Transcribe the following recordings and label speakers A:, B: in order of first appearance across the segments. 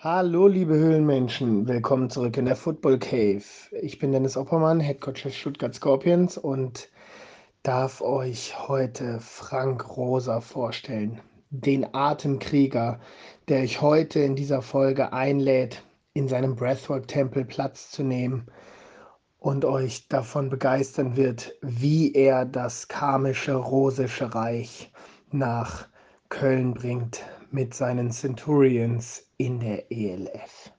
A: Hallo, liebe Höhlenmenschen, willkommen zurück in der Football Cave. Ich bin Dennis Oppermann, Head Coach des Stuttgart Scorpions und darf euch heute Frank Rosa vorstellen, den Atemkrieger, der euch heute in dieser Folge einlädt, in seinem Breathwork-Tempel Platz zu nehmen und euch davon begeistern wird, wie er das karmische Rosische Reich nach Köln bringt mit seinen Centurions in der ELF.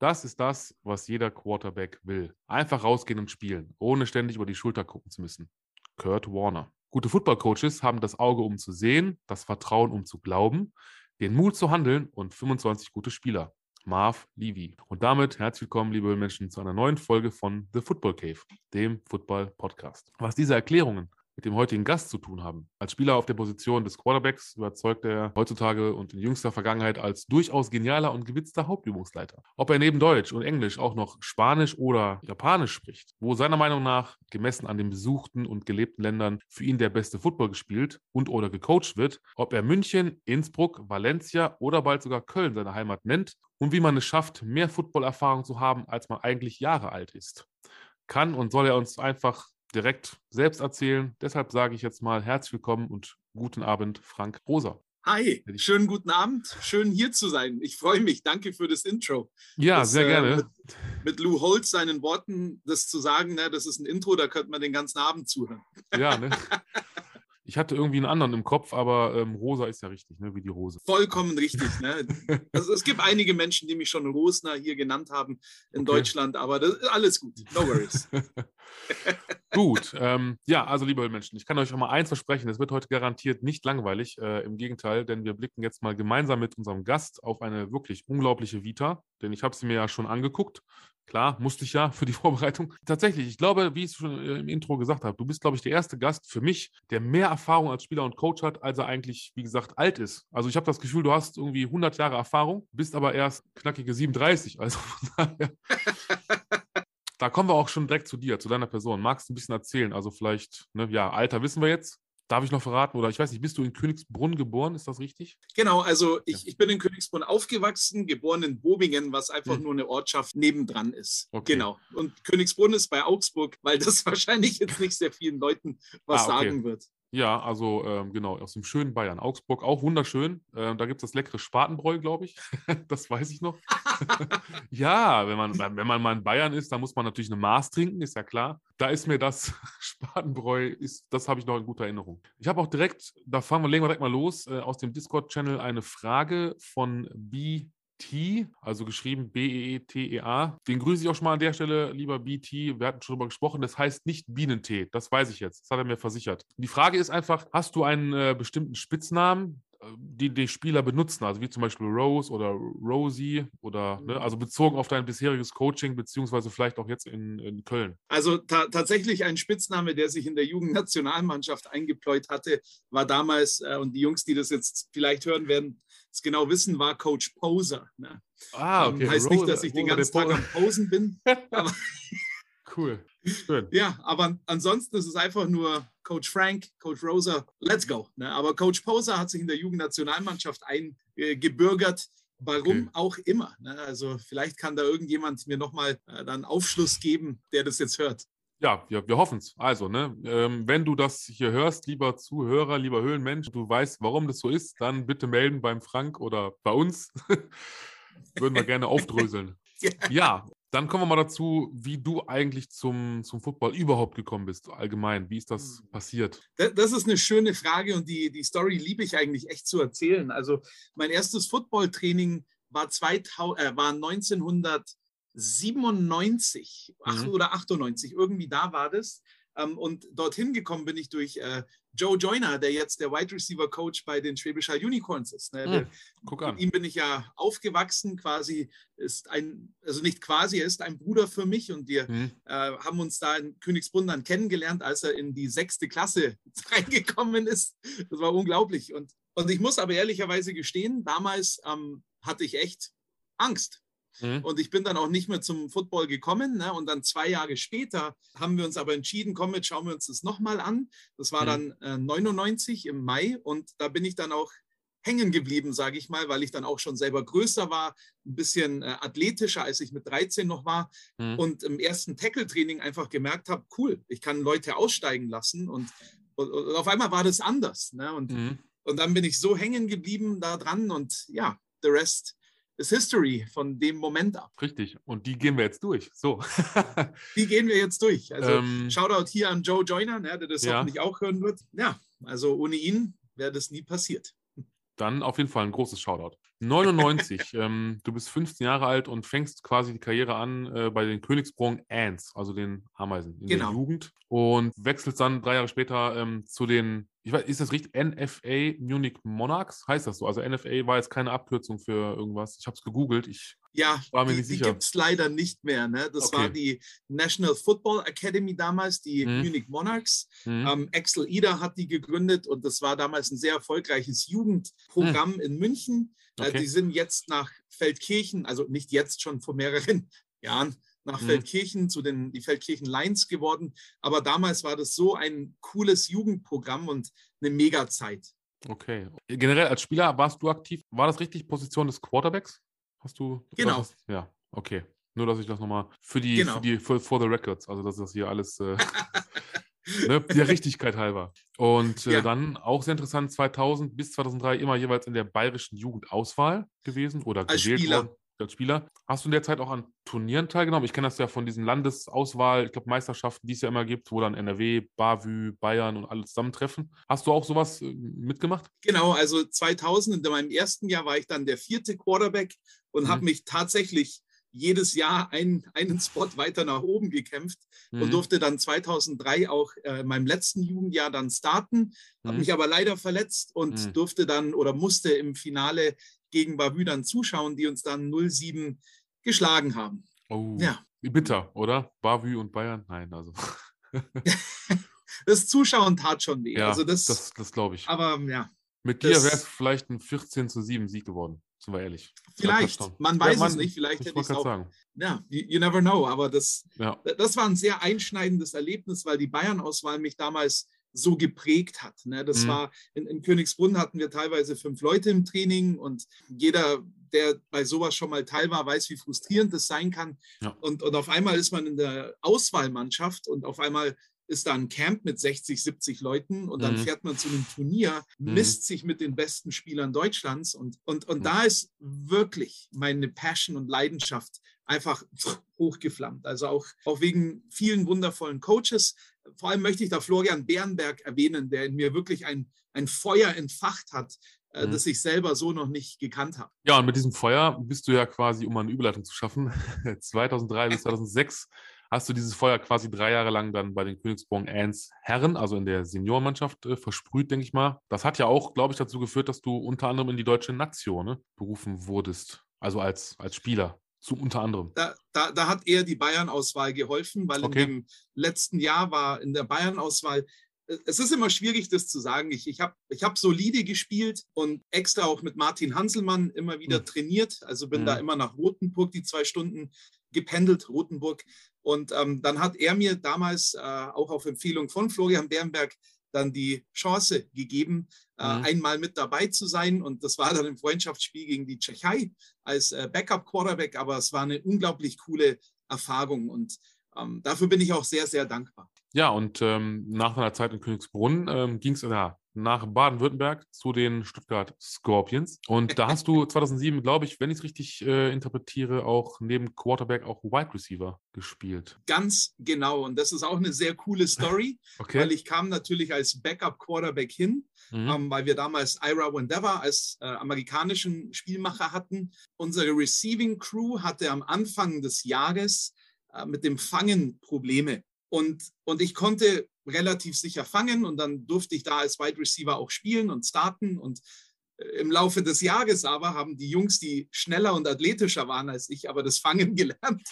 B: Das ist das, was jeder Quarterback will. Einfach rausgehen und spielen, ohne ständig über die Schulter gucken zu müssen. Kurt Warner. Gute Football-Coaches haben das Auge, um zu sehen, das Vertrauen, um zu glauben, den Mut zu handeln und 25 gute Spieler. Marv Levy. Und damit herzlich willkommen, liebe Menschen, zu einer neuen Folge von The Football Cave, dem Football Podcast. Was diese Erklärungen mit dem heutigen Gast zu tun haben. Als Spieler auf der Position des Quarterbacks überzeugt er heutzutage und in jüngster Vergangenheit als durchaus genialer und gewitzter Hauptübungsleiter. Ob er neben Deutsch und Englisch auch noch Spanisch oder Japanisch spricht, wo seiner Meinung nach, gemessen an den besuchten und gelebten Ländern, für ihn der beste Football gespielt und oder gecoacht wird, ob er München, Innsbruck, Valencia oder bald sogar Köln seine Heimat nennt und wie man es schafft, mehr Footballerfahrung zu haben, als man eigentlich Jahre alt ist. Kann und soll er uns einfach direkt selbst erzählen. Deshalb sage ich jetzt mal herzlich willkommen und guten Abend, Frank Rosa.
C: Hi, schönen guten Abend. Schön hier zu sein. Ich freue mich. Danke für das Intro.
B: Ja,
C: das,
B: sehr gerne.
C: Äh, mit, mit, Lou Holtz seinen Worten, das zu sagen, ne, das ist ein Intro, da könnte man den ganzen Abend zuhören.
B: Ja, ne? Ich hatte irgendwie einen anderen im Kopf, aber ähm, Rosa ist ja richtig, ne? wie die Rose.
C: Vollkommen richtig. Ne? Also, es gibt einige Menschen, die mich schon Rosner hier genannt haben in okay. Deutschland, aber das ist alles gut. No worries.
B: gut. Ähm, ja, also liebe Menschen, ich kann euch auch mal eins versprechen, es wird heute garantiert nicht langweilig. Äh, Im Gegenteil, denn wir blicken jetzt mal gemeinsam mit unserem Gast auf eine wirklich unglaubliche Vita, denn ich habe sie mir ja schon angeguckt. Klar, musste ich ja für die Vorbereitung. Tatsächlich, ich glaube, wie ich es schon äh, im Intro gesagt habe, du bist, glaube ich, der erste Gast für mich, der mehr Erfahrung als Spieler und Coach hat, als er eigentlich, wie gesagt, alt ist. Also ich habe das Gefühl, du hast irgendwie 100 Jahre Erfahrung, bist aber erst knackige 37. Also von daher. da kommen wir auch schon direkt zu dir, zu deiner Person. Magst du ein bisschen erzählen? Also vielleicht, ne, ja, Alter wissen wir jetzt. Darf ich noch verraten? Oder ich weiß nicht, bist du in Königsbrunn geboren? Ist das richtig?
C: Genau, also ich, ich bin in Königsbrunn aufgewachsen, geboren in Bobingen, was einfach mhm. nur eine Ortschaft nebendran ist. Okay. Genau. Und Königsbrunn ist bei Augsburg, weil das wahrscheinlich jetzt nicht sehr vielen Leuten was ah, okay. sagen wird.
B: Ja, also ähm, genau, aus dem schönen Bayern. Augsburg, auch wunderschön. Ähm, da gibt es das leckere Spatenbräu, glaube ich. das weiß ich noch. ja, wenn man, wenn man mal in Bayern ist, dann muss man natürlich eine Maß trinken, ist ja klar. Da ist mir das Spatenbräu, ist, das habe ich noch in guter Erinnerung. Ich habe auch direkt, da fangen wir, legen wir direkt mal los, äh, aus dem Discord-Channel eine Frage von B. BT, also geschrieben B-E-E-T-E-A. Den grüße ich auch schon mal an der Stelle, lieber BT. Wir hatten schon darüber gesprochen, das heißt nicht Bienentee. Das weiß ich jetzt. Das hat er mir versichert. Die Frage ist einfach: Hast du einen äh, bestimmten Spitznamen, äh, die die Spieler benutzen, also wie zum Beispiel Rose oder Rosie oder ne, also bezogen auf dein bisheriges Coaching, beziehungsweise vielleicht auch jetzt in, in Köln?
C: Also ta tatsächlich ein Spitzname, der sich in der Jugendnationalmannschaft eingepläut hatte, war damals, äh, und die Jungs, die das jetzt vielleicht hören werden, es genau wissen, war Coach Poser. Ne?
B: Ah, okay.
C: Ähm, heißt nicht, dass ich den ganzen Tag am Posen bin.
B: aber cool. Schön.
C: Ja, aber ansonsten ist es einfach nur Coach Frank, Coach Rosa, let's go. Ne? Aber Coach Poser hat sich in der Jugendnationalmannschaft eingebürgert. Warum okay. auch immer. Ne? Also vielleicht kann da irgendjemand mir nochmal äh, dann Aufschluss geben, der das jetzt hört.
B: Ja, wir, wir hoffen es. Also, ne, ähm, wenn du das hier hörst, lieber Zuhörer, lieber Höhlenmensch, du weißt, warum das so ist, dann bitte melden beim Frank oder bei uns. Würden wir gerne aufdröseln. ja. dann kommen wir mal dazu, wie du eigentlich zum, zum Football überhaupt gekommen bist, allgemein. Wie ist das hm. passiert?
C: Das ist eine schöne Frage und die, die Story liebe ich eigentlich echt zu erzählen. Also, mein erstes Footballtraining war, 2000, äh, war 1900. 97 mhm. oder 98, irgendwie da war das. Ähm, und dorthin gekommen bin ich durch äh, Joe Joyner, der jetzt der Wide Receiver Coach bei den Schwäbisch Hall Unicorns ist. Ne? Mhm. Guck an. Mit ihm bin ich ja aufgewachsen, quasi ist ein, also nicht quasi, er ist ein Bruder für mich und wir mhm. äh, haben uns da in Königsbrunn dann kennengelernt, als er in die sechste Klasse reingekommen ist. Das war unglaublich. Und, und ich muss aber ehrlicherweise gestehen, damals ähm, hatte ich echt Angst Mhm. Und ich bin dann auch nicht mehr zum Football gekommen. Ne? Und dann zwei Jahre später haben wir uns aber entschieden, komm, jetzt schauen wir uns das nochmal an. Das war mhm. dann äh, 99 im Mai. Und da bin ich dann auch hängen geblieben, sage ich mal, weil ich dann auch schon selber größer war, ein bisschen äh, athletischer, als ich mit 13 noch war mhm. und im ersten Tackle-Training einfach gemerkt habe, cool, ich kann Leute aussteigen lassen und, und, und auf einmal war das anders. Ne? Und, mhm. und dann bin ich so hängen geblieben da dran und ja, the rest is history von dem Moment ab.
B: Richtig, und die gehen wir jetzt durch. So.
C: die gehen wir jetzt durch. Also ähm, Shoutout hier an Joe Joyner, ne, der das ja. hoffentlich auch hören wird. Ja, also ohne ihn wäre das nie passiert
B: dann auf jeden Fall ein großes Shoutout. 99, ähm, du bist 15 Jahre alt und fängst quasi die Karriere an äh, bei den Königsbrunnen Ants, also den Ameisen in genau. der Jugend und wechselst dann drei Jahre später ähm, zu den, ich weiß, ist das richtig, NFA Munich Monarchs, heißt das so? Also NFA war jetzt keine Abkürzung für irgendwas. Ich habe es gegoogelt, ich
C: ja, war mir die, nicht sicher. Die gibt es leider nicht mehr. Ne? Das okay. war die National Football Academy damals, die hm. Munich Monarchs. Hm. Ähm, Axel Ida hat die gegründet und das war damals ein sehr erfolgreiches Jugendprogramm hm. in München. Äh, okay. die sind jetzt nach Feldkirchen, also nicht jetzt schon vor mehreren Jahren, nach mhm. Feldkirchen zu den die Feldkirchen Lions geworden. Aber damals war das so ein cooles Jugendprogramm und eine Mega-Zeit.
B: Okay. Generell als Spieler warst du aktiv. War das richtig Position des Quarterbacks? Hast du?
C: Genau. Hast,
B: ja, okay. Nur, dass ich das nochmal für die, genau. für die, für, for the records, also dass das hier alles äh, ne, der Richtigkeit halber. Und äh, ja. dann auch sehr interessant, 2000 bis 2003 immer jeweils in der bayerischen Jugendauswahl gewesen oder
C: als gewählt Spieler. worden
B: als Spieler. Hast du in der Zeit auch an Turnieren teilgenommen? Ich kenne das ja von diesen Landesauswahl, ich glaube Meisterschaften, die es ja immer gibt, wo dann NRW, Bavü, Bayern und alle zusammentreffen. Hast du auch sowas äh, mitgemacht?
C: Genau, also 2000, in meinem ersten Jahr war ich dann der vierte Quarterback und mhm. habe mich tatsächlich jedes Jahr ein, einen Spot weiter nach oben gekämpft mhm. und durfte dann 2003 auch äh, in meinem letzten Jugendjahr dann starten, mhm. habe mich aber leider verletzt und mhm. durfte dann oder musste im Finale gegen Bavü dann zuschauen, die uns dann 0-7 geschlagen haben.
B: Oh, ja. bitter, oder? Bavü und Bayern? Nein, also.
C: das Zuschauen tat schon weh.
B: Ja,
C: also das,
B: das, das glaube ich.
C: Aber ja.
B: Mit dir wäre es vielleicht ein 14 zu 7 Sieg geworden, sind wir ehrlich.
C: Vielleicht, man weiß ja, man, es nicht, vielleicht hätte ich es auch. Sagen. Ja, you, you, never know, aber das, ja. das war ein sehr einschneidendes Erlebnis, weil die Bayern-Auswahl mich damals so geprägt hat. Ne? Das mhm. war in, in, Königsbrunn hatten wir teilweise fünf Leute im Training und jeder, der bei sowas schon mal teil war, weiß, wie frustrierend das sein kann. Ja. Und, und auf einmal ist man in der Auswahlmannschaft und auf einmal ist da ein Camp mit 60, 70 Leuten und dann mhm. fährt man zu einem Turnier, mhm. misst sich mit den besten Spielern Deutschlands und, und, und mhm. da ist wirklich meine Passion und Leidenschaft einfach hochgeflammt. Also auch, auch wegen vielen wundervollen Coaches, vor allem möchte ich da Florian Bernberg erwähnen, der in mir wirklich ein, ein Feuer entfacht hat, äh, mhm. das ich selber so noch nicht gekannt habe.
B: Ja, und mit diesem Feuer bist du ja quasi, um eine Überleitung zu schaffen, 2003 bis 2006 hast du dieses Feuer quasi drei Jahre lang dann bei den Königsborn Ants Herren, also in der Seniorenmannschaft, äh, versprüht, denke ich mal. Das hat ja auch, glaube ich, dazu geführt, dass du unter anderem in die deutsche Nation ne, berufen wurdest, also als, als Spieler. So unter anderem.
C: Da, da, da hat eher die Bayern-Auswahl geholfen, weil okay. in dem letzten Jahr war in der Bayern-Auswahl äh, es ist immer schwierig, das zu sagen. Ich, ich habe ich hab solide gespielt und extra auch mit Martin Hanselmann immer wieder mhm. trainiert. Also bin mhm. da immer nach Rothenburg die zwei Stunden gependelt, Rothenburg. Und ähm, dann hat er mir damals äh, auch auf Empfehlung von Florian Bernberg dann die Chance gegeben, äh, mhm. einmal mit dabei zu sein. Und das war dann im Freundschaftsspiel gegen die Tschechei als äh, Backup-Quarterback. Aber es war eine unglaublich coole Erfahrung und ähm, dafür bin ich auch sehr, sehr dankbar.
B: Ja, und ähm, nach deiner Zeit in Königsbrunn ähm, ging es ja, nach Baden-Württemberg zu den Stuttgart Scorpions. Und da hast du 2007, glaube ich, wenn ich es richtig äh, interpretiere, auch neben Quarterback auch Wide Receiver gespielt.
C: Ganz genau. Und das ist auch eine sehr coole Story, okay. weil ich kam natürlich als Backup-Quarterback hin, mhm. ähm, weil wir damals Ira Wendever als äh, amerikanischen Spielmacher hatten. Unsere Receiving Crew hatte am Anfang des Jahres äh, mit dem Fangen Probleme. Und, und ich konnte relativ sicher fangen und dann durfte ich da als Wide Receiver auch spielen und starten. Und äh, im Laufe des Jahres aber haben die Jungs, die schneller und athletischer waren als ich, aber das Fangen gelernt.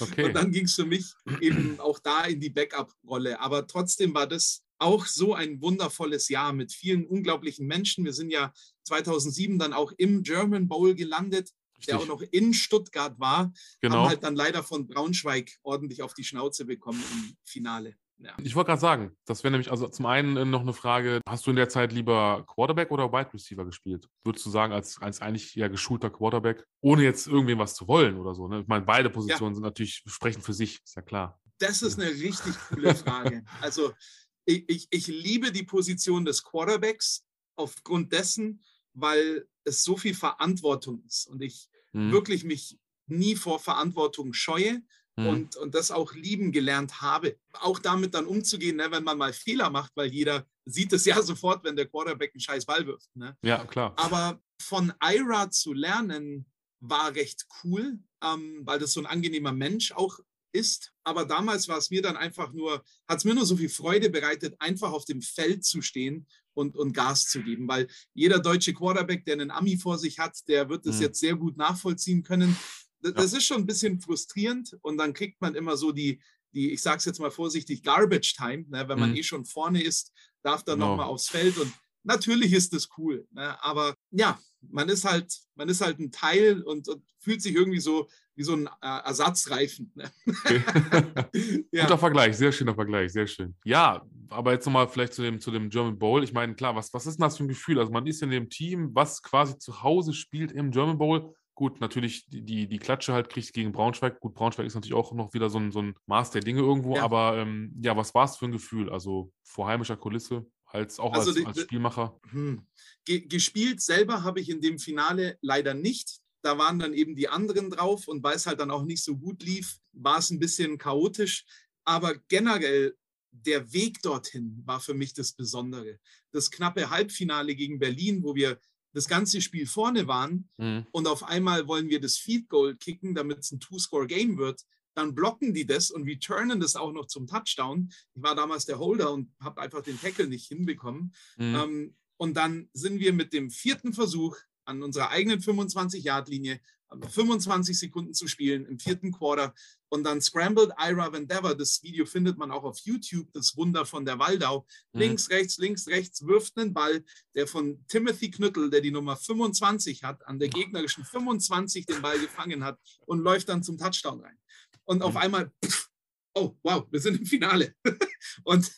C: Okay. Und dann ging es für mich eben auch da in die Backup-Rolle. Aber trotzdem war das auch so ein wundervolles Jahr mit vielen unglaublichen Menschen. Wir sind ja 2007 dann auch im German Bowl gelandet Richtig. der auch noch in Stuttgart war, genau. haben halt dann leider von Braunschweig ordentlich auf die Schnauze bekommen im Finale.
B: Ja. Ich wollte gerade sagen, das wäre nämlich also zum einen äh, noch eine Frage, hast du in der Zeit lieber Quarterback oder Wide Receiver gespielt? Würdest du sagen, als, als eigentlich ja geschulter Quarterback, ohne jetzt irgendwem was zu wollen oder so? Ne? Ich meine, beide Positionen ja. sind natürlich, sprechen für sich, ist ja klar.
C: Das ist eine richtig coole Frage. also ich, ich, ich liebe die Position des Quarterbacks aufgrund dessen, weil es so viel Verantwortung ist und ich hm. wirklich mich nie vor Verantwortung scheue mhm. und, und das auch lieben gelernt habe. Auch damit dann umzugehen, ne, wenn man mal Fehler macht, weil jeder sieht es ja sofort, wenn der Quarterback einen scheiß Ball wirft. Ne?
B: Ja, klar.
C: Aber von Ira zu lernen war recht cool, ähm, weil das so ein angenehmer Mensch auch ist. Aber damals war es mir dann einfach nur, hat es mir nur so viel Freude bereitet, einfach auf dem Feld zu stehen und, und Gas zu geben. Weil jeder deutsche Quarterback, der einen Ami vor sich hat, der wird das mhm. jetzt sehr gut nachvollziehen können. Das ja. ist schon ein bisschen frustrierend und dann kriegt man immer so die, die ich sage es jetzt mal vorsichtig, Garbage Time, ne? wenn man mhm. eh schon vorne ist, darf dann genau. nochmal aufs Feld und natürlich ist das cool, ne? aber ja, man ist halt, man ist halt ein Teil und, und fühlt sich irgendwie so wie so ein äh, Ersatzreifen. Ne?
B: Okay. ja. Guter Vergleich, sehr schöner Vergleich, sehr schön. Ja, aber jetzt nochmal vielleicht zu dem, zu dem German Bowl. Ich meine, klar, was, was ist denn das für ein Gefühl? Also man ist in dem Team, was quasi zu Hause spielt im German Bowl Gut, natürlich die, die, die Klatsche halt kriegt gegen Braunschweig. Gut, Braunschweig ist natürlich auch noch wieder so ein, so ein Maß der Dinge irgendwo, ja. aber ähm, ja, was war es für ein Gefühl? Also vor heimischer Kulisse, als auch also als, als Spielmacher? Hm.
C: Gespielt selber habe ich in dem Finale leider nicht. Da waren dann eben die anderen drauf und weil es halt dann auch nicht so gut lief, war es ein bisschen chaotisch. Aber generell der Weg dorthin war für mich das Besondere. Das knappe Halbfinale gegen Berlin, wo wir das ganze Spiel vorne waren mhm. und auf einmal wollen wir das Feed Goal kicken, damit es ein Two-Score-Game wird, dann blocken die das und returnen das auch noch zum Touchdown. Ich war damals der Holder und habe einfach den Tackle nicht hinbekommen. Mhm. Ähm, und dann sind wir mit dem vierten Versuch an unserer eigenen 25-Yard-Linie 25 Sekunden zu spielen im vierten Quarter und dann Scrambled Ira Vandever. Das Video findet man auch auf YouTube, das Wunder von der Waldau. Mhm. Links, rechts, links, rechts wirft einen Ball, der von Timothy Knüttel, der die Nummer 25 hat, an der gegnerischen 25 den Ball gefangen hat und läuft dann zum Touchdown rein. Und auf mhm. einmal, pff, oh, wow, wir sind im Finale. und,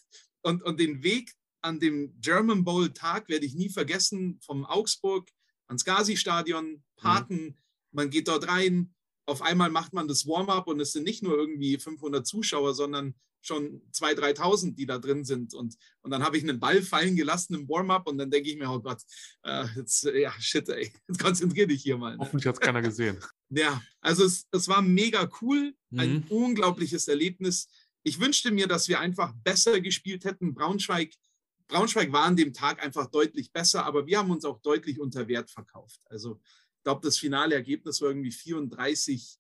C: und, und den Weg an dem German Bowl Tag werde ich nie vergessen, vom Augsburg ans Gazi-Stadion, Parken. Mhm man geht dort rein, auf einmal macht man das Warm-up und es sind nicht nur irgendwie 500 Zuschauer, sondern schon 2.000, 3.000, die da drin sind. Und, und dann habe ich einen Ball fallen gelassen im Warm-up und dann denke ich mir, oh Gott, äh, jetzt, ja, shit, ey, jetzt konzentrier dich hier mal.
B: Ne? Hoffentlich hat es keiner gesehen.
C: Ja, also es, es war mega cool, ein mhm. unglaubliches Erlebnis. Ich wünschte mir, dass wir einfach besser gespielt hätten. Braunschweig, Braunschweig war an dem Tag einfach deutlich besser, aber wir haben uns auch deutlich unter Wert verkauft. Also glaube, das finale Ergebnis war irgendwie 34,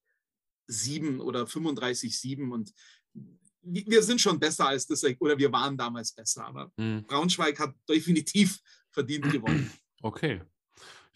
C: 7 oder 35, 7 und wir sind schon besser als das, oder wir waren damals besser, aber mhm. Braunschweig hat definitiv verdient gewonnen.
B: Okay.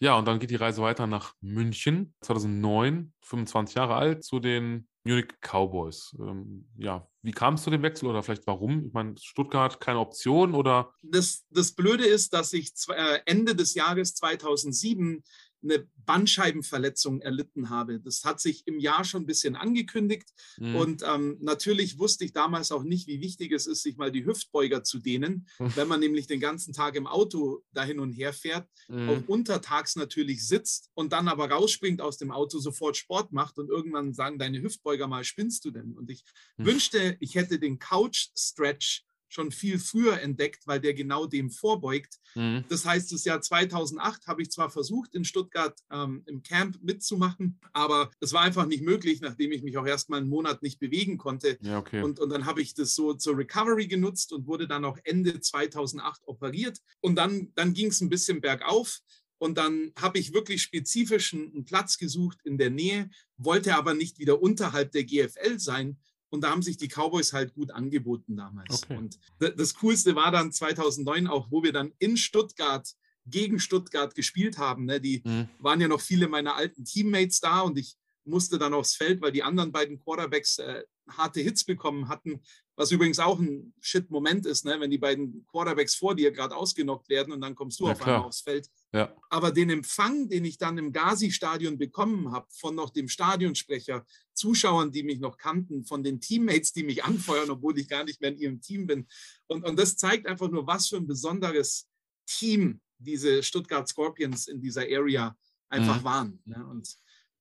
B: Ja, und dann geht die Reise weiter nach München, 2009, 25 Jahre alt, zu den Munich Cowboys. Ähm, ja, wie kam es zu dem Wechsel oder vielleicht warum? Ich meine, Stuttgart keine Option oder?
C: Das, das Blöde ist, dass ich äh, Ende des Jahres 2007 eine Bandscheibenverletzung erlitten habe. Das hat sich im Jahr schon ein bisschen angekündigt. Mhm. Und ähm, natürlich wusste ich damals auch nicht, wie wichtig es ist, sich mal die Hüftbeuger zu dehnen, mhm. wenn man nämlich den ganzen Tag im Auto dahin und her fährt, mhm. auch untertags natürlich sitzt und dann aber rausspringt aus dem Auto, sofort Sport macht und irgendwann sagen, deine Hüftbeuger mal, spinnst du denn? Und ich mhm. wünschte, ich hätte den Couch-Stretch schon viel früher entdeckt, weil der genau dem vorbeugt. Mhm. Das heißt, das Jahr 2008 habe ich zwar versucht, in Stuttgart ähm, im Camp mitzumachen, aber es war einfach nicht möglich, nachdem ich mich auch erst mal einen Monat nicht bewegen konnte. Ja, okay. und, und dann habe ich das so zur Recovery genutzt und wurde dann auch Ende 2008 operiert. Und dann, dann ging es ein bisschen bergauf. Und dann habe ich wirklich spezifisch einen Platz gesucht in der Nähe, wollte aber nicht wieder unterhalb der GFL sein, und da haben sich die Cowboys halt gut angeboten damals. Okay. Und das Coolste war dann 2009 auch, wo wir dann in Stuttgart gegen Stuttgart gespielt haben. Ne? Die mhm. waren ja noch viele meiner alten Teammates da und ich musste dann aufs Feld, weil die anderen beiden Quarterbacks äh, harte Hits bekommen hatten, was übrigens auch ein Shit-Moment ist, ne? wenn die beiden Quarterbacks vor dir gerade ausgenockt werden und dann kommst du ja, auf klar. einmal aufs Feld.
B: Ja.
C: Aber den Empfang, den ich dann im Gazi-Stadion bekommen habe, von noch dem Stadionsprecher, Zuschauern, die mich noch kannten, von den Teammates, die mich anfeuern, obwohl ich gar nicht mehr in ihrem Team bin. Und, und das zeigt einfach nur, was für ein besonderes Team diese Stuttgart Scorpions in dieser Area einfach mhm. waren. Ne? Und,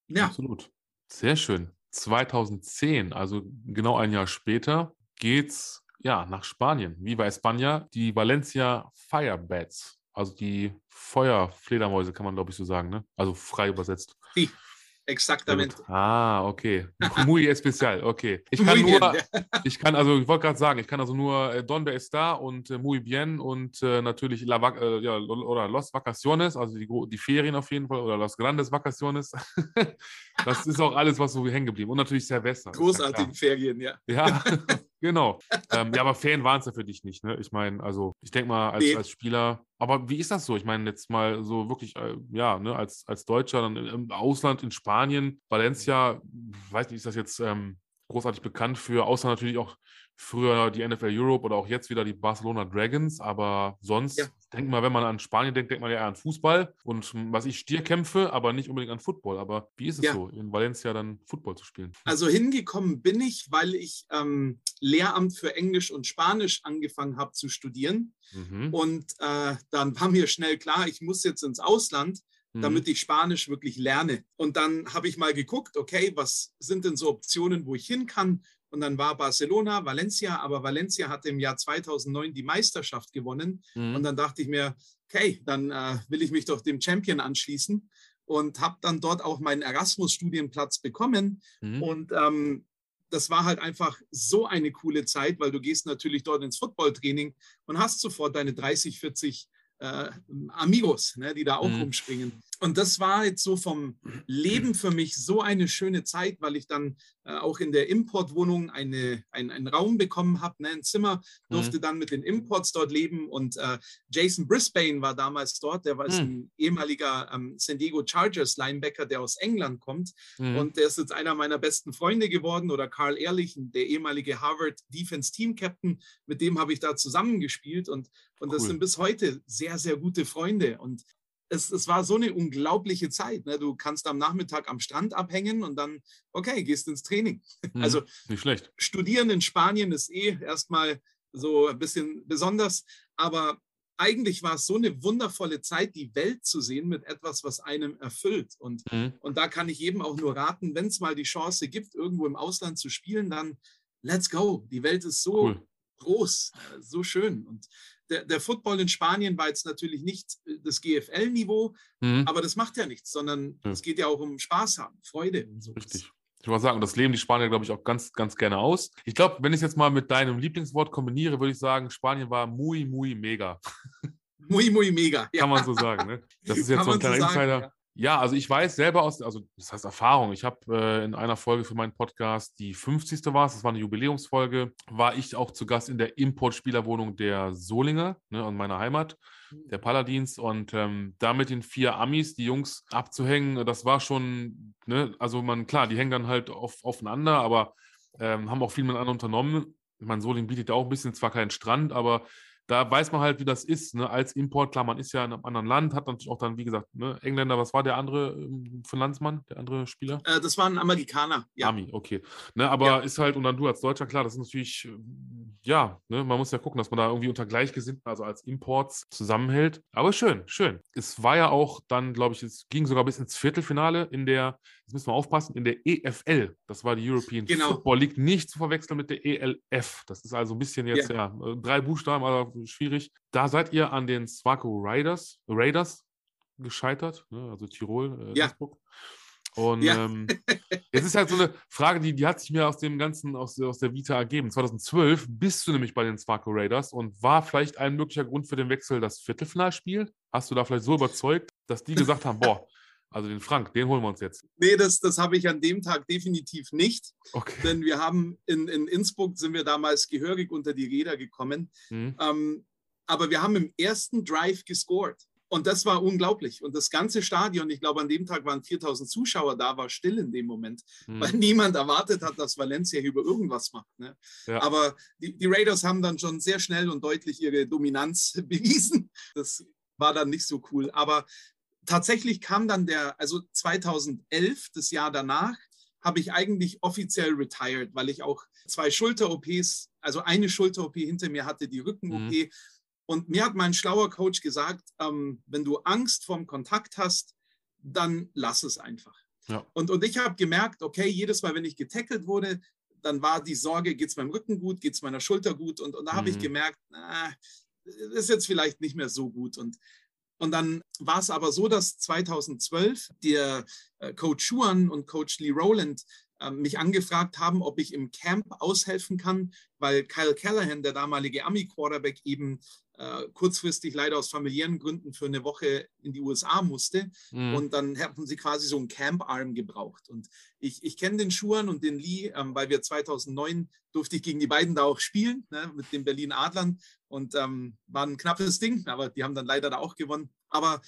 B: ja. Absolut. Sehr schön. 2010, also genau ein Jahr später, geht's ja nach Spanien. Viva España, die Valencia Firebats, also die Feuerfledermäuse, kann man glaube ich so sagen, ne? Also frei übersetzt.
C: Die. Exactamente.
B: Ah, okay. Muy especial, okay. Ich kann nur, ich kann, also ich wollte gerade sagen, ich kann also nur äh, Donde está und äh, Muy bien und äh, natürlich La, äh, ja, oder Los Vacaciones, also die, die Ferien auf jeden Fall, oder Los Grandes Vacaciones. das ist auch alles, was so hängen geblieben. Und natürlich Silvester.
C: Großartige Ferien, ja.
B: Ja, genau. Ähm, ja, aber Ferien waren es ja für dich nicht, ne? Ich meine, also ich denke mal, als, nee. als Spieler aber wie ist das so? Ich meine, jetzt mal so wirklich, äh, ja, ne, als, als Deutscher dann im Ausland, in Spanien, Valencia, weiß nicht, ist das jetzt ähm, großartig bekannt für, außer natürlich auch früher die NFL Europe oder auch jetzt wieder die Barcelona Dragons, aber sonst, ja. denkt mal, wenn man an Spanien denkt, denkt man ja eher an Fußball und was ich Stierkämpfe, aber nicht unbedingt an Football. Aber wie ist es ja. so, in Valencia dann Football zu spielen?
C: Also hingekommen bin ich, weil ich ähm, Lehramt für Englisch und Spanisch angefangen habe zu studieren. Mhm. Und äh, dann war mir schnell klar, ich muss jetzt ins Ausland mhm. damit ich Spanisch wirklich lerne. Und dann habe ich mal geguckt, okay, was sind denn so Optionen, wo ich hin kann? Und dann war Barcelona, Valencia, aber Valencia hatte im Jahr 2009 die Meisterschaft gewonnen. Mhm. Und dann dachte ich mir, okay, dann äh, will ich mich doch dem Champion anschließen und habe dann dort auch meinen Erasmus-Studienplatz bekommen. Mhm. Und ähm, das war halt einfach so eine coole Zeit, weil du gehst natürlich dort ins Footballtraining und hast sofort deine 30, 40 äh, Amigos, ne, die da auch mhm. rumspringen. Und das war jetzt so vom Leben für mich so eine schöne Zeit, weil ich dann äh, auch in der Importwohnung eine, ein, einen Raum bekommen habe, ne, ein Zimmer, durfte mhm. dann mit den Imports dort leben. Und äh, Jason Brisbane war damals dort, der war mhm. ein ehemaliger ähm, San Diego Chargers Linebacker, der aus England kommt. Mhm. Und der ist jetzt einer meiner besten Freunde geworden. Oder Carl Ehrlich, der ehemalige Harvard Defense Team Captain, mit dem habe ich da zusammengespielt. Und, und cool. das sind bis heute sehr, sehr gute Freunde. Und es, es war so eine unglaubliche Zeit. Ne? Du kannst am Nachmittag am Strand abhängen und dann, okay, gehst ins Training.
B: Hm, also nicht schlecht.
C: Studieren in Spanien ist eh erstmal so ein bisschen besonders, aber eigentlich war es so eine wundervolle Zeit, die Welt zu sehen mit etwas, was einem erfüllt. Und, mhm. und da kann ich jedem auch nur raten, wenn es mal die Chance gibt, irgendwo im Ausland zu spielen, dann let's go. Die Welt ist so cool. groß, so schön. Und der, der, Football in Spanien war jetzt natürlich nicht äh, das GFL-Niveau, mhm. aber das macht ja nichts, sondern ja. es geht ja auch um Spaß haben, Freude.
B: So Richtig. Ich wollte sagen, das leben die Spanier, glaube ich, auch ganz, ganz gerne aus. Ich glaube, wenn ich es jetzt mal mit deinem Lieblingswort kombiniere, würde ich sagen, Spanien war muy, muy mega.
C: Muy, muy mega.
B: Ja. Kann man so sagen. Ne? Das ist jetzt Kann so ein kleiner so Insider. Ja. Ja, also ich weiß selber aus, also das heißt Erfahrung. Ich habe äh, in einer Folge für meinen Podcast, die 50. war es, das war eine Jubiläumsfolge, war ich auch zu Gast in der Importspielerwohnung der Solinger, ne, in meiner Heimat, der Paladins. Und ähm, da mit den vier Amis, die Jungs abzuhängen, das war schon, ne, also man, klar, die hängen dann halt auf, aufeinander, aber ähm, haben auch viel miteinander unternommen. Ich meine, Soling bietet ja auch ein bisschen, zwar keinen Strand, aber da weiß man halt, wie das ist, ne? als Import. Klar, man ist ja in einem anderen Land, hat natürlich auch dann, wie gesagt, ne? Engländer, was war der andere ähm, für Landsmann, der andere Spieler?
C: Äh, das war ein Amerikaner,
B: ja. Ami, okay. Ne, aber ja. ist halt, und dann du als Deutscher, klar, das ist natürlich, ja, ne? man muss ja gucken, dass man da irgendwie unter Gleichgesinnten, also als Imports zusammenhält. Aber schön, schön. Es war ja auch dann, glaube ich, es ging sogar bis ins Viertelfinale in der, jetzt müssen wir aufpassen, in der EFL. Das war die European genau. Football League, nicht zu verwechseln mit der ELF. Das ist also ein bisschen jetzt, ja, ja drei Buchstaben, aber schwierig. Da seid ihr an den Swaco Raiders, Raiders gescheitert, ne? also Tirol,
C: äh, ja.
B: Und ja. ähm, jetzt ist halt so eine Frage, die, die hat sich mir aus dem Ganzen, aus, aus der Vita ergeben. 2012 bist du nämlich bei den Sparko Raiders und war vielleicht ein möglicher Grund für den Wechsel das Viertelfinalspiel? Hast du da vielleicht so überzeugt, dass die gesagt haben, boah, also den Frank, den holen wir uns jetzt.
C: Nee, das, das habe ich an dem Tag definitiv nicht. Okay. Denn wir haben in, in Innsbruck sind wir damals gehörig unter die Räder gekommen. Mhm. Ähm, aber wir haben im ersten Drive gescored. Und das war unglaublich. Und das ganze Stadion, ich glaube, an dem Tag waren 4000 Zuschauer da, war still in dem Moment, mhm. weil niemand erwartet hat, dass Valencia über irgendwas macht. Ne? Ja. Aber die, die, Raiders haben dann schon sehr schnell und deutlich ihre Dominanz bewiesen. Das war dann nicht so cool. Aber tatsächlich kam dann der, also 2011, das Jahr danach, habe ich eigentlich offiziell retired, weil ich auch zwei Schulter-OPs, also eine Schulter-OP hinter mir hatte, die Rücken-OP. Mhm. Und mir hat mein schlauer Coach gesagt, ähm, wenn du Angst vorm Kontakt hast, dann lass es einfach. Ja. Und, und ich habe gemerkt, okay, jedes Mal, wenn ich getackelt wurde, dann war die Sorge, geht es meinem Rücken gut, geht es meiner Schulter gut? Und, und da habe ich mhm. gemerkt, na, ist jetzt vielleicht nicht mehr so gut. Und, und dann war es aber so, dass 2012 der äh, Coach Schuan und Coach Lee Rowland mich angefragt haben, ob ich im Camp aushelfen kann, weil Kyle Callahan, der damalige Ami-Quarterback, eben äh, kurzfristig leider aus familiären Gründen für eine Woche in die USA musste. Mhm. Und dann hatten sie quasi so einen Camp-Arm gebraucht. Und ich, ich kenne den Schuhan und den Lee, ähm, weil wir 2009 durfte ich gegen die beiden da auch spielen, ne, mit den Berlin Adlern. Und ähm, war ein knappes Ding, aber die haben dann leider da auch gewonnen. Aber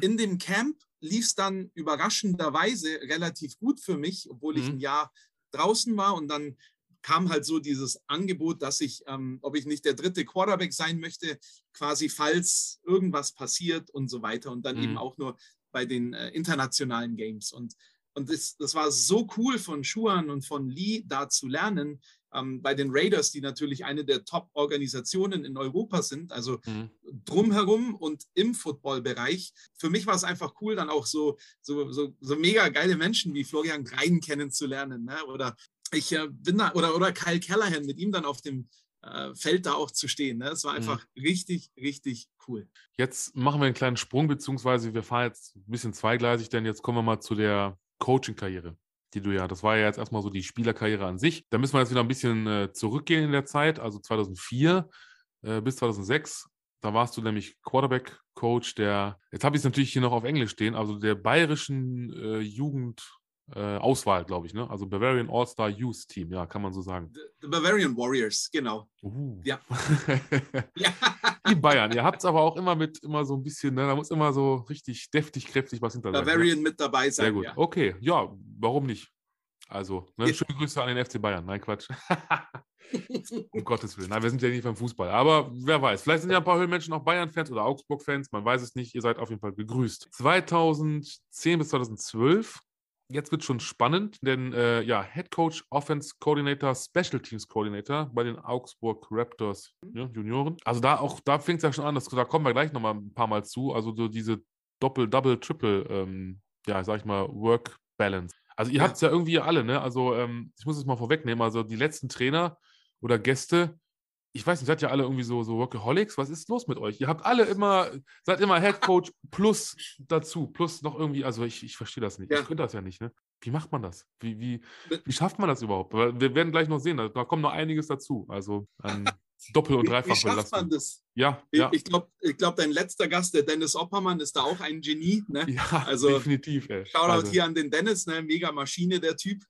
C: in dem Camp lief es dann überraschenderweise relativ gut für mich, obwohl mhm. ich ein Jahr draußen war und dann kam halt so dieses Angebot, dass ich, ähm, ob ich nicht der dritte Quarterback sein möchte, quasi falls irgendwas passiert und so weiter. Und dann mhm. eben auch nur bei den äh, internationalen Games. Und, und das, das war so cool von Schuan und von Lee da zu lernen, ähm, bei den Raiders, die natürlich eine der Top-Organisationen in Europa sind, also mhm. drumherum und im Football-Bereich. Für mich war es einfach cool, dann auch so, so, so, so mega geile Menschen wie Florian Grein kennenzulernen ne? oder ich äh, bin da, oder, oder Kyle Callahan, mit ihm dann auf dem äh, Feld da auch zu stehen. Ne? Das war mhm. einfach mhm. richtig, richtig cool.
B: Jetzt machen wir einen kleinen Sprung, beziehungsweise wir fahren jetzt ein bisschen zweigleisig, denn jetzt kommen wir mal zu der Coaching-Karriere, die du ja, das war ja jetzt erstmal so die Spielerkarriere an sich. Da müssen wir jetzt wieder ein bisschen äh, zurückgehen in der Zeit, also 2004 äh, bis 2006. Da warst du nämlich Quarterback-Coach der, jetzt habe ich es natürlich hier noch auf Englisch stehen, also der bayerischen äh, Jugend äh, Auswahl, glaube ich, ne? Also Bavarian All-Star Youth Team, ja, kann man so sagen.
C: The, Bavarian Warriors, genau.
B: Uh. Ja. ja. Die Bayern, ihr habt es aber auch immer mit, immer so ein bisschen, ne? da muss immer so richtig deftig, kräftig was hinter
C: sein. Bavarian ne? mit dabei sein.
B: Sehr gut. Ja. Okay, ja, warum nicht? Also, ne? schöne Grüße an den FC Bayern. Nein, Quatsch. um Gottes Willen. Nein, wir sind ja nicht beim Fußball. Aber wer weiß, vielleicht sind ja ein paar Höhlenmenschen auch Bayern-Fans oder Augsburg-Fans. Man weiß es nicht. Ihr seid auf jeden Fall begrüßt. 2010 bis 2012 jetzt wird schon spannend, denn äh, ja, Head Coach, Offense Coordinator, Special Teams Coordinator bei den Augsburg Raptors ja, Junioren. Also da auch, da fängt es ja schon an, das, da kommen wir gleich nochmal ein paar Mal zu. Also so diese Doppel, Double, Triple, ähm, ja, sag ich mal, Work Balance. Also ihr ja. habt es ja irgendwie alle, ne? Also ähm, ich muss es mal vorwegnehmen. Also die letzten Trainer oder Gäste, ich weiß nicht, seid ja alle irgendwie so, so Workaholics? Was ist los mit euch? Ihr habt alle immer, seid immer Head Coach plus dazu, plus noch irgendwie, also ich, ich verstehe das nicht. Ja. Ich könnte das ja nicht, ne? Wie macht man das? Wie, wie, wie schafft man das überhaupt? Wir werden gleich noch sehen, da, kommt noch einiges dazu. Also an Doppel- und Dreifach
C: Wie, wie schafft man das?
B: Ja,
C: ich, ja. ich glaube, ich glaub, dein letzter Gast, der Dennis Oppermann, ist da auch ein Genie. Ne?
B: Ja, also, definitiv. Ey.
C: Shoutout also. hier an den Dennis, ne? mega Maschine, der Typ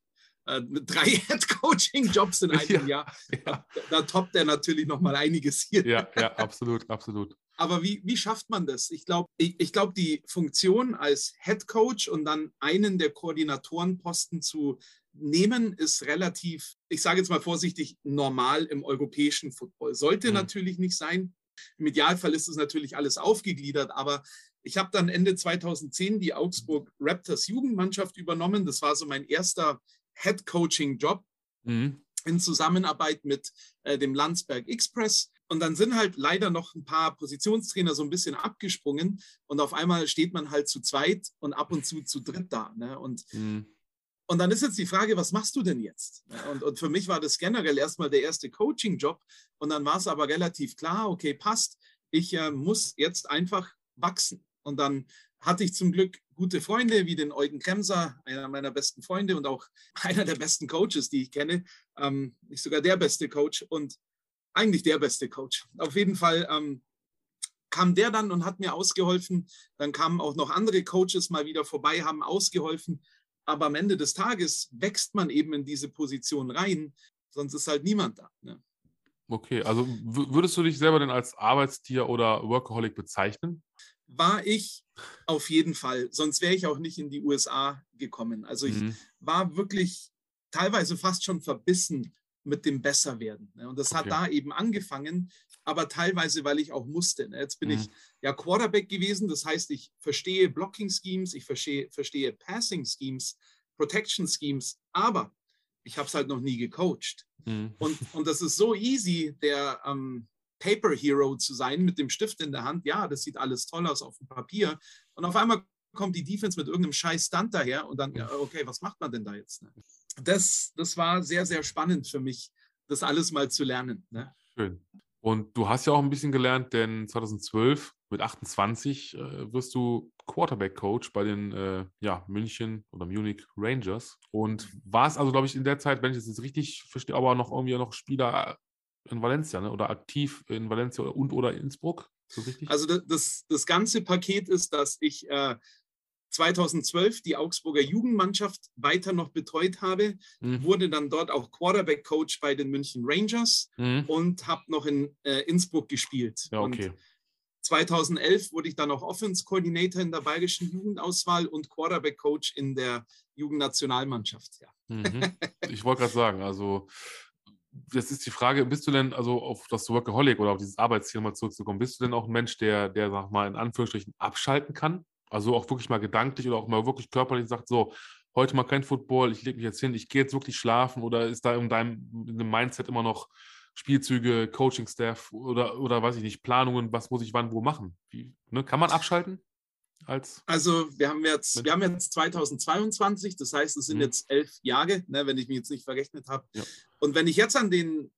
C: äh, drei Head-Coaching-Jobs in einem ja, Jahr. Ja. Da, da, toppt er natürlich noch mal einiges hier.
B: Ja, ja, absolut, absolut.
C: Aber wie, wie schafft man das? Ich glaube, ich, ich glaub, die Funktion als Head Coach und dann einen der Koordinatorenposten zu nehmen, ist relativ, ich sage jetzt mal vorsichtig, normal im europäischen Football. Sollte mhm. natürlich nicht sein. Im Idealfall ist es natürlich alles aufgegliedert, aber ich habe dann Ende 2010 die Augsburg Raptors Jugendmannschaft übernommen. Das war so mein erster Head Coaching Job mhm. in Zusammenarbeit mit äh, dem Landsberg Express. Und dann sind halt leider noch ein paar Positionstrainer so ein bisschen abgesprungen und auf einmal steht man halt zu zweit und ab und zu zu dritt da. Ne? Und, mhm. und dann ist jetzt die Frage, was machst du denn jetzt? Und, und für mich war das generell erstmal der erste Coaching-Job und dann war es aber relativ klar, okay, passt, ich äh, muss jetzt einfach wachsen. Und dann hatte ich zum Glück gute Freunde wie den Eugen Kremser, einer meiner besten Freunde und auch einer der besten Coaches, die ich kenne. Ähm, nicht sogar der beste Coach und eigentlich der beste Coach. Auf jeden Fall ähm, kam der dann und hat mir ausgeholfen. Dann kamen auch noch andere Coaches mal wieder vorbei, haben ausgeholfen. Aber am Ende des Tages wächst man eben in diese Position rein, sonst ist halt niemand da. Ne?
B: Okay, also würdest du dich selber denn als Arbeitstier oder Workaholic bezeichnen?
C: War ich auf jeden Fall. Sonst wäre ich auch nicht in die USA gekommen. Also ich mhm. war wirklich teilweise fast schon verbissen mit dem Besserwerden. Ne? Und das okay. hat da eben angefangen, aber teilweise, weil ich auch musste. Ne? Jetzt bin mhm. ich ja Quarterback gewesen, das heißt, ich verstehe Blocking Schemes, ich verstehe, verstehe Passing Schemes, Protection Schemes, aber ich habe es halt noch nie gecoacht. Mhm. Und, und das ist so easy, der ähm, Paper Hero zu sein mit dem Stift in der Hand. Ja, das sieht alles toll aus auf dem Papier. Und auf einmal kommt die Defense mit irgendeinem scheiß Stunt daher und dann, okay, was macht man denn da jetzt? Ne? Das, das war sehr, sehr spannend für mich, das alles mal zu lernen. Ne?
B: Schön. Und du hast ja auch ein bisschen gelernt, denn 2012 mit 28 äh, wirst du Quarterback-Coach bei den äh, ja, München oder Munich Rangers. Und warst also, glaube ich, in der Zeit, wenn ich das jetzt richtig verstehe, aber noch irgendwie noch Spieler in Valencia ne? oder aktiv in Valencia und oder Innsbruck. So
C: also das, das ganze Paket ist, dass ich äh, 2012 die Augsburger Jugendmannschaft weiter noch betreut habe, mhm. wurde dann dort auch Quarterback-Coach bei den München Rangers mhm. und habe noch in äh, Innsbruck gespielt.
B: Ja, okay. Und
C: 2011 wurde ich dann auch Offense-Coordinator in der bayerischen Jugendauswahl und Quarterback-Coach in der Jugendnationalmannschaft. Ja.
B: Mhm. Ich wollte gerade sagen, also das ist die Frage, bist du denn, also auf das Workaholic oder auf dieses Arbeitsziel mal zurückzukommen, bist du denn auch ein Mensch, der, der, sag mal, in Anführungsstrichen abschalten kann? Also auch wirklich mal gedanklich oder auch mal wirklich körperlich sagt, so, heute mal kein Football, ich lege mich jetzt hin, ich gehe jetzt wirklich schlafen oder ist da in deinem in dem Mindset immer noch Spielzüge, Coaching-Staff oder, oder weiß ich nicht, Planungen, was muss ich wann wo machen? Wie, ne? Kann man abschalten? Als
C: also wir haben jetzt, wir haben jetzt 2022, das heißt, es sind mhm. jetzt elf Jahre, ne, wenn ich mich jetzt nicht verrechnet habe. Ja. Und wenn ich jetzt an den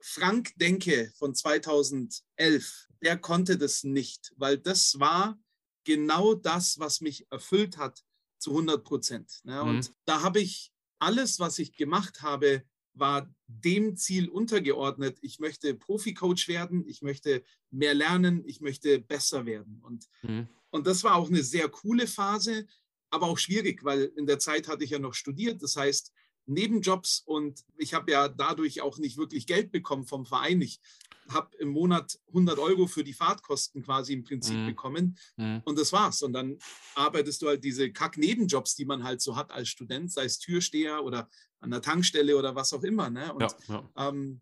C: Frank denke von 2011, der konnte das nicht, weil das war genau das, was mich erfüllt hat zu 100 Prozent. Ne? Mhm. Und da habe ich alles, was ich gemacht habe, war dem Ziel untergeordnet. Ich möchte Profi-Coach werden, ich möchte mehr lernen, ich möchte besser werden. Und, mhm. und das war auch eine sehr coole Phase, aber auch schwierig, weil in der Zeit hatte ich ja noch studiert. Das heißt, Nebenjobs und ich habe ja dadurch auch nicht wirklich Geld bekommen vom Verein. Ich habe im Monat 100 Euro für die Fahrtkosten quasi im Prinzip mhm. bekommen mhm. und das war's. Und dann arbeitest du halt diese Kack-Nebenjobs, die man halt so hat als Student, sei es Türsteher oder an der Tankstelle oder was auch immer. Ne? Und, ja, ja. Ähm,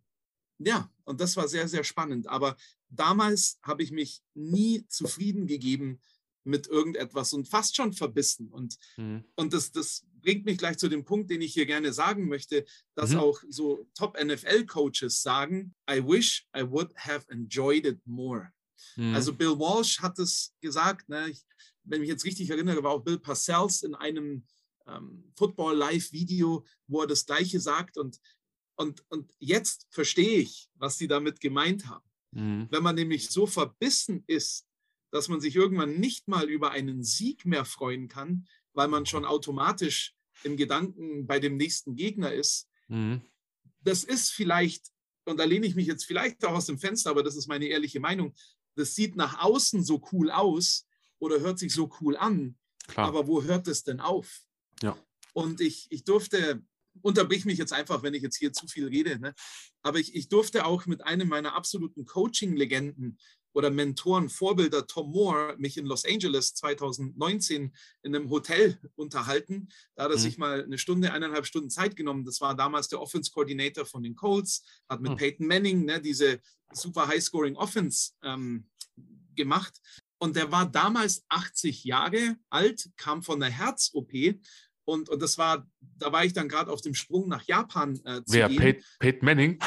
C: ja, und das war sehr, sehr spannend. Aber damals habe ich mich nie zufrieden gegeben mit irgendetwas und fast schon verbissen. Und, mhm. und das, das bringt mich gleich zu dem Punkt, den ich hier gerne sagen möchte, dass mhm. auch so Top-NFL-Coaches sagen, I wish I would have enjoyed it more. Mhm. Also Bill Walsh hat es gesagt, ne, ich, wenn ich mich jetzt richtig erinnere, war auch Bill Parcells in einem ähm, Football-Live-Video, wo er das Gleiche sagt. Und, und, und jetzt verstehe ich, was sie damit gemeint haben. Mhm. Wenn man nämlich so verbissen ist, dass man sich irgendwann nicht mal über einen Sieg mehr freuen kann, weil man schon automatisch im Gedanken bei dem nächsten Gegner ist. Mhm. Das ist vielleicht, und da lehne ich mich jetzt vielleicht auch aus dem Fenster, aber das ist meine ehrliche Meinung, das sieht nach außen so cool aus oder hört sich so cool an, Klar. aber wo hört es denn auf?
B: Ja.
C: Und ich, ich durfte, unterbrich mich jetzt einfach, wenn ich jetzt hier zu viel rede, ne? aber ich, ich durfte auch mit einem meiner absoluten Coaching-Legenden oder Mentoren, Vorbilder, Tom Moore, mich in Los Angeles 2019 in einem Hotel unterhalten. Da hat er mhm. sich mal eine Stunde, eineinhalb Stunden Zeit genommen. Das war damals der Offense Coordinator von den Colts, hat mit mhm. Peyton Manning ne, diese super High-Scoring Offense ähm, gemacht. Und der war damals 80 Jahre alt, kam von einer Herz-OP und, und das war, da war ich dann gerade auf dem Sprung nach Japan äh,
B: zu Wer, gehen. Peyton Manning?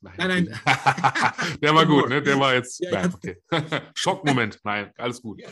C: Nein, nein. nein.
B: der war gut, ne? Der war jetzt. Ja, nein, okay. Schockmoment. Nein, alles gut.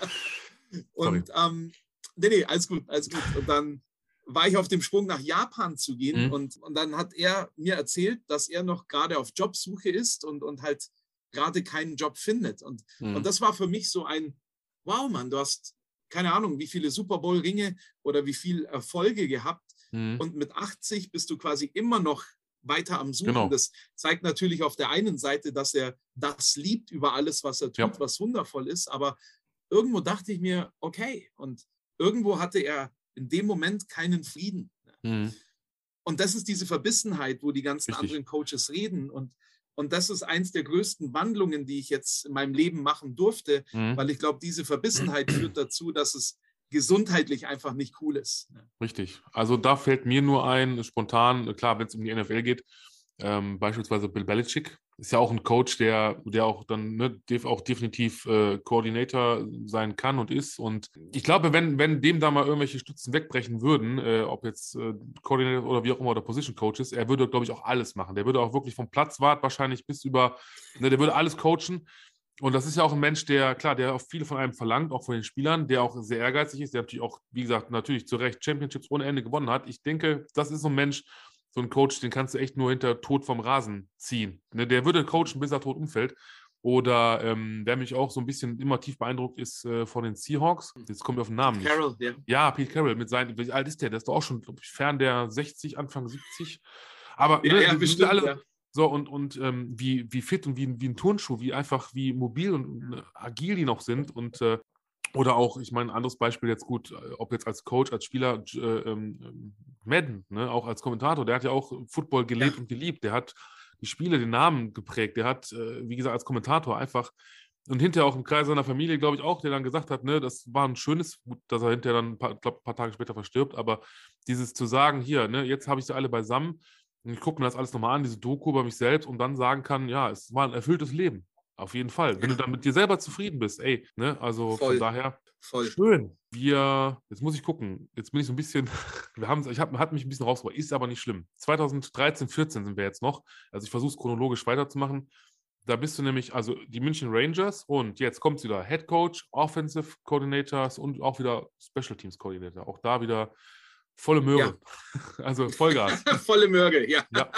C: und ähm, nee, nee, alles gut, alles gut. Und dann war ich auf dem Sprung nach Japan zu gehen mhm. und, und dann hat er mir erzählt, dass er noch gerade auf Jobsuche ist und, und halt gerade keinen Job findet. Und, mhm. und das war für mich so ein, wow, Mann, du hast keine Ahnung, wie viele Super Bowl-Ringe oder wie viele Erfolge gehabt. Mhm. Und mit 80 bist du quasi immer noch weiter am Suchen. Genau. Das zeigt natürlich auf der einen Seite, dass er das liebt über alles, was er tut, ja. was wundervoll ist. Aber irgendwo dachte ich mir, okay. Und irgendwo hatte er in dem Moment keinen Frieden. Mhm. Und das ist diese Verbissenheit, wo die ganzen Richtig. anderen Coaches reden. Und, Und das ist eins der größten Wandlungen, die ich jetzt in meinem Leben machen durfte, mhm. weil ich glaube, diese Verbissenheit führt dazu, dass es gesundheitlich einfach nicht cool ist.
B: Richtig. Also da fällt mir nur ein, spontan, klar, wenn es um die NFL geht, ähm, beispielsweise Bill Belichick ist ja auch ein Coach, der, der auch dann ne, auch definitiv äh, Koordinator sein kann und ist. Und ich glaube, wenn, wenn dem da mal irgendwelche Stützen wegbrechen würden, äh, ob jetzt äh, Koordinator oder wie auch immer oder Position Coach ist, er würde, glaube ich, auch alles machen. Der würde auch wirklich vom Platzwart wahrscheinlich bis über, ne, der würde alles coachen. Und das ist ja auch ein Mensch, der, klar, der auch viel von einem verlangt, auch von den Spielern, der auch sehr ehrgeizig ist, der natürlich auch, wie gesagt, natürlich zu Recht Championships ohne Ende gewonnen hat. Ich denke, das ist so ein Mensch, so ein Coach, den kannst du echt nur hinter Tod vom Rasen ziehen. Ne, der würde coachen, bis er tot umfällt. Oder ähm, wer mich auch so ein bisschen immer tief beeindruckt ist äh, von den Seahawks. Jetzt kommen wir auf den Namen Pete Carroll, ja. Ja, Pete Carroll mit seinen, wie alt ist der? Der ist doch auch schon, glaube ich, fern der 60, Anfang 70. Aber ja, ne, ja, bestimmt, alle, ja. So, und, und ähm, wie, wie fit und wie, wie ein Turnschuh, wie einfach, wie mobil und, äh, agil die noch sind. Und äh, oder auch, ich meine, ein anderes Beispiel jetzt gut, äh, ob jetzt als Coach, als Spieler, äh, ähm, Madden, ne, auch als Kommentator, der hat ja auch Football gelebt ja. und geliebt. Der hat die Spiele, den Namen geprägt. Der hat, äh, wie gesagt, als Kommentator einfach und hinterher auch im Kreis seiner Familie, glaube ich, auch, der dann gesagt hat, ne, das war ein schönes, gut, dass er hinterher dann ein paar, glaub, paar Tage später verstirbt, aber dieses zu sagen, hier, ne, jetzt habe ich sie alle beisammen ich gucke mir das alles nochmal an, diese Doku über mich selbst und dann sagen kann, ja, es war ein erfülltes Leben. Auf jeden Fall. Wenn du dann mit dir selber zufrieden bist, ey, ne? Also Voll. von daher. Voll. Schön. Wir, jetzt muss ich gucken. Jetzt bin ich so ein bisschen, wir haben ich habe hat mich ein bisschen rausgebracht, ist aber nicht schlimm. 2013, 14 sind wir jetzt noch. Also ich versuche es chronologisch weiterzumachen. Da bist du nämlich, also die München Rangers und jetzt kommt wieder Head Coach, Offensive Coordinators und auch wieder Special Teams Coordinator. Auch da wieder volle Möhre. Ja. Also Vollgas.
C: volle Möhre, ja.
B: ja.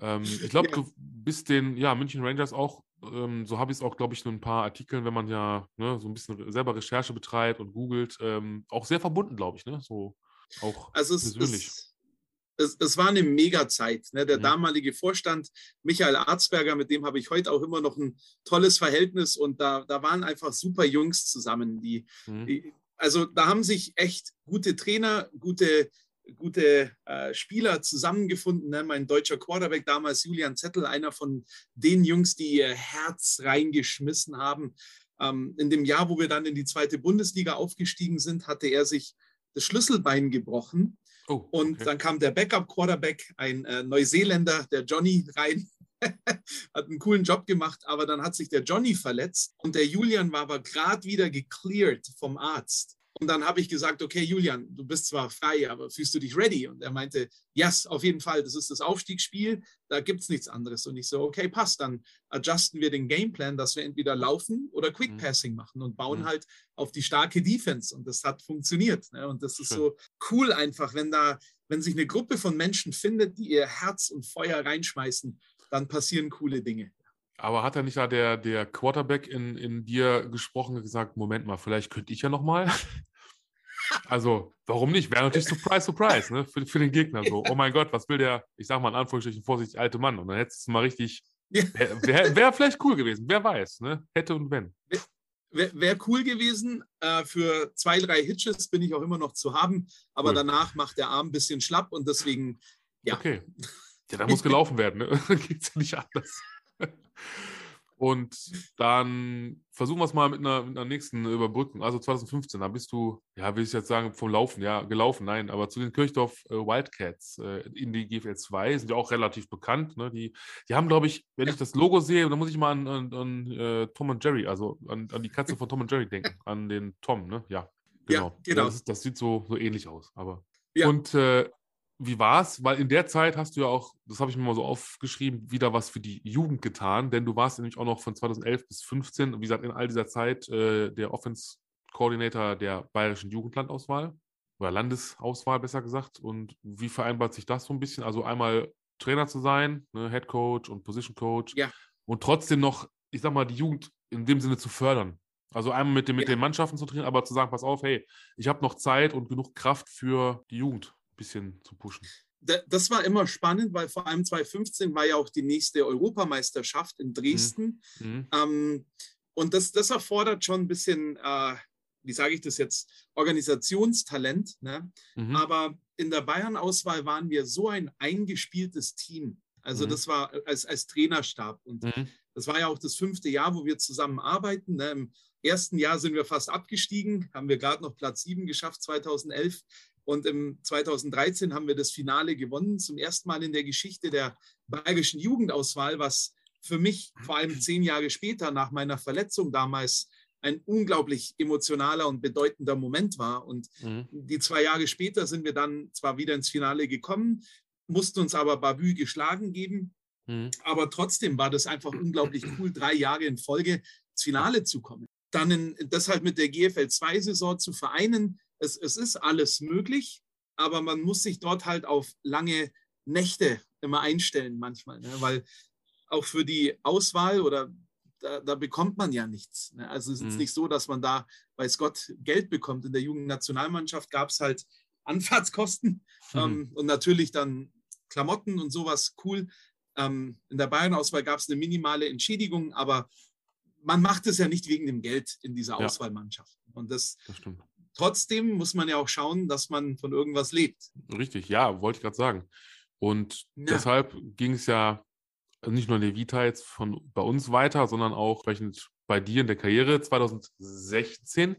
B: Ähm, ich glaube, ja. du bist den ja, München Rangers auch ähm, so habe ich es auch, glaube ich, in ein paar Artikeln, wenn man ja ne, so ein bisschen selber Recherche betreibt und googelt, ähm, auch sehr verbunden, glaube ich, ne? So auch
C: also es, persönlich. Es, es, es war eine Mega-Zeit. Ne? Der mhm. damalige Vorstand, Michael Arzberger, mit dem habe ich heute auch immer noch ein tolles Verhältnis und da, da waren einfach super Jungs zusammen, die, mhm. die also da haben sich echt gute Trainer, gute gute äh, Spieler zusammengefunden. Ne? Mein deutscher Quarterback damals, Julian Zettel, einer von den Jungs, die ihr Herz reingeschmissen haben. Ähm, in dem Jahr, wo wir dann in die zweite Bundesliga aufgestiegen sind, hatte er sich das Schlüsselbein gebrochen. Oh, okay. Und dann kam der Backup-Quarterback, ein äh, Neuseeländer, der Johnny, rein. hat einen coolen Job gemacht, aber dann hat sich der Johnny verletzt und der Julian war aber gerade wieder gecleared vom Arzt. Und dann habe ich gesagt, okay, Julian, du bist zwar frei, aber fühlst du dich ready? Und er meinte, yes, auf jeden Fall, das ist das Aufstiegsspiel, da gibt es nichts anderes. Und ich so, okay, passt, dann adjusten wir den Gameplan, dass wir entweder laufen oder Quick mhm. Passing machen und bauen mhm. halt auf die starke Defense. Und das hat funktioniert. Ne? Und das ist Schön. so cool einfach, wenn da, wenn sich eine Gruppe von Menschen findet, die ihr Herz und Feuer reinschmeißen, dann passieren coole Dinge.
B: Aber hat er nicht da der, der Quarterback in, in dir gesprochen und gesagt, Moment mal, vielleicht könnte ich ja noch mal? Also, warum nicht? Wäre natürlich Surprise, Surprise, ne? Für, für den Gegner so. Oh mein Gott, was will der, ich sag mal in Anführungsstrichen, vorsichtig alte Mann? Und dann hättest du mal richtig. Wäre wär, wär vielleicht cool gewesen, wer weiß, ne? Hätte und wenn.
C: Wäre wär cool gewesen. Äh, für zwei, drei Hitches bin ich auch immer noch zu haben, aber cool. danach macht der Arm ein bisschen schlapp und deswegen, ja.
B: Okay. Ja, da muss gelaufen werden, ne? Geht's ja nicht anders. Und dann versuchen wir es mal mit einer, mit einer, nächsten Überbrückung. Also 2015, da bist du, ja, will ich jetzt sagen, vom Laufen, ja, gelaufen, nein, aber zu den Kirchdorf äh, Wildcats äh, in die GFL 2 sind ja auch relativ bekannt. Ne? Die, die haben, glaube ich, wenn ich das Logo sehe, dann muss ich mal an, an, an äh, Tom und Jerry, also an, an, die Katze von Tom und Jerry denken, an den Tom, ne? Ja, genau. Ja, genau. Das, das, sieht so, so ähnlich aus, aber. Ja. Und äh, wie war es? Weil in der Zeit hast du ja auch, das habe ich mir mal so aufgeschrieben, wieder was für die Jugend getan, denn du warst nämlich auch noch von 2011 bis 2015, wie gesagt, in all dieser Zeit äh, der Offense Coordinator der bayerischen Jugendlandauswahl oder Landesauswahl besser gesagt. Und wie vereinbart sich das so ein bisschen? Also einmal Trainer zu sein, ne, Head Coach und Position Coach ja. und trotzdem noch, ich sag mal, die Jugend in dem Sinne zu fördern. Also einmal mit, den, mit ja. den Mannschaften zu trainieren, aber zu sagen, pass auf, hey, ich habe noch Zeit und genug Kraft für die Jugend bisschen zu pushen?
C: Das war immer spannend, weil vor allem 2015 war ja auch die nächste Europameisterschaft in Dresden. Mhm. mhm. Ähm, und das, das erfordert schon ein bisschen, äh, wie sage ich das jetzt, Organisationstalent. Ne? Mhm. Aber in der Bayern-Auswahl waren wir so ein eingespieltes Team. Also mhm. das war als, als Trainerstab. Und mhm. das war ja auch das fünfte Jahr, wo wir zusammen arbeiten. Ne? Im ersten Jahr sind wir fast abgestiegen, haben wir gerade noch Platz sieben geschafft, 2011. Und im 2013 haben wir das Finale gewonnen, zum ersten Mal in der Geschichte der bayerischen Jugendauswahl, was für mich vor allem zehn Jahre später nach meiner Verletzung damals ein unglaublich emotionaler und bedeutender Moment war. Und mhm. die zwei Jahre später sind wir dann zwar wieder ins Finale gekommen, mussten uns aber Babü geschlagen geben. Mhm. Aber trotzdem war das einfach unglaublich cool, drei Jahre in Folge ins Finale zu kommen. Dann in, das halt mit der GFL 2-Saison zu vereinen, es, es ist alles möglich, aber man muss sich dort halt auf lange Nächte immer einstellen manchmal, ne? weil auch für die Auswahl oder da, da, bekommt man ja nichts. Ne? Also es ist mhm. nicht so, dass man da, weiß Gott, Geld bekommt. In der Jugendnationalmannschaft gab es halt Anfahrtskosten mhm. ähm, und natürlich dann Klamotten und sowas cool. Ähm, in der Bayern-Auswahl gab es eine minimale Entschädigung, aber man macht es ja nicht wegen dem Geld in dieser ja. Auswahlmannschaft. Und das, das trotzdem muss man ja auch schauen, dass man von irgendwas lebt.
B: Richtig, ja, wollte ich gerade sagen. Und ja. deshalb ging es ja nicht nur in der Vita jetzt von bei uns weiter, sondern auch entsprechend bei dir in der Karriere 2016.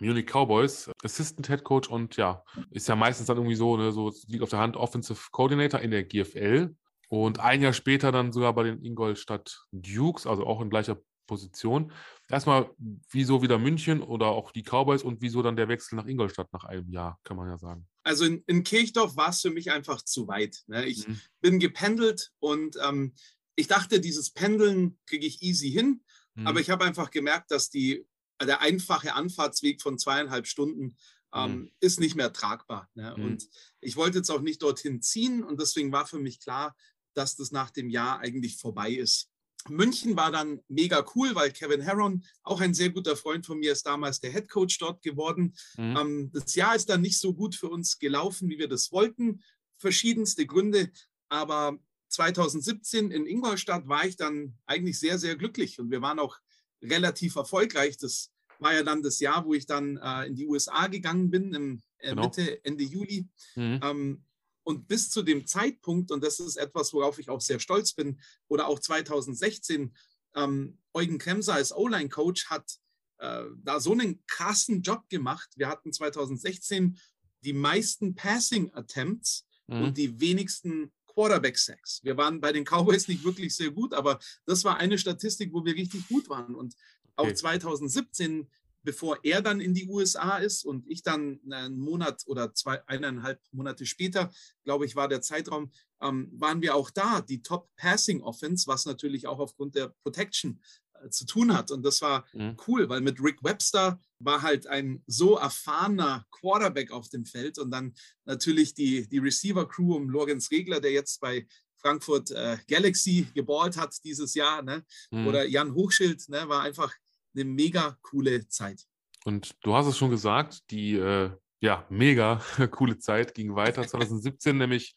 B: Munich Cowboys, Assistant Head Coach und ja, ist ja meistens dann irgendwie so, ne, so liegt auf der Hand Offensive Coordinator in der GFL und ein Jahr später dann sogar bei den Ingolstadt Dukes, also auch in gleicher Position. Erstmal, wieso wieder München oder auch die Cowboys und wieso dann der Wechsel nach Ingolstadt nach einem Jahr, kann man ja sagen.
C: Also in, in Kirchdorf war es für mich einfach zu weit. Ne? Ich mhm. bin gependelt und ähm, ich dachte, dieses Pendeln kriege ich easy hin, mhm. aber ich habe einfach gemerkt, dass die, der einfache Anfahrtsweg von zweieinhalb Stunden ähm, mhm. ist nicht mehr tragbar. Ne? Mhm. Und ich wollte jetzt auch nicht dorthin ziehen und deswegen war für mich klar, dass das nach dem Jahr eigentlich vorbei ist. München war dann mega cool, weil Kevin Herron, auch ein sehr guter Freund von mir, ist damals der Head Coach dort geworden. Mhm. Ähm, das Jahr ist dann nicht so gut für uns gelaufen, wie wir das wollten. Verschiedenste Gründe. Aber 2017 in Ingolstadt war ich dann eigentlich sehr, sehr glücklich und wir waren auch relativ erfolgreich. Das war ja dann das Jahr, wo ich dann äh, in die USA gegangen bin, im äh, genau. Mitte, Ende Juli. Mhm. Ähm, und bis zu dem Zeitpunkt, und das ist etwas, worauf ich auch sehr stolz bin, oder auch 2016, ähm, Eugen Kremser als O-Line-Coach hat äh, da so einen krassen Job gemacht. Wir hatten 2016 die meisten Passing-Attempts mhm. und die wenigsten Quarterback-Sacks. Wir waren bei den Cowboys nicht wirklich sehr gut, aber das war eine Statistik, wo wir richtig gut waren. Und auch okay. 2017 bevor er dann in die USA ist und ich dann einen Monat oder zwei, eineinhalb Monate später, glaube ich, war der Zeitraum, ähm, waren wir auch da, die Top Passing Offense, was natürlich auch aufgrund der Protection äh, zu tun hat. Und das war mhm. cool, weil mit Rick Webster war halt ein so erfahrener Quarterback auf dem Feld und dann natürlich die, die Receiver-Crew um Lorenz Regler, der jetzt bei Frankfurt äh, Galaxy geballt hat dieses Jahr, ne? Mhm. oder Jan Hochschild, ne? war einfach eine mega coole Zeit.
B: Und du hast es schon gesagt, die äh, ja, mega coole Zeit ging weiter 2017, nämlich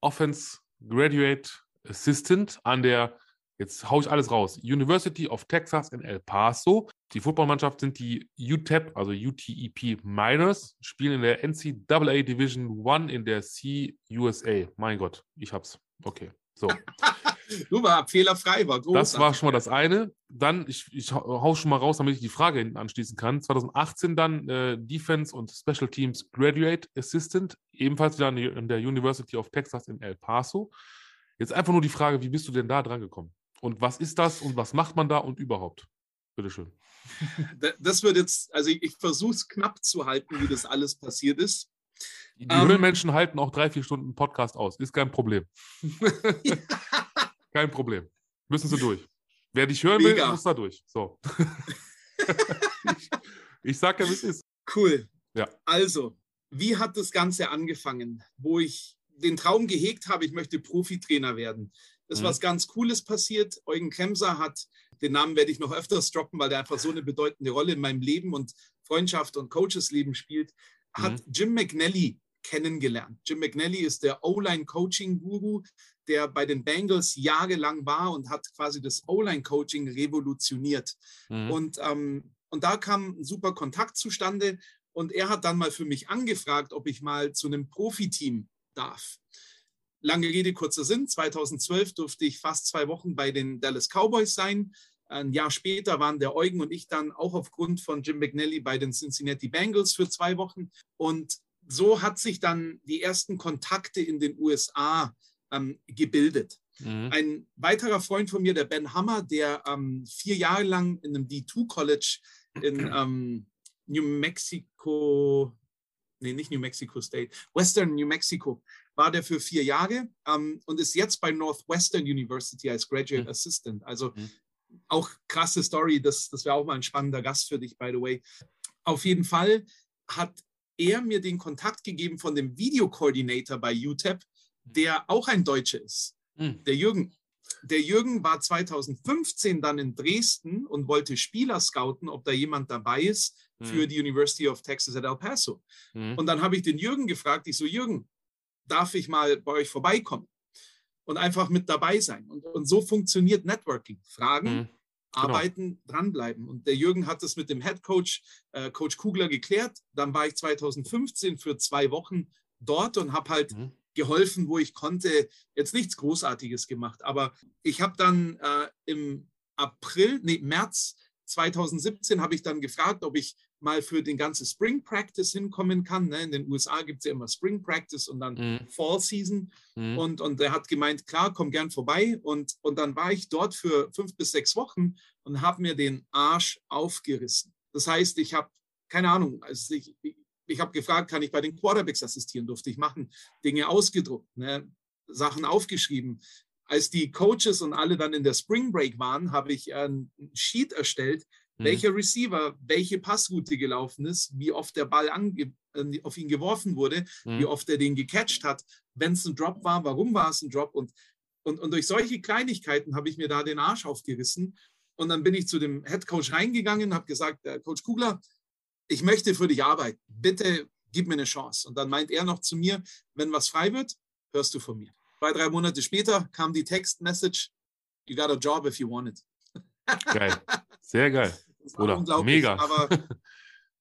B: Offense Graduate Assistant an der, jetzt haue ich alles raus, University of Texas in El Paso. Die Footballmannschaft sind die UTEP, also UTEP Miners, spielen in der NCAA Division 1 in der CUSA. Mein Gott, ich hab's. Okay, so.
C: Du war fehlerfrei, war
B: groß. Das war schon mal das eine. Dann, ich, ich hau schon mal raus, damit ich die Frage hinten anschließen kann. 2018 dann äh, Defense und Special Teams Graduate Assistant, ebenfalls wieder an der University of Texas in El Paso. Jetzt einfach nur die Frage, wie bist du denn da dran gekommen? Und was ist das und was macht man da und überhaupt? Bitteschön.
C: Das wird jetzt, also ich, ich versuche es knapp zu halten, wie das alles passiert ist.
B: Die, um, Höhlenmenschen halten auch drei, vier Stunden Podcast aus. Ist kein Problem. Kein Problem. Müssen sie durch. Wer dich hören Mega. will, muss da durch. So. ich, ich sag ja, wie es ist.
C: Cool. Ja. Also, wie hat das Ganze angefangen, wo ich den Traum gehegt habe, ich möchte Profitrainer werden? Das ist mhm. was ganz Cooles passiert. Eugen Kremser hat, den Namen werde ich noch öfters droppen, weil der einfach so eine bedeutende Rolle in meinem Leben und Freundschaft und Coachesleben spielt, hat mhm. Jim McNally kennengelernt. Jim McNally ist der O-Line-Coaching-Guru, der bei den Bengals jahrelang war und hat quasi das O-Line-Coaching revolutioniert. Mhm. Und, ähm, und da kam ein super Kontakt zustande und er hat dann mal für mich angefragt, ob ich mal zu einem Profiteam darf. lange Rede, kurzer Sinn. 2012 durfte ich fast zwei Wochen bei den Dallas Cowboys sein. Ein Jahr später waren der Eugen und ich dann auch aufgrund von Jim McNally bei den Cincinnati Bengals für zwei Wochen. Und so hat sich dann die ersten Kontakte in den USA ähm, gebildet. Mhm. Ein weiterer Freund von mir, der Ben Hammer, der ähm, vier Jahre lang in einem D2-College in ähm, New Mexico, nee, nicht New Mexico State, Western New Mexico, war der für vier Jahre ähm, und ist jetzt bei Northwestern University als Graduate mhm. Assistant. Also mhm. auch krasse Story, das, das wäre auch mal ein spannender Gast für dich, by the way. Auf jeden Fall hat er mir den Kontakt gegeben von dem Videokoordinator bei UTEP, der auch ein Deutscher ist. Mhm. Der Jürgen. Der Jürgen war 2015 dann in Dresden und wollte Spieler scouten, ob da jemand dabei ist für mhm. die University of Texas at El Paso. Mhm. Und dann habe ich den Jürgen gefragt, ich so, Jürgen, darf ich mal bei euch vorbeikommen? Und einfach mit dabei sein. Und, und so funktioniert Networking. Fragen, Genau. arbeiten, dranbleiben. Und der Jürgen hat das mit dem Head Coach, äh, Coach Kugler, geklärt. Dann war ich 2015 für zwei Wochen dort und habe halt mhm geholfen, wo ich konnte. Jetzt nichts Großartiges gemacht, aber ich habe dann äh, im April, nee, März 2017 habe ich dann gefragt, ob ich mal für den ganzen Spring Practice hinkommen kann. Ne? In den USA gibt es ja immer Spring Practice und dann mhm. Fall Season. Mhm. Und, und er hat gemeint, klar, komm gern vorbei. Und, und dann war ich dort für fünf bis sechs Wochen und habe mir den Arsch aufgerissen. Das heißt, ich habe, keine Ahnung, also ich, ich habe gefragt, kann ich bei den Quarterbacks assistieren? Durfte ich machen. Dinge ausgedruckt, ne? Sachen aufgeschrieben. Als die Coaches und alle dann in der Spring Break waren, habe ich ein Sheet erstellt, mhm. welcher Receiver welche Passroute gelaufen ist, wie oft der Ball ange äh, auf ihn geworfen wurde, mhm. wie oft er den gecatcht hat, wenn es ein Drop war, warum war es ein Drop und, und, und durch solche Kleinigkeiten habe ich mir da den Arsch aufgerissen und dann bin ich zu dem Head Coach reingegangen, habe gesagt, äh, Coach Kugler, ich möchte für dich arbeiten. Bitte gib mir eine Chance. Und dann meint er noch zu mir, wenn was frei wird, hörst du von mir. Zwei, drei Monate später kam die Text-Message, you got a job if you want it.
B: Geil. Sehr geil. Oder mega.
C: Aber,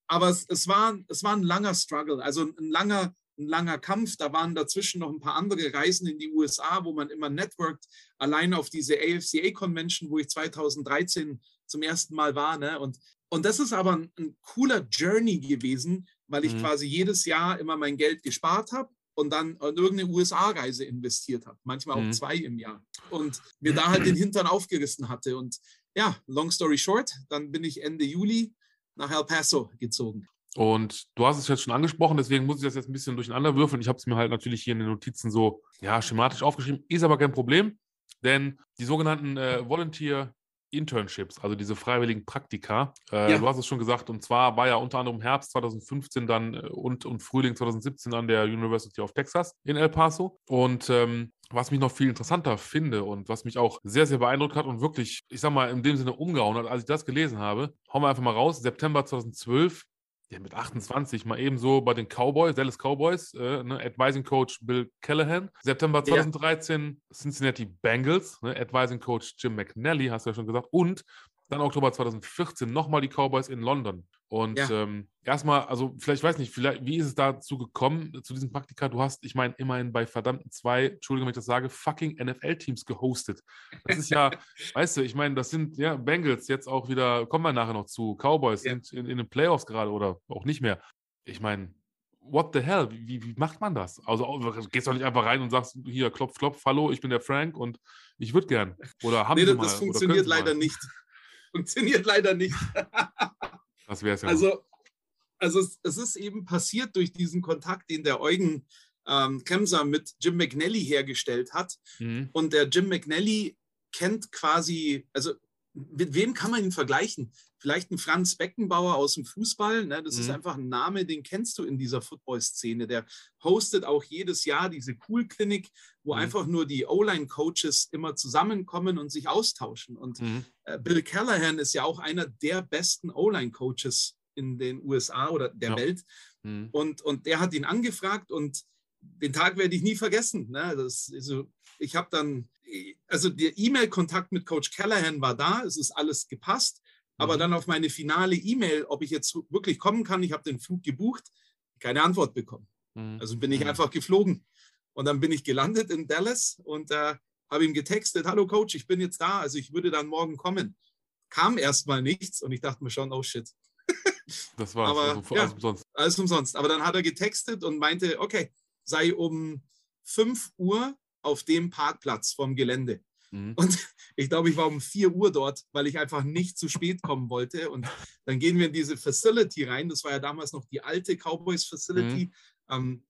C: aber es, es, war, es war ein langer Struggle, also ein langer, ein langer Kampf. Da waren dazwischen noch ein paar andere Reisen in die USA, wo man immer networked. Allein auf diese AFCA-Convention, wo ich 2013 zum ersten Mal war. Ne? Und und das ist aber ein, ein cooler Journey gewesen, weil ich mhm. quasi jedes Jahr immer mein Geld gespart habe und dann in irgendeine USA-Reise investiert habe, manchmal auch mhm. zwei im Jahr. Und mir da halt den Hintern aufgerissen hatte. Und ja, long story short, dann bin ich Ende Juli nach El Paso gezogen.
B: Und du hast es jetzt schon angesprochen, deswegen muss ich das jetzt ein bisschen durcheinander würfeln. Ich habe es mir halt natürlich hier in den Notizen so ja, schematisch aufgeschrieben, ist aber kein Problem, denn die sogenannten äh, Volunteer Internships, also diese freiwilligen Praktika. Äh, ja. Du hast es schon gesagt, und zwar war ja unter anderem Herbst 2015 dann äh, und, und Frühling 2017 an der University of Texas in El Paso. Und ähm, was mich noch viel interessanter finde und was mich auch sehr, sehr beeindruckt hat und wirklich, ich sag mal, in dem Sinne umgehauen hat, als ich das gelesen habe, hauen wir einfach mal raus, September 2012 ja, mit 28 mal ebenso bei den Cowboys, Dallas Cowboys, äh, ne, Advising Coach Bill Callahan. September 2013 ja. Cincinnati Bengals, ne, Advising Coach Jim McNally, hast du ja schon gesagt. Und dann Oktober 2014 nochmal die Cowboys in London. Und ja. ähm, erstmal, also vielleicht weiß nicht, vielleicht, wie ist es dazu gekommen, zu diesem Praktika? Du hast, ich meine, immerhin bei verdammten zwei, Entschuldigung, wenn ich das sage, fucking NFL-Teams gehostet. Das ist ja, weißt du, ich meine, das sind ja Bengals jetzt auch wieder, kommen wir nachher noch zu, Cowboys ja. sind in, in den Playoffs gerade oder auch nicht mehr. Ich meine, what the hell? Wie, wie, macht man das? Also gehst du nicht einfach rein und sagst, hier, klopf, klopf, hallo, ich bin der Frank und ich würde gern. Oder haben nee,
C: Sie
B: mal,
C: das funktioniert leider nicht funktioniert leider nicht.
B: das wäre es ja.
C: Also, also es, es, ist eben passiert durch diesen Kontakt, den der Eugen ähm, Kemser mit Jim McNally hergestellt hat. Mhm. Und der Jim McNally kennt quasi, also mit wem kann man ihn vergleichen? Vielleicht ein Franz Beckenbauer aus dem Fußball. Ne? Das mhm. ist einfach ein Name, den kennst du in dieser Football-Szene. Der hostet auch jedes Jahr diese Cool-Klinik, wo mhm. einfach nur die O-Line-Coaches immer zusammenkommen und sich austauschen. Und mhm. äh, Bill Callahan ist ja auch einer der besten O-Line-Coaches in den USA oder der ja. Welt. Mhm. Und, und der hat ihn angefragt und den Tag werde ich nie vergessen. Ne? Das, also, ich habe dann also der E-Mail-Kontakt mit Coach Callahan war da, es ist alles gepasst, aber mhm. dann auf meine finale E-Mail, ob ich jetzt wirklich kommen kann, ich habe den Flug gebucht, keine Antwort bekommen. Mhm. Also bin ich mhm. einfach geflogen. Und dann bin ich gelandet in Dallas und äh, habe ihm getextet, hallo Coach, ich bin jetzt da, also ich würde dann morgen kommen. Kam erstmal nichts und ich dachte mir schon, oh shit.
B: Das war
C: Aber,
B: also,
C: ja,
B: alles umsonst.
C: Alles umsonst. Aber dann hat er getextet und meinte, okay, sei um 5 Uhr auf dem Parkplatz vom Gelände.
B: Mhm.
C: Und ich glaube, ich war um 4 Uhr dort, weil ich einfach nicht zu spät kommen wollte. Und dann gehen wir in diese Facility rein. Das war ja damals noch die alte Cowboys Facility. Ähm,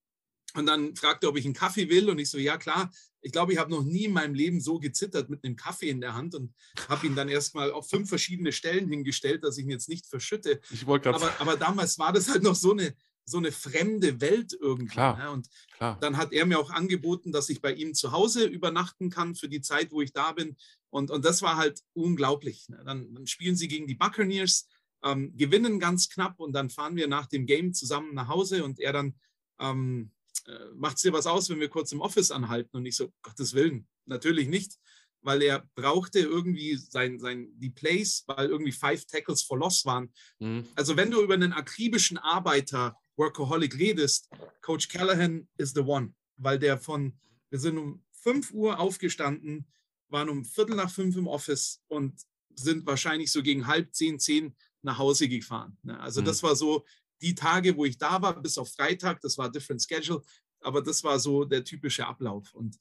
C: und dann fragte er, ob ich einen Kaffee will. Und ich so, ja klar. Ich glaube, ich habe noch nie in meinem Leben so gezittert mit einem Kaffee in der Hand und habe ihn dann erstmal auf fünf verschiedene Stellen hingestellt, dass ich ihn jetzt nicht verschütte.
B: Ich wollte gerade
C: Aber, aber damals war das halt noch so eine, so eine fremde Welt irgendwie.
B: Klar.
C: Ne? Und
B: klar.
C: dann hat er mir auch angeboten, dass ich bei ihm zu Hause übernachten kann für die Zeit, wo ich da bin. Und, und das war halt unglaublich. Ne? Dann, dann spielen sie gegen die Buccaneers, ähm, gewinnen ganz knapp und dann fahren wir nach dem Game zusammen nach Hause und er dann ähm, äh, macht es dir was aus, wenn wir kurz im Office anhalten? Und ich so, Gottes Willen, natürlich nicht, weil er brauchte irgendwie sein, sein, die Plays, weil irgendwie five Tackles for Loss waren.
B: Mhm.
C: Also wenn du über einen akribischen Arbeiter, Workaholic redest, Coach Callahan is the one, weil der von, wir sind um 5 Uhr aufgestanden, waren um Viertel nach fünf im Office und sind wahrscheinlich so gegen halb zehn, zehn nach Hause gefahren. ne? Also
B: Mhm.
C: das war so die Tage, wo ich da war, bis auf Freitag, das war different schedule, aber das war so der typische Ablauf. Und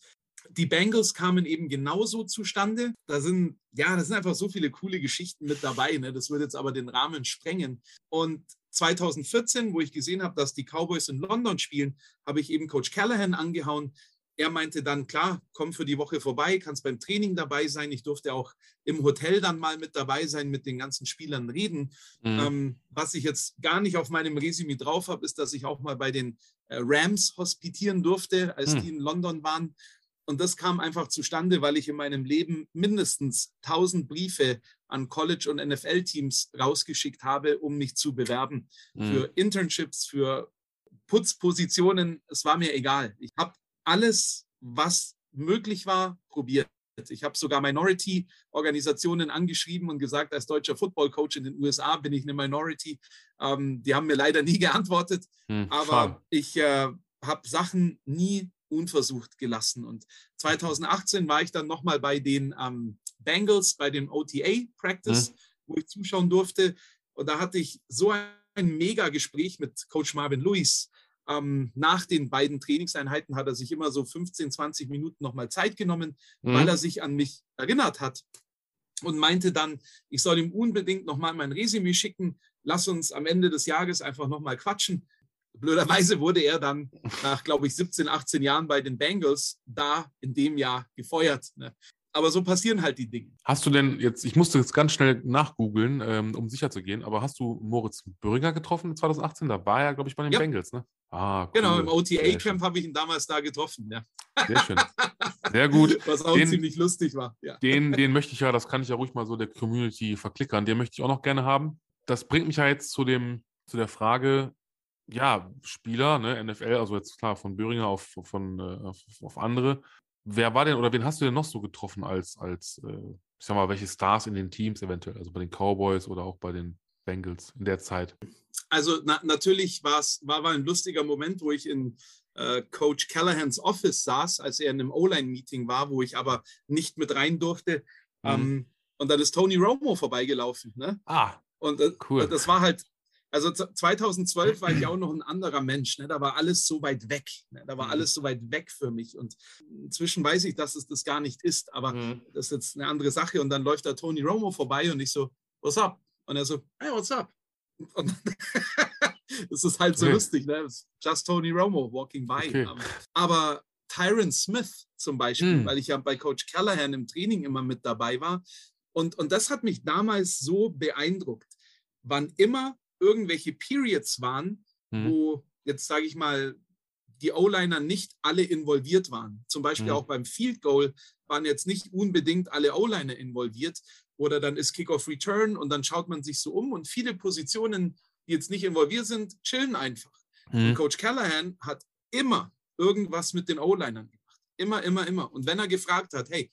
C: die Bengals kamen eben genauso zustande. Da sind, ja, da sind einfach so viele coole Geschichten mit dabei. Ne? Das würde jetzt aber den Rahmen sprengen. Und 2014, wo ich gesehen habe, dass die Cowboys in London spielen, habe ich eben Coach Callahan angehauen. Er meinte dann, klar, komm für die Woche vorbei, kannst beim Training dabei sein. Ich durfte auch im Hotel dann mal mit dabei sein, mit den ganzen Spielern reden.
B: Mhm.
C: Ähm, was ich jetzt gar nicht auf meinem Resümee drauf habe, ist, dass ich auch mal bei den äh, Rams hospitieren durfte, als
B: Hm.
C: die in London waren. Und das kam einfach zustande, weil ich in meinem Leben mindestens 1000 Briefe an College- und NFL-Teams rausgeschickt habe, um mich zu bewerben.
B: Mhm.
C: Für Internships, für Putzpositionen. Es war mir egal. Ich habe alles, was möglich war, probiert. Ich habe sogar Minority-Organisationen angeschrieben und gesagt, als deutscher Football-Coach in den USA bin ich eine Minority. Ähm, die haben mir leider nie geantwortet.
B: Mhm.
C: Aber
B: Schade.
C: ich äh, habe Sachen nie unversucht gelassen. Und 2018 war ich dann nochmal bei den ähm, Bengals, bei dem OTA-Practice, wo ich zuschauen durfte. Und da hatte ich so ein mega Gespräch mit Coach Marvin Lewis. Ähm, nach den beiden Trainingseinheiten hat er sich immer so 15, 20 Minuten nochmal Zeit genommen, weil
B: Mhm.
C: er sich an mich erinnert hat und meinte dann, ich soll ihm unbedingt nochmal mein Resümee schicken. Lass uns am Ende des Jahres einfach nochmal quatschen. Blöderweise wurde er dann nach, glaube ich, 17, 18 Jahren bei den Bengals da in dem Jahr gefeuert. Ne? Aber so passieren halt die Dinge.
B: Hast du denn jetzt, ich musste jetzt ganz schnell nachgoogeln, ähm, um sicher zu gehen, aber hast du Moritz Böhringer getroffen 2018? Da war er, glaube ich, bei den
C: Ja.
B: Bengals, ne? Ah, cool.
C: Genau, im. OTA-Camp habe ich ihn damals da getroffen, ja.
B: Sehr schön. Sehr gut.
C: was auch
B: Den-
C: ziemlich lustig war. Ja.
B: Den, den möchte ich ja, das kann ich ja ruhig mal so der Community verklickern, den möchte ich auch noch gerne haben. Das bringt mich ja jetzt zu dem, zu der Frage, ja, Spieler, ne, NFL, also jetzt klar von Böhringer auf, von, äh, auf, auf andere. Wer war denn oder wen hast du denn noch so getroffen als, als äh, ich sag mal, welche Stars in den Teams eventuell, also bei den Cowboys oder auch bei den Bengals in der Zeit?
C: Also na, natürlich war, war ein lustiger Moment, wo ich in äh, Coach Callahans Office saß, als er in einem O-Line-Meeting war, wo ich aber nicht mit rein durfte.
B: Mhm.
C: Ähm, und dann ist Tony Romo vorbeigelaufen. Ne?
B: Ah,
C: Und äh,
B: Cool.
C: das war halt, also z- 2012 war ich auch noch ein anderer Mensch. Ne? Da war alles so weit weg. Ne? Da war
B: Mhm.
C: alles so weit weg für mich. Und inzwischen weiß ich, dass es das gar nicht ist. Aber
B: Mhm.
C: das ist jetzt eine andere Sache. Und dann läuft da Tony Romo vorbei und ich so, what's up? Und er so, hey, what's up? Und das ist halt so
B: Okay.
C: lustig, ne? Just Tony Romo walking by.
B: Okay.
C: Aber Tyron Smith zum Beispiel,
B: Hm.
C: weil ich ja bei Coach Callahan im Training immer mit dabei war. Und, und das hat mich damals so beeindruckt. Wann immer irgendwelche Periods waren,
B: Mhm.
C: wo jetzt sage ich mal, die O-Liner nicht alle involviert waren. Zum Beispiel
B: Mhm.
C: auch beim Field Goal waren jetzt nicht unbedingt alle O-Liner involviert. Oder dann ist Kickoff Return und dann schaut man sich so um und viele Positionen, die jetzt nicht involviert sind, chillen einfach. Und
B: Mhm.
C: Coach Callahan hat immer irgendwas mit den O-Linern gemacht. Immer, immer, immer. Und wenn er gefragt hat, hey,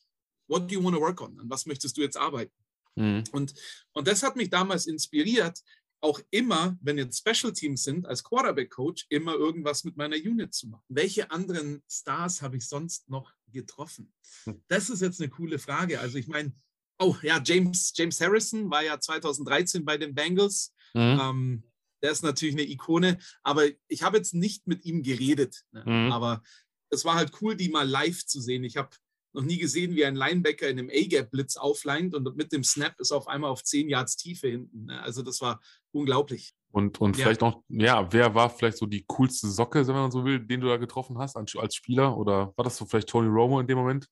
C: what do you want to work on? An was möchtest du jetzt arbeiten?
B: Mhm.
C: Und, und das hat mich damals inspiriert, auch immer, wenn jetzt Special Teams sind, als Quarterback Coach, immer irgendwas mit meiner Unit zu machen. Welche anderen Stars habe ich sonst noch getroffen? Hm. Das ist jetzt eine coole Frage. Also ich meine, oh ja, James, James Harrison war ja 2013 bei den Bengals. Mhm. Ähm, der ist natürlich eine Ikone, aber ich habe jetzt nicht mit ihm geredet. Ne? Mhm. Aber es war halt cool, die mal live zu sehen. Ich habe noch nie gesehen, wie ein Linebacker in einem A-Gap-Blitz aufleint und mit dem Snap ist auf einmal auf 10 Yards Tiefe hinten. Ne? Also das war unglaublich.
B: Und, und ja. vielleicht noch, ja, wer war vielleicht so die coolste Socke, wenn man so will, den du da getroffen hast als Spieler? Oder war das so vielleicht Tony Romo in dem Moment?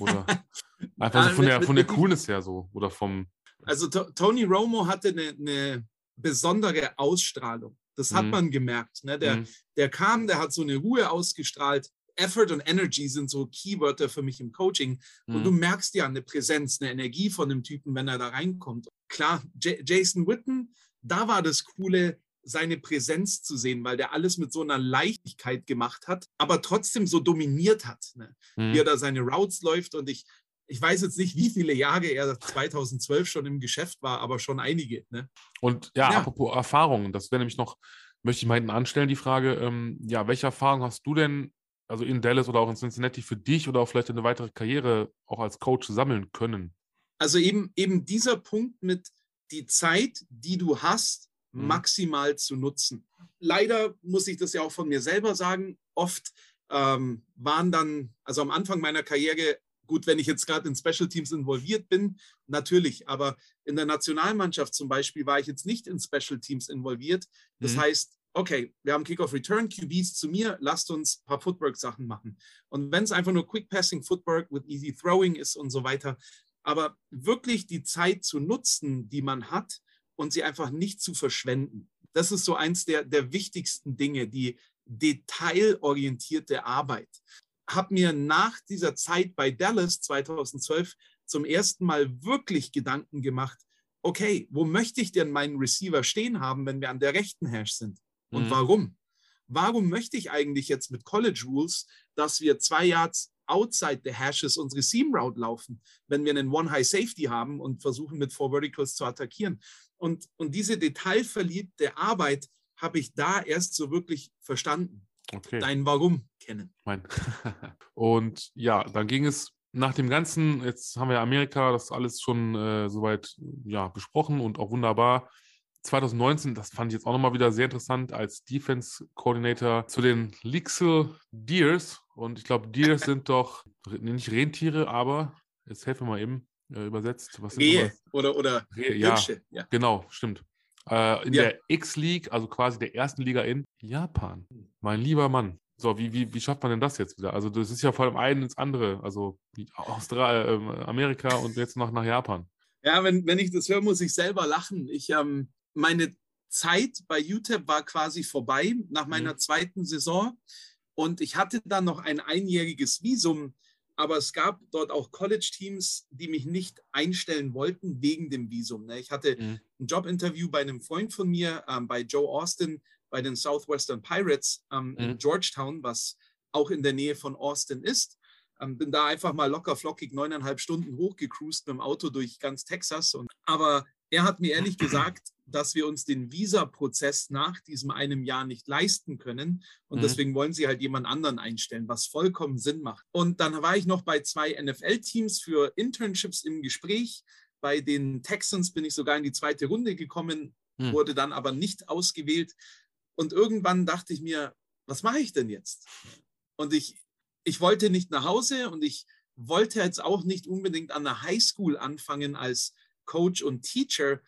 B: Oder einfach so von der, von der Coolness her so? Oder vom.
C: Also Tony Romo hatte eine, eine besondere Ausstrahlung. Das hat mhm. man gemerkt. Ne? Der, mhm. der kam, der hat so eine Ruhe ausgestrahlt. Effort und Energy sind so Keywörter für mich im Coaching. Und du mhm. merkst ja eine Präsenz, eine Energie von dem Typen, wenn er da reinkommt. Klar, J Jason Witten, da war das Coole, seine Präsenz zu sehen, weil der alles mit so einer Leichtigkeit gemacht hat, aber trotzdem so dominiert hat. Ne? Mhm. Wie er da seine Routes läuft und ich, ich weiß jetzt nicht, wie viele Jahre er 2012 schon im Geschäft war, aber schon einige. Ne?
B: Und ja, ja, apropos Erfahrungen, das wäre nämlich noch, möchte ich mal hinten anstellen, die Frage, ähm, ja, welche Erfahrung hast du denn also in Dallas oder auch in Cincinnati für dich oder auch vielleicht eine weitere Karriere auch als Coach sammeln können?
C: Also eben, eben dieser Punkt mit die Zeit, die du hast, mhm. maximal zu nutzen. Leider muss ich das ja auch von mir selber sagen, oft ähm, waren dann, also am Anfang meiner Karriere, gut, wenn ich jetzt gerade in Special Teams involviert bin, natürlich, aber in der Nationalmannschaft zum Beispiel war ich jetzt nicht in Special Teams involviert. Das mhm. heißt, okay, wir haben Kickoff Return, QBs zu mir, lasst uns ein paar Footwork-Sachen machen. Und wenn es einfach nur Quick Passing Footwork with Easy Throwing ist und so weiter, aber wirklich die Zeit zu nutzen, die man hat und sie einfach nicht zu verschwenden. Das ist so eins der, der wichtigsten Dinge, die detailorientierte Arbeit. Habe mir nach dieser Zeit bei Dallas 2012 zum ersten Mal wirklich Gedanken gemacht, okay, wo möchte ich denn meinen Receiver stehen haben, wenn wir an der rechten Hash sind? Und mhm. warum? Warum möchte ich eigentlich jetzt mit College Rules, dass wir zwei Yards outside the hashes unsere Seam Route laufen, wenn wir einen One High Safety haben und versuchen mit Four Verticals zu attackieren? Und, und diese detailverliebte Arbeit habe ich da erst so wirklich verstanden. Okay. Dein Warum kennen.
B: Mein. und ja, dann ging es nach dem Ganzen, jetzt haben wir Amerika, das alles schon äh, soweit ja, besprochen und auch wunderbar. 2019, das fand ich jetzt auch nochmal wieder sehr interessant, als Defense Coordinator zu den Lixel Deers. Und ich glaube, Deers sind doch nicht Rentiere, aber jetzt helfen wir mal eben äh, übersetzt.
C: Was Rehe oder, oder
B: Rehe, ja, ja, genau, stimmt. Äh, in ja. der X-League, also quasi der ersten Liga in Japan. Mein lieber Mann. So, wie, wie, wie schafft man denn das jetzt wieder? Also, das ist ja vor allem ein ins andere. Also, Australien, äh, Amerika und jetzt noch nach Japan.
C: Ja, wenn, wenn ich das höre, muss ich selber lachen. Ich, ähm, meine Zeit bei UTEP war quasi vorbei nach meiner mhm. zweiten Saison und ich hatte dann noch ein einjähriges Visum, aber es gab dort auch College-Teams, die mich nicht einstellen wollten wegen dem Visum. Ne? Ich hatte mhm. ein Jobinterview bei einem Freund von mir, ähm, bei Joe Austin, bei den Southwestern Pirates ähm, mhm. in Georgetown, was auch in der Nähe von Austin ist. Ähm, bin da einfach mal locker flockig neuneinhalb Stunden hochgecruised mit dem Auto durch ganz Texas. Und, aber er hat mir ehrlich gesagt, dass wir uns den Visa-Prozess nach diesem einem Jahr nicht leisten können. Und mhm. deswegen wollen sie halt jemand anderen einstellen, was vollkommen Sinn macht. Und dann war ich noch bei zwei NFL-Teams für Internships im Gespräch. Bei den Texans bin ich sogar in die zweite Runde gekommen, mhm. wurde dann aber nicht ausgewählt. Und irgendwann dachte ich mir, was mache ich denn jetzt? Und ich, ich wollte nicht nach Hause und ich wollte jetzt auch nicht unbedingt an der Highschool anfangen als Coach und Teacher,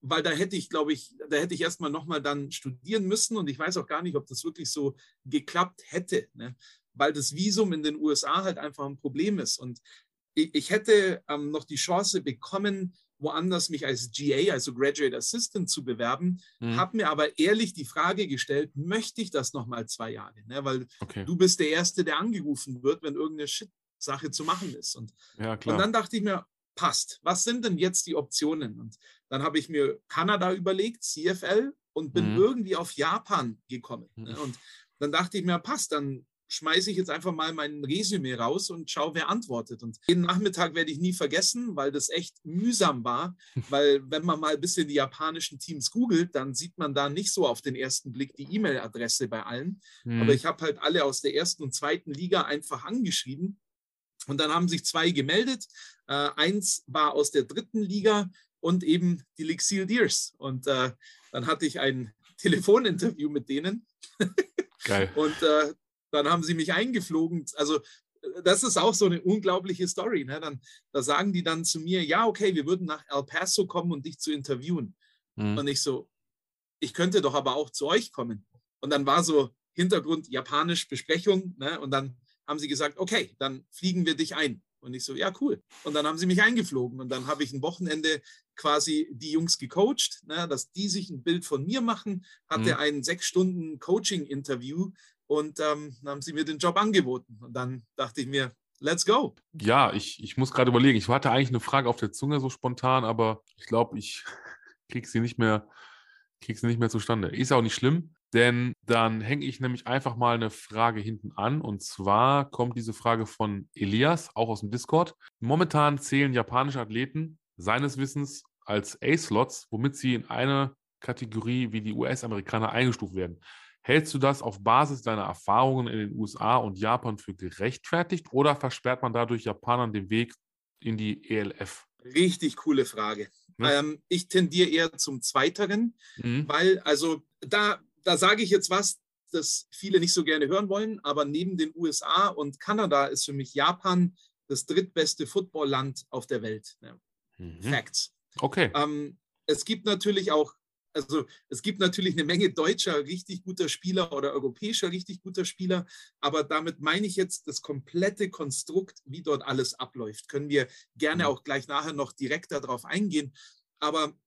C: weil da hätte ich, glaube ich, da hätte ich erstmal nochmal dann studieren müssen und ich weiß auch gar nicht, ob das wirklich so geklappt hätte, ne? weil das Visum in den USA halt einfach ein Problem ist. Und ich, ich hätte ähm, noch die Chance bekommen, woanders mich als GA, also Graduate Assistant, zu bewerben, mhm. habe mir aber ehrlich die Frage gestellt, möchte ich das nochmal zwei Jahre? Ne? Weil okay. du bist der Erste, der angerufen wird, wenn irgendeine Shit-Sache zu machen ist. Und, ja, und dann dachte ich mir, passt. Was sind denn jetzt die Optionen? Und dann habe ich mir Kanada überlegt, CFL, und bin mhm. irgendwie auf Japan gekommen. Ne? Und dann dachte ich mir, passt, dann schmeiße ich jetzt einfach mal mein Resümee raus und schaue, wer antwortet. Und den Nachmittag werde ich nie vergessen, weil das echt mühsam war. Weil wenn man mal ein bisschen die japanischen Teams googelt, dann sieht man da nicht so auf den ersten Blick die E-Mail-Adresse bei allen. Mhm. Aber ich habe halt alle aus der ersten und zweiten Liga einfach angeschrieben. Und dann haben sich zwei gemeldet. Äh, eins war aus der dritten Liga und eben die Lixil Deers. Und äh, dann hatte ich ein Telefoninterview mit denen.
B: Geil.
C: und äh, dann haben sie mich eingeflogen. Also das ist auch so eine unglaubliche Story. Ne? Dann, da sagen die dann zu mir, ja, okay, wir würden nach El Paso kommen und dich zu interviewen. Mhm. Und ich so, ich könnte doch aber auch zu euch kommen. Und dann war so Hintergrund japanisch Besprechung. Ne? Und dann haben sie gesagt, okay, dann fliegen wir dich ein. Und ich so, ja, cool. Und dann haben sie mich eingeflogen. Und dann habe ich ein Wochenende quasi die Jungs gecoacht, ne, dass die sich ein Bild von mir machen. Hatte mhm. ein sechs Stunden Coaching-Interview und ähm, dann haben sie mir den Job angeboten. Und dann dachte ich mir, let's go.
B: Ja, ich, ich muss gerade überlegen. Ich hatte eigentlich eine Frage auf der Zunge so spontan, aber ich glaube, ich kriege sie nicht mehr, krieg sie nicht mehr zustande. Ist auch nicht schlimm, denn dann hänge ich nämlich einfach mal eine Frage hinten an. Und zwar kommt diese Frage von Elias, auch aus dem Discord. Momentan zählen japanische Athleten seines Wissens als A-Slots, womit sie in eine Kategorie wie die US-Amerikaner eingestuft werden. Hältst du das auf Basis deiner Erfahrungen in den USA und Japan für gerechtfertigt oder versperrt man dadurch Japanern den Weg in die ELF?
C: Richtig coole Frage. Ja. Ähm, ich tendiere eher zum Zweiteren, mhm. weil, also da, da sage ich jetzt was, das viele nicht so gerne hören wollen, aber neben den USA und Kanada ist für mich Japan das drittbeste Footballland auf der Welt. Ja. Mhm. Facts.
B: Okay.
C: Ähm, es gibt natürlich auch also es gibt natürlich eine Menge deutscher richtig guter Spieler oder europäischer richtig guter Spieler, aber damit meine ich jetzt das komplette Konstrukt, wie dort alles abläuft. Können wir gerne mhm. auch gleich nachher noch direkter darauf eingehen. Aber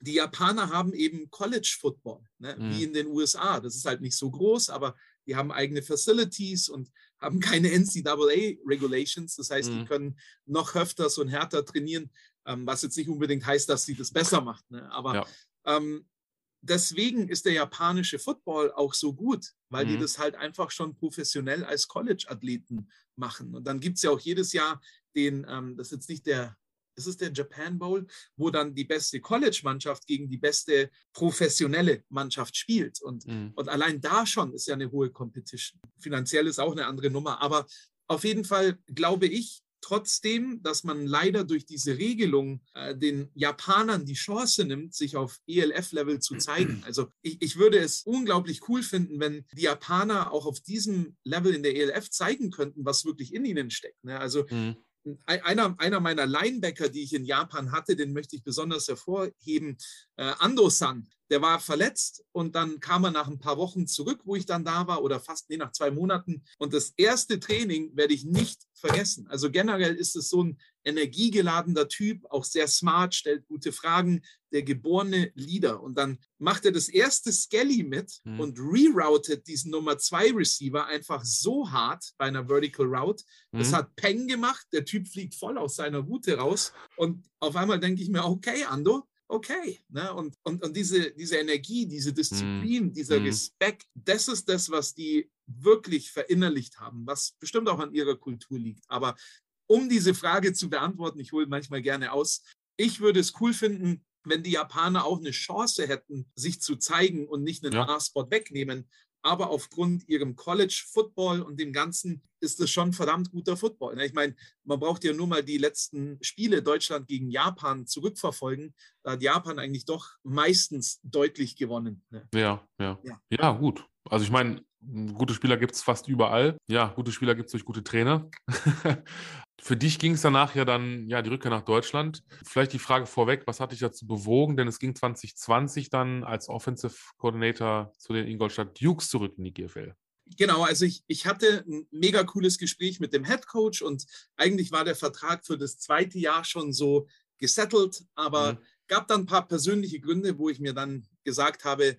C: die Japaner haben eben College Football, ne, mhm. wie in den USA. Das ist halt nicht so groß, aber die haben eigene Facilities und haben keine NCAA-Regulations. Das heißt, mhm. die können noch öfters und härter trainieren, ähm, was jetzt nicht unbedingt heißt, dass sie das besser macht. Ne? Aber ja. Ähm, deswegen ist der japanische Football auch so gut, weil mhm. die das halt einfach schon professionell als College-Athleten machen. Und dann gibt es ja auch jedes Jahr den, ähm, das ist jetzt nicht der, ist es der Japan Bowl, wo dann die beste College-Mannschaft gegen die beste professionelle Mannschaft spielt. Und, mhm. und allein da schon ist ja eine hohe Competition. Finanziell ist auch eine andere Nummer. Aber auf jeden Fall glaube ich, trotzdem, dass man leider durch diese Regelung äh, den Japanern die Chance nimmt, sich auf ELF-Level zu zeigen. Also ich, ich würde es unglaublich cool finden, wenn die Japaner auch auf diesem Level in der ELF zeigen könnten, was wirklich in ihnen steckt. Ne? Also mhm. Einer, einer meiner Linebacker, die ich in Japan hatte, den möchte ich besonders hervorheben, äh, Ando-san der war verletzt und dann kam er nach ein paar Wochen zurück, wo ich dann da war oder fast nee, nach zwei Monaten. Und das erste Training werde ich nicht vergessen. Also generell ist es so ein energiegeladener Typ, auch sehr smart, stellt gute Fragen, der geborene Leader. Und dann macht er das erste Skelly mit mhm. und reroutet diesen Nummer zwei Receiver einfach so hart bei einer Vertical Route. Das mhm. hat Peng gemacht. Der Typ fliegt voll aus seiner Route raus. Und auf einmal denke ich mir, okay, Ando, okay. Ne? Und, und, und diese, diese Energie, diese Disziplin, mm. dieser mm. Respekt, das ist das, was die wirklich verinnerlicht haben, was bestimmt auch an ihrer Kultur liegt. Aber um diese Frage zu beantworten, ich hole manchmal gerne aus, ich würde es cool finden, wenn die Japaner auch eine Chance hätten, sich zu zeigen und nicht einen ja. A-Spot wegnehmen, aber aufgrund ihrem College Football und dem Ganzen ist es schon verdammt guter Football. Ne? Ich meine, man braucht ja nur mal die letzten Spiele Deutschland gegen Japan zurückverfolgen. Da hat Japan eigentlich doch meistens deutlich gewonnen.
B: Ne? Ja, ja, ja. Ja, gut. Also ich meine, gute Spieler gibt es fast überall. Ja, gute Spieler gibt es durch gute Trainer. Für dich ging es danach ja dann, ja, die Rückkehr nach Deutschland. Vielleicht die Frage vorweg, was hat dich dazu bewogen? Denn es ging 2020 dann als Offensive Coordinator zu den Ingolstadt Dukes zurück in die GFL.
C: Genau, also ich, ich hatte ein mega cooles Gespräch mit dem Head Coach und eigentlich war der Vertrag für das zweite Jahr schon so gesettelt, aber mhm. gab dann ein paar persönliche Gründe, wo ich mir dann gesagt habe,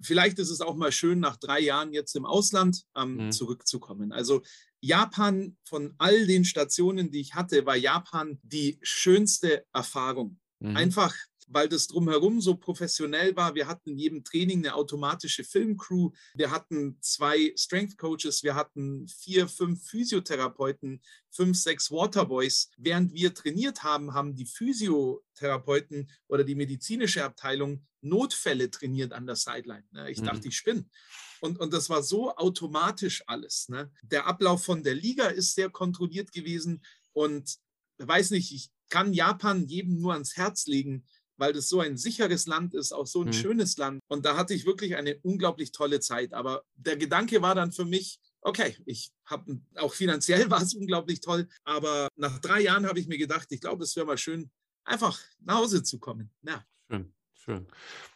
C: vielleicht ist es auch mal schön, nach drei Jahren jetzt im Ausland ähm, mhm. zurückzukommen. Also Japan, von all den Stationen, die ich hatte, war Japan die schönste Erfahrung. Mhm. Einfach, weil das drumherum so professionell war. Wir hatten in jedem Training eine automatische Filmcrew. Wir hatten zwei Strength Coaches. Wir hatten vier, fünf Physiotherapeuten, fünf, sechs Waterboys. Während wir trainiert haben, haben die Physiotherapeuten oder die medizinische Abteilung Notfälle trainiert an der Sideline. Ne? Ich dachte, mhm. ich spinne. Und, und das war so automatisch alles. Ne? Der Ablauf von der Liga ist sehr kontrolliert gewesen. Und weiß nicht, ich kann Japan jedem nur ans Herz legen, weil das so ein sicheres Land ist, auch so ein mhm. schönes Land. Und da hatte ich wirklich eine unglaublich tolle Zeit. Aber der Gedanke war dann für mich, okay, ich habe auch finanziell war es unglaublich toll, aber nach drei Jahren habe ich mir gedacht, ich glaube, es wäre mal schön, einfach nach Hause zu kommen. Ja.
B: Schön, schön.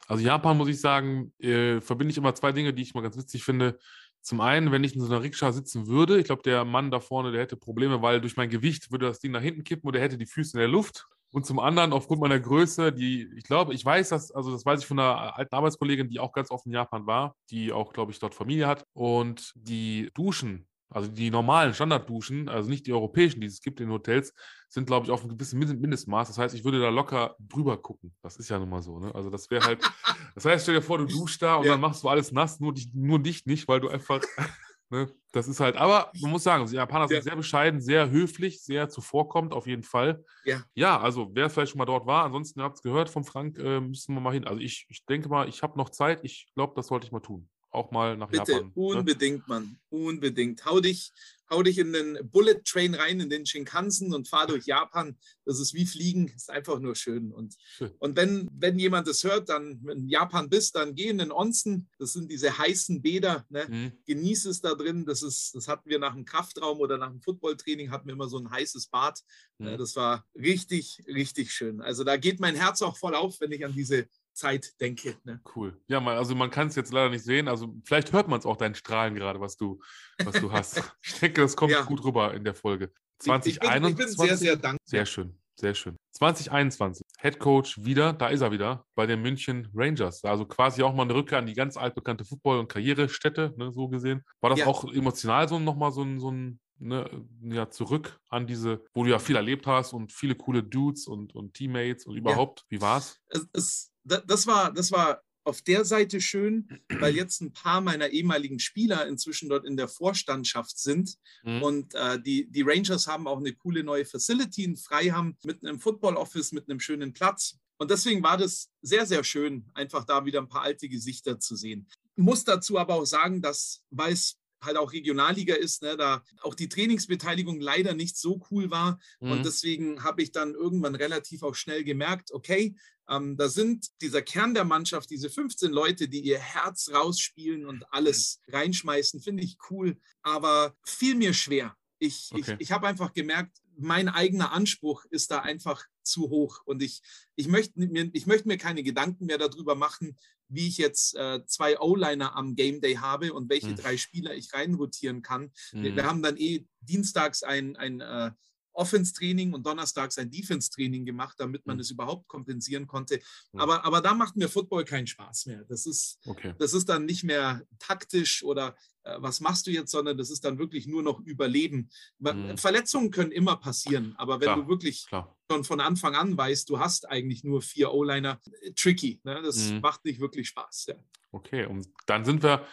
B: Also Japan muss ich sagen, äh, verbinde ich immer zwei Dinge, die ich mal ganz witzig finde. Zum einen, wenn ich in so einer Rikscha sitzen würde, ich glaube, der Mann da vorne, der hätte Probleme, weil durch mein Gewicht würde das Ding nach hinten kippen und er hätte die Füße in der Luft. Und zum anderen, aufgrund meiner Größe, die, ich glaube, ich weiß das, also das weiß ich von einer alten Arbeitskollegin, die auch ganz oft in Japan war, die auch, glaube ich, dort Familie hat. Und die Duschen, also die normalen Standardduschen, also nicht die europäischen, die es gibt in Hotels, sind, glaube ich, auf einem gewissen Mindestmaß. Das heißt, ich würde da locker drüber gucken. Das ist ja nun mal so. Ne? Also das wäre halt, das heißt, stell dir vor, du duschst da und ja. dann machst du alles nass, nur dich, nur dich nicht, weil du einfach Ne? Das ist halt, aber man muss sagen, die Japaner sind sehr bescheiden, sehr höflich, sehr zuvorkommend, auf jeden Fall. Ja, ja also wer vielleicht schon mal dort war, ansonsten habt es gehört von Frank, äh, müssen wir mal hin. Also ich, ich denke mal, ich habe noch Zeit, ich glaube, das sollte ich mal tun auch mal nach
C: Bitte,
B: Japan.
C: Bitte, ne? unbedingt, ne? Mann, unbedingt. Hau dich, hau dich in den Bullet Train rein, in den Shinkansen und fahr durch Japan. Das ist wie Fliegen, ist einfach nur schön. Und, schön. und wenn, wenn jemand das hört, dann in Japan bist, dann geh in den Onsen. Das sind diese heißen Bäder. Ne? Mhm. Genieß es da drin. Das, ist, das hatten wir nach dem Kraftraum oder nach dem Footballtraining, hatten wir immer so ein heißes Bad. Mhm. Das war richtig, richtig schön. Also da geht mein Herz auch voll auf, wenn ich an diese Zeit denke. Ne?
B: Cool. Ja, man, also man kann es jetzt leider nicht sehen. Also vielleicht hört man es auch deinen Strahlen gerade, was du, was du hast. ich denke, das kommt ja. gut rüber in der Folge. 2021. Ich bin, ich bin sehr, sehr dankbar. Sehr schön, sehr schön. 2021. Head Coach wieder, da ist er wieder, bei den München Rangers. Also quasi auch mal eine Rückkehr an die ganz altbekannte Football- und Karrierestätte, ne, so gesehen. War das ja. auch emotional so nochmal so ein, so ein ne, ja, zurück an diese, wo du ja viel erlebt hast und viele coole Dudes und, und Teammates und überhaupt. Ja. Wie war's?
C: Es, es, das war, das war auf der Seite schön, weil jetzt ein paar meiner ehemaligen Spieler inzwischen dort in der Vorstandschaft sind. Mhm. Und äh, die, die Rangers haben auch eine coole neue Facility in Freiham mit einem Football Office, mit einem schönen Platz. Und deswegen war das sehr, sehr schön, einfach da wieder ein paar alte Gesichter zu sehen. Muss dazu aber auch sagen, dass, weil es halt auch Regionalliga ist, ne, da auch die Trainingsbeteiligung leider nicht so cool war. Mhm. Und deswegen habe ich dann irgendwann relativ auch schnell gemerkt, okay, ähm, da sind dieser Kern der Mannschaft, diese 15 Leute, die ihr Herz rausspielen und alles reinschmeißen, finde ich cool, aber fiel mir schwer. Ich, okay. ich, ich habe einfach gemerkt, mein eigener Anspruch ist da einfach zu hoch. Und ich, ich, möchte, mir, ich möchte mir keine Gedanken mehr darüber machen, wie ich jetzt äh, zwei O-Liner am Game Day habe und welche mhm. drei Spieler ich reinrotieren kann. Mhm. Wir, mhm. haben dann eh dienstags ein, ein äh, Offense-Training und donnerstags ein Defense-Training gemacht, damit man mhm. es überhaupt kompensieren konnte. Mhm. Aber, aber da macht mir Football keinen Spaß mehr. Das ist, okay. das ist dann nicht mehr taktisch oder äh, was machst du jetzt, sondern das ist dann wirklich nur noch Überleben. Mhm. Verletzungen können immer passieren, aber wenn Klar. du wirklich Klar. schon von Anfang an weißt, du hast eigentlich nur vier O-Liner, äh, tricky. Ne? Das mhm. macht nicht wirklich Spaß. Ja.
B: Okay, und dann sind wir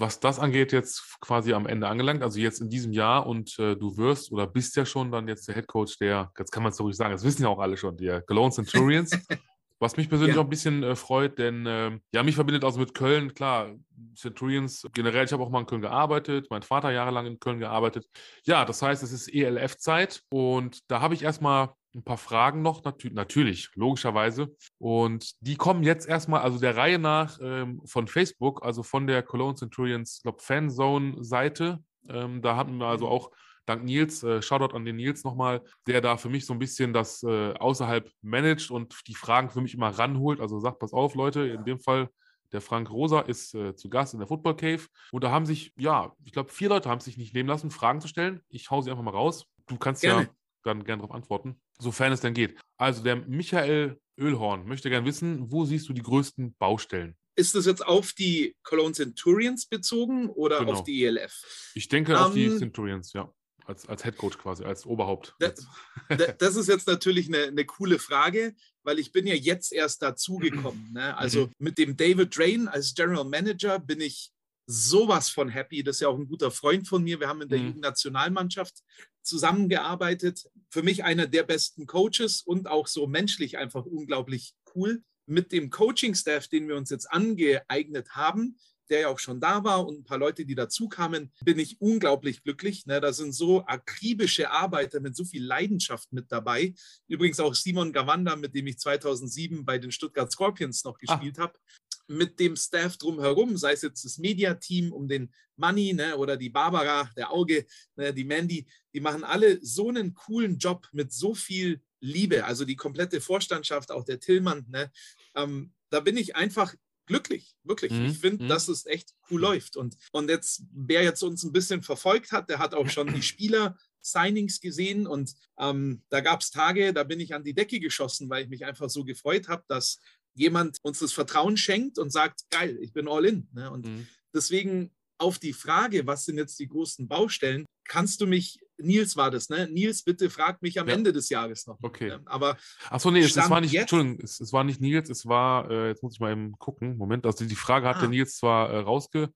B: was das angeht, jetzt quasi am Ende angelangt, also jetzt in diesem Jahr und äh, du wirst oder bist ja schon dann jetzt der Head Coach der, jetzt kann man es so ruhig sagen, das wissen ja auch alle schon, der Cologne Centurions. was mich persönlich ja. auch ein bisschen äh, freut, denn äh, ja, mich verbindet also mit Köln, klar, Centurions generell, ich habe auch mal in Köln gearbeitet, mein Vater jahrelang in Köln gearbeitet. Ja, das heißt, es ist ELF-Zeit und da habe ich erstmal ein paar Fragen noch, nat natürlich, logischerweise. Und die kommen jetzt erstmal, also der Reihe nach ähm, von Facebook, also von der Cologne Centurions, glaube Fanzone-Seite. Ähm, da hatten wir also mhm. auch dank Nils, äh, Shoutout an den Nils nochmal, der da für mich so ein bisschen das äh, außerhalb managt und die Fragen für mich immer ranholt. Also sagt, pass auf, Leute, in dem Fall der Frank Rosa ist äh, zu Gast in der Football Cave. Und da haben sich, ja, ich glaube, vier Leute haben sich nicht nehmen lassen, Fragen zu stellen. Ich hau sie einfach mal raus. Du kannst Gerne. ja dann gerne darauf antworten, sofern es denn geht. Also der Michael Ölhorn möchte gerne wissen, wo siehst du die größten Baustellen?
C: Ist das jetzt auf die Cologne Centurions bezogen oder genau. auf die ELF?
B: Ich denke um, auf die Centurions, ja. als, als Head Coach quasi, als Oberhaupt.
C: Das, das ist jetzt natürlich eine, eine, coole Frage, weil ich bin ja jetzt erst dazugekommen. Ne? Also mhm. mit dem David Drain als General Manager bin ich sowas von happy. Das ist ja auch ein guter Freund von mir. Wir haben in der mhm. Jugendnationalmannschaft zusammengearbeitet. Für mich einer der besten Coaches und auch so menschlich einfach unglaublich cool. Mit dem Coaching-Staff, den wir uns jetzt angeeignet haben, der ja auch schon da war und ein paar Leute, die dazu kamen, bin ich unglaublich glücklich. Ne, da sind so akribische Arbeiter mit so viel Leidenschaft mit dabei. Übrigens auch Simon Gawanda, mit dem ich 2007 bei den Stuttgart Scorpions noch ah. gespielt habe mit dem Staff drumherum, sei es jetzt das Media-Team um den Money ne, oder die Barbara, der Auge, ne, die Mandy, die machen alle so einen coolen Job mit so viel Liebe. Also die komplette Vorstandschaft, auch der Tillmann. Ne, ähm, da bin ich einfach glücklich, wirklich. Mhm. Ich finde, mhm. dass es echt cool läuft. Und, und jetzt, wer jetzt uns ein bisschen verfolgt hat, der hat auch schon die Spieler Signings gesehen und ähm, da gab es Tage, da bin ich an die Decke geschossen, weil ich mich einfach so gefreut habe, dass jemand uns das Vertrauen schenkt und sagt, geil, ich bin all in. Ne? Und mhm. deswegen auf die Frage, was sind jetzt die großen Baustellen, kannst du mich, Nils war das, ne? Nils, bitte frag mich am ja. Ende des Jahres noch.
B: Okay.
C: Aber
B: Achso, nee, es, es, war nicht, jetzt, Entschuldigung, es, es, war nicht Nils, es war, äh, jetzt muss ich mal eben gucken, Moment, also die Frage hat ah. der Nils zwar äh, rausgesucht,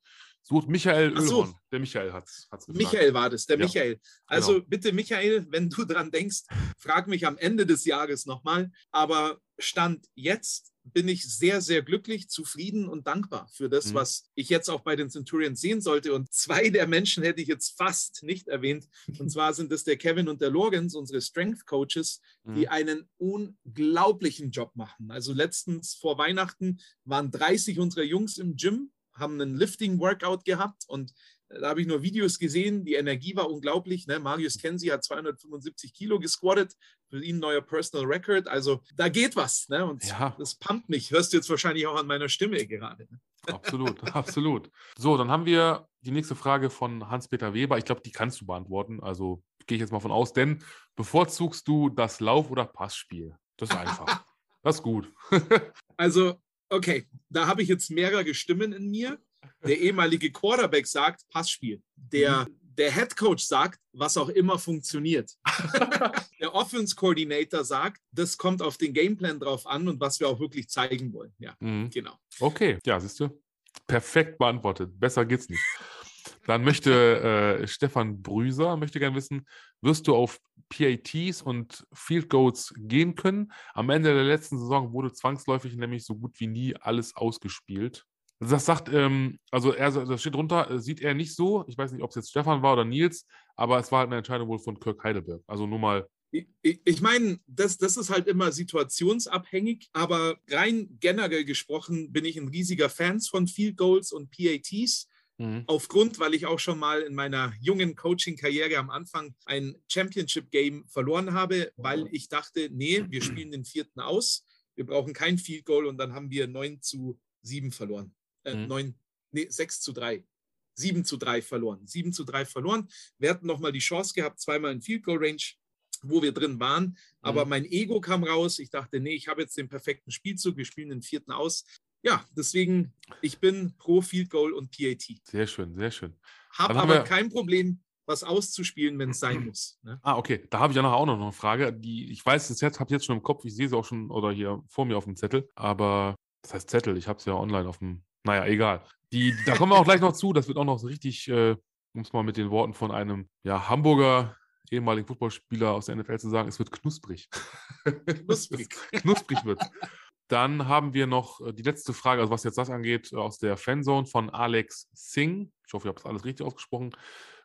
B: Michael
C: so.
B: Ölhorn. Der Michael hat es
C: Michael war das, der ja. Michael. Also genau. bitte, Michael, wenn du dran denkst, frag mich am Ende des Jahres nochmal. Aber Stand jetzt bin ich sehr, sehr glücklich, zufrieden und dankbar für das, mhm. was ich jetzt auch bei den Centurions sehen sollte. Und zwei der Menschen hätte ich jetzt fast nicht erwähnt. Und zwar sind das der Kevin und der Lorgens, unsere Strength Coaches, mhm. die einen unglaublichen Job machen. Also letztens vor Weihnachten waren 30 unserer Jungs im Gym, haben einen Lifting-Workout gehabt und da habe ich nur Videos gesehen. Die Energie war unglaublich. Ne? Marius Kenzie hat 275 Kilo gesquattet. Für ihn neuer Personal Record. Also da geht was. Ne? Und ja. das pumpt mich. Hörst du jetzt wahrscheinlich auch an meiner Stimme gerade. Ne?
B: Absolut, absolut. So, dann haben wir die nächste Frage von Hans-Peter Weber. Ich glaube, die kannst du beantworten. Also gehe ich jetzt mal von aus. Denn bevorzugst du das Lauf- oder Passspiel? Das ist einfach. das ist gut.
C: also, okay, da habe ich jetzt mehrere Stimmen in mir der ehemalige Quarterback sagt, Passspiel. Der, mhm. der Head Coach sagt, was auch immer funktioniert. der Offense Coordinator sagt, das kommt auf den Gameplan drauf an und was wir auch wirklich zeigen wollen. Ja, mhm. genau.
B: Okay, ja, siehst du. Perfekt beantwortet. Besser geht's nicht. Dann möchte äh, Stefan Brüser möchte gerne wissen, wirst du auf PATs und Field Goals gehen können? Am Ende der letzten Saison wurde zwangsläufig nämlich so gut wie nie alles ausgespielt. Das sagt, ähm, also er, das steht drunter, äh, sieht er nicht so. Ich weiß nicht, ob es jetzt Stefan war oder Nils, aber es war halt eine Entscheidung wohl von Kirk Heidelberg. Also nur mal.
C: Ich, ich meine, das, das ist halt immer situationsabhängig, aber rein generell gesprochen bin ich ein riesiger Fan von Field Goals und PATs. Mhm. Aufgrund, weil ich auch schon mal in meiner jungen Coaching-Karriere am Anfang ein Championship-Game verloren habe, weil ich dachte, nee, wir spielen den vierten aus, wir brauchen kein Field Goal und dann haben wir 9 zu 7 verloren äh, mhm. 9, nee, 6 zu 3. 7 zu 3 verloren. 7 zu 3 verloren. Wir hatten nochmal die Chance gehabt, zweimal in Field Goal Range, wo wir drin waren. Aber mhm. mein Ego kam raus. Ich dachte, nee, ich habe jetzt den perfekten Spielzug. Wir spielen den vierten aus. Ja, deswegen, ich bin pro Field Goal und PAT.
B: Sehr schön, sehr schön.
C: Habe aber wir... kein Problem, was auszuspielen, wenn es sein muss. Ne?
B: Ah, okay. Da habe ich ja nachher auch noch eine Frage. Die, ich weiß es jetzt, habe jetzt schon im Kopf, ich sehe sie auch schon oder hier vor mir auf dem Zettel, aber das heißt Zettel, ich habe es ja online auf dem naja, egal. Die, da kommen wir auch gleich noch zu. Das wird auch noch so richtig, äh, um es mal mit den Worten von einem ja, Hamburger ehemaligen Footballspieler aus der NFL zu sagen, es wird knusprig. Knusprig. knusprig wird. Dann haben wir noch äh, die letzte Frage, also was jetzt das angeht, aus der Fanzone von Alex Singh. Ich hoffe, ich habe das alles richtig ausgesprochen.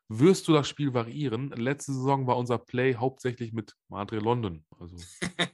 B: Wirst du das Spiel variieren? Letzte Saison war unser Play hauptsächlich mit Madre London. Also,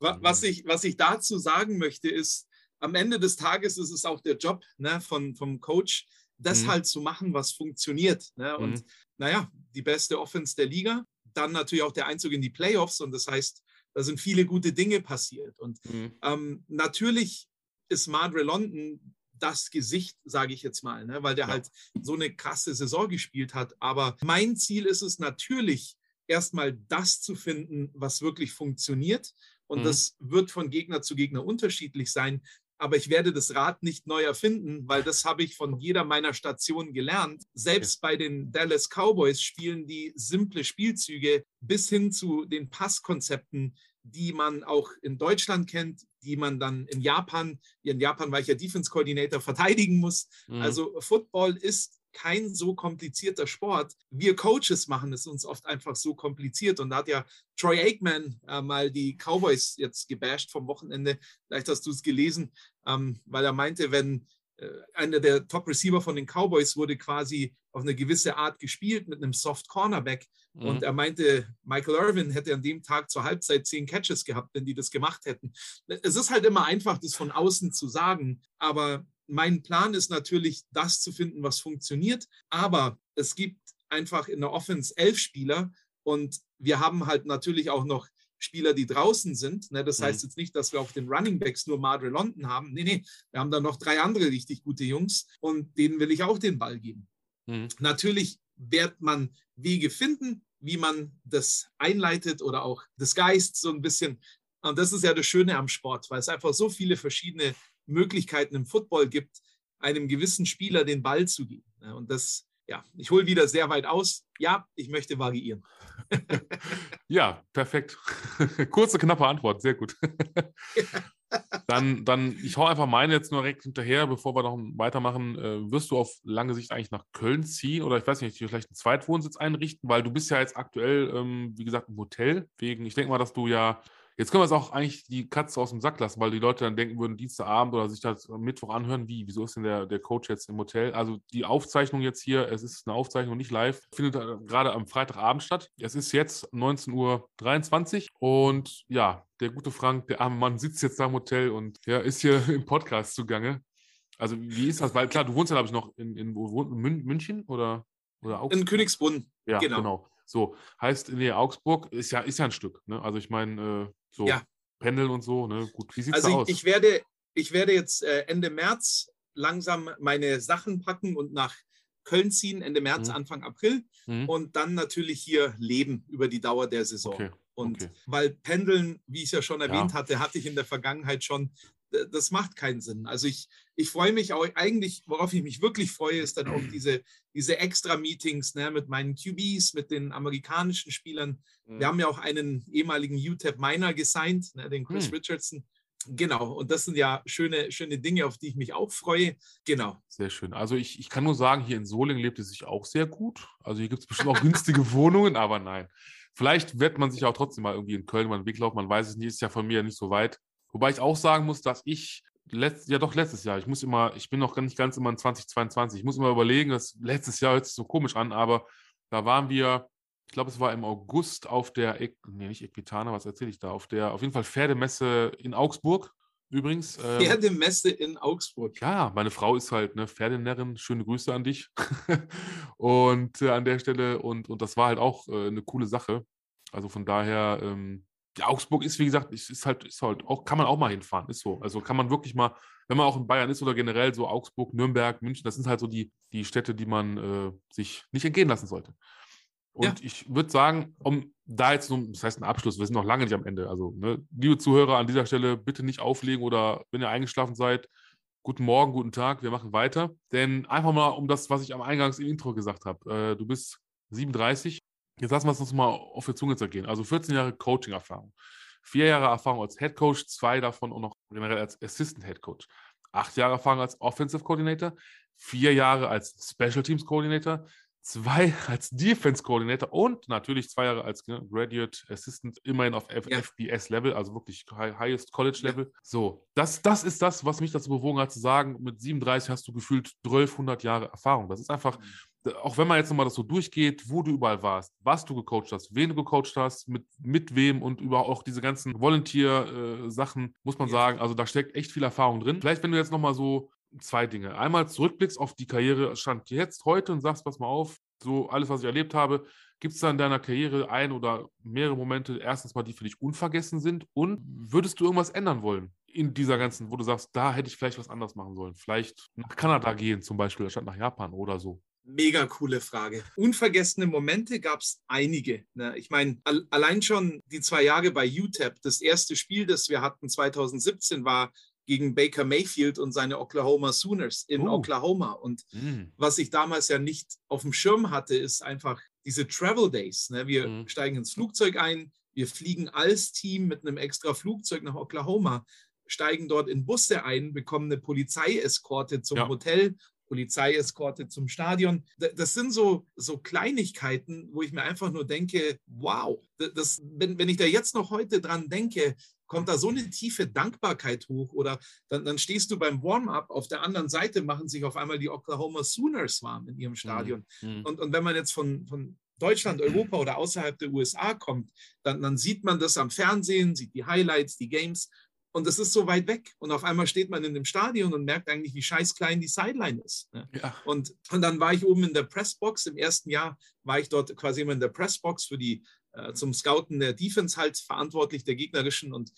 C: was, ich, was ich dazu sagen möchte, ist, am Ende des Tages ist es auch der Job ne, von, vom Coach, das mhm. halt zu machen, was funktioniert. Ne? Und mhm. naja, die beste Offense der Liga, dann natürlich auch der Einzug in die Playoffs und das heißt, da sind viele gute Dinge passiert. Und mhm. ähm, natürlich ist Madre London das Gesicht, sage ich jetzt mal, ne? weil der ja. halt so eine krasse Saison gespielt hat. Aber mein Ziel ist es natürlich, erstmal das zu finden, was wirklich funktioniert. Und mhm. das wird von Gegner zu Gegner unterschiedlich sein. Aber ich werde das Rad nicht neu erfinden, weil das habe ich von jeder meiner Stationen gelernt. Selbst bei den Dallas Cowboys spielen die simple Spielzüge bis hin zu den Passkonzepten, die man auch in Deutschland kennt, die man dann in Japan, in Japan war ich ja Defense Coordinator, verteidigen muss. Mhm. Also Football ist kein so komplizierter Sport. Wir Coaches machen es uns oft einfach so kompliziert. Und da hat ja Troy Aikman äh, mal die Cowboys jetzt gebasht vom Wochenende. Vielleicht hast du es gelesen, ähm, weil er meinte, wenn äh, einer der Top-Receiver von den Cowboys wurde quasi auf eine gewisse Art gespielt mit einem Soft Cornerback. Mhm. Und er meinte, Michael Irvin hätte an dem Tag zur Halbzeit zehn Catches gehabt, wenn die das gemacht hätten. Es ist halt immer einfach, das von außen zu sagen. Aber mein Plan ist natürlich, das zu finden, was funktioniert. Aber es gibt einfach in der Offense elf Spieler und wir haben halt natürlich auch noch Spieler, die draußen sind. Ne? Das heißt mhm. jetzt nicht, dass wir auf den Running Backs nur Madre London haben. Nee, nee, wir haben da noch drei andere richtig gute Jungs und denen will ich auch den Ball geben. Mhm. Natürlich wird man Wege finden, wie man das einleitet oder auch das Geist so ein bisschen. Und das ist ja das Schöne am Sport, weil es einfach so viele verschiedene Möglichkeiten im Football gibt, einem gewissen Spieler den Ball zu geben. Und das, ja, ich hole wieder sehr weit aus. Ja, ich möchte variieren.
B: ja, perfekt. Kurze, knappe Antwort, sehr gut. dann, dann, ich hau einfach meine jetzt nur direkt hinterher, bevor wir noch weitermachen. Äh, wirst du auf lange Sicht eigentlich nach Köln ziehen oder ich weiß nicht, vielleicht einen Zweitwohnsitz einrichten, weil du bist ja jetzt aktuell, ähm, wie gesagt, im Hotel. Wegen, ich denke mal, dass du ja Jetzt können wir es auch eigentlich die Katze aus dem Sack lassen, weil die Leute dann denken würden, Dienstagabend oder sich das Mittwoch anhören, wie, wieso ist denn der, der Coach jetzt im Hotel? Also die Aufzeichnung jetzt hier, es ist eine Aufzeichnung, nicht live, findet gerade am Freitagabend statt. Es ist jetzt 19.23 Uhr und ja, der gute Frank, der arme Mann, sitzt jetzt da im Hotel und ja, ist hier im Podcast zugange. Also wie ist das? Weil klar, du wohnst ja, glaube ich, noch in, in, in München oder, oder
C: Augsburg? In Königsbrunn.
B: Ja, genau. genau. So, heißt, nee, Augsburg ist ja, ist ja ein Stück. Ne? Also ich meine, äh, so
C: ja.
B: Pendeln und so, ne? Gut,
C: wie sieht es also aus? Ich, ich, werde, ich werde jetzt äh, Ende März langsam meine Sachen packen und nach Köln ziehen, Ende März, mhm. Anfang April. Mhm. Und dann natürlich hier leben über die Dauer der Saison. Okay. Und okay. weil Pendeln, wie ich es ja schon erwähnt ja. hatte, hatte ich in der Vergangenheit schon das macht keinen Sinn. Also ich, ich freue mich auch eigentlich, worauf ich mich wirklich freue, ist dann auch diese, diese Extra-Meetings ne, mit meinen QBs, mit den amerikanischen Spielern. Mhm. Wir haben ja auch einen ehemaligen UTEP Miner gesigned, ne, den Chris mhm. Richardson. Genau, und das sind ja schöne, schöne Dinge, auf die ich mich auch freue. Genau.
B: Sehr schön. Also ich, ich kann nur sagen, hier in Solingen lebt es sich auch sehr gut. Also hier gibt es bestimmt auch günstige Wohnungen, aber nein. Vielleicht wird man sich auch trotzdem mal irgendwie in Köln mal einen Weg laufen. Man weiß es nicht, ist ja von mir nicht so weit. Wobei ich auch sagen muss, dass ich letzt, ja doch letztes Jahr, ich muss immer, ich bin noch nicht ganz immer in 2022, ich muss immer überlegen, das letztes Jahr hört sich so komisch an, aber da waren wir, ich glaube, es war im August auf der, nee, nicht Equitana, was erzähle ich da, auf der, auf jeden Fall Pferdemesse in Augsburg. Übrigens.
C: Ähm, Pferdemesse in Augsburg.
B: Ja, meine Frau ist halt eine Pferdenärrin. Schöne Grüße an dich. und äh, an der Stelle, und, und das war halt auch äh, eine coole Sache. Also von daher, ähm, Augsburg ist, wie gesagt, ist, halt, ist halt auch, kann man auch mal hinfahren, ist so. Also kann man wirklich mal, wenn man auch in Bayern ist oder generell so Augsburg, Nürnberg, München, das sind halt so die, die Städte, die man äh, sich nicht entgehen lassen sollte. Und ja. ich würde sagen, um da jetzt so, das heißt ein Abschluss, wir sind noch lange nicht am Ende. Also, ne, liebe Zuhörer, an dieser Stelle bitte nicht auflegen oder wenn ihr eingeschlafen seid, guten Morgen, guten Tag, wir machen weiter. Denn einfach mal um das, was ich am Eingangs im Intro gesagt habe. Äh, du bist 37, Jetzt lassen wir es uns mal auf die Zunge zergehen. Also 14 Jahre Coaching-Erfahrung. Vier Jahre Erfahrung als Head Coach, zwei davon und noch generell als Assistant Head Coach. Acht Jahre Erfahrung als Offensive Coordinator, vier Jahre als Special Teams Coordinator, zwei als Defense Coordinator und natürlich zwei Jahre als ne, Graduate Assistant, immerhin auf F ja. FBS Level, also wirklich Highest College Level. Ja. So, das, das ist das, was mich dazu bewogen hat, zu sagen, mit 37 hast du gefühlt 1200 Jahre Erfahrung. Das ist einfach, mhm auch wenn man jetzt nochmal das so durchgeht, wo du überall warst, was du gecoacht hast, wen du gecoacht hast, mit, mit wem und über auch diese ganzen Volunteer-Sachen, äh, muss man sagen, also da steckt echt viel Erfahrung drin. Vielleicht, wenn du jetzt nochmal so zwei Dinge. Einmal zurückblickst auf die Karriere, stand jetzt heute und sagst, pass mal auf, so alles, was ich erlebt habe, gibt es da in deiner Karriere ein oder mehrere Momente, erstens mal, die für dich unvergessen sind und würdest du irgendwas ändern wollen? in dieser ganzen, wo du sagst, da hätte ich vielleicht was anderes machen sollen. Vielleicht nach Kanada gehen zum Beispiel, anstatt nach Japan oder so.
C: Mega coole Frage. Unvergessene Momente gab es einige. Ne? Ich meine, allein schon die zwei Jahre bei UTEP, das erste Spiel, das wir hatten 2017, war gegen Baker Mayfield und seine Oklahoma Sooners in uh. Oklahoma. Und mm. was ich damals ja nicht auf dem Schirm hatte, ist einfach diese Travel Days. Ne? Wir mm. steigen ins Flugzeug ein, wir fliegen als Team mit einem extra Flugzeug nach Oklahoma, steigen dort in Busse ein, bekommen eine Polizeieskorte zum ja. Hotel Polizeieskorte zum Stadion. Das sind so, so Kleinigkeiten, wo ich mir einfach nur denke, wow, das, wenn, wenn ich da jetzt noch heute dran denke, kommt da so eine tiefe Dankbarkeit hoch oder dann, dann stehst du beim Warm-up, auf der anderen Seite machen sich auf einmal die Oklahoma Sooners warm in ihrem mhm. Stadion. Mhm. Und, und wenn man jetzt von, von Deutschland, Europa oder außerhalb der USA kommt, dann, dann sieht man das am Fernsehen, sieht die Highlights, die Games und es ist so weit weg. Und auf einmal steht man in dem Stadion und merkt eigentlich, wie scheiß klein die Sideline ist. Ne? Ja. Und, und dann war ich oben in der Pressbox. Im ersten Jahr war ich dort quasi immer in der Pressbox für die, äh, zum Scouten der Defense halt verantwortlich, der gegnerischen. Und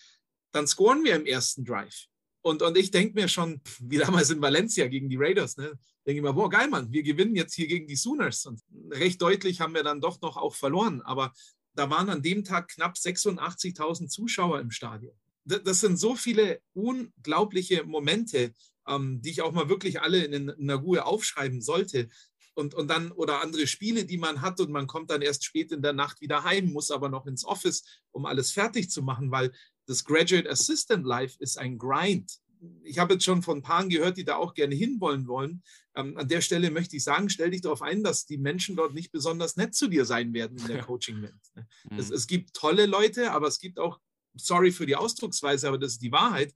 C: dann scoren wir im ersten Drive. Und, und ich denke mir schon, wie damals in Valencia gegen die Raiders, ne? denke ich mir, boah, geil, Mann, wir gewinnen jetzt hier gegen die Sooners. Und recht deutlich haben wir dann doch noch auch verloren. Aber da waren an dem Tag knapp 86.000 Zuschauer im Stadion das sind so viele unglaubliche Momente, ähm, die ich auch mal wirklich alle in, in einer Ruhe aufschreiben sollte. Und, und dann, oder andere Spiele, die man hat und man kommt dann erst spät in der Nacht wieder heim, muss aber noch ins Office, um alles fertig zu machen, weil das Graduate Assistant Life ist ein Grind. Ich habe jetzt schon von Paaren gehört, die da auch gerne hinwollen wollen. Ähm, an der Stelle möchte ich sagen, stell dich darauf ein, dass die Menschen dort nicht besonders nett zu dir sein werden in der Coaching-Welt. Ne? Mhm. Es, es gibt tolle Leute, aber es gibt auch sorry für die Ausdrucksweise, aber das ist die Wahrheit,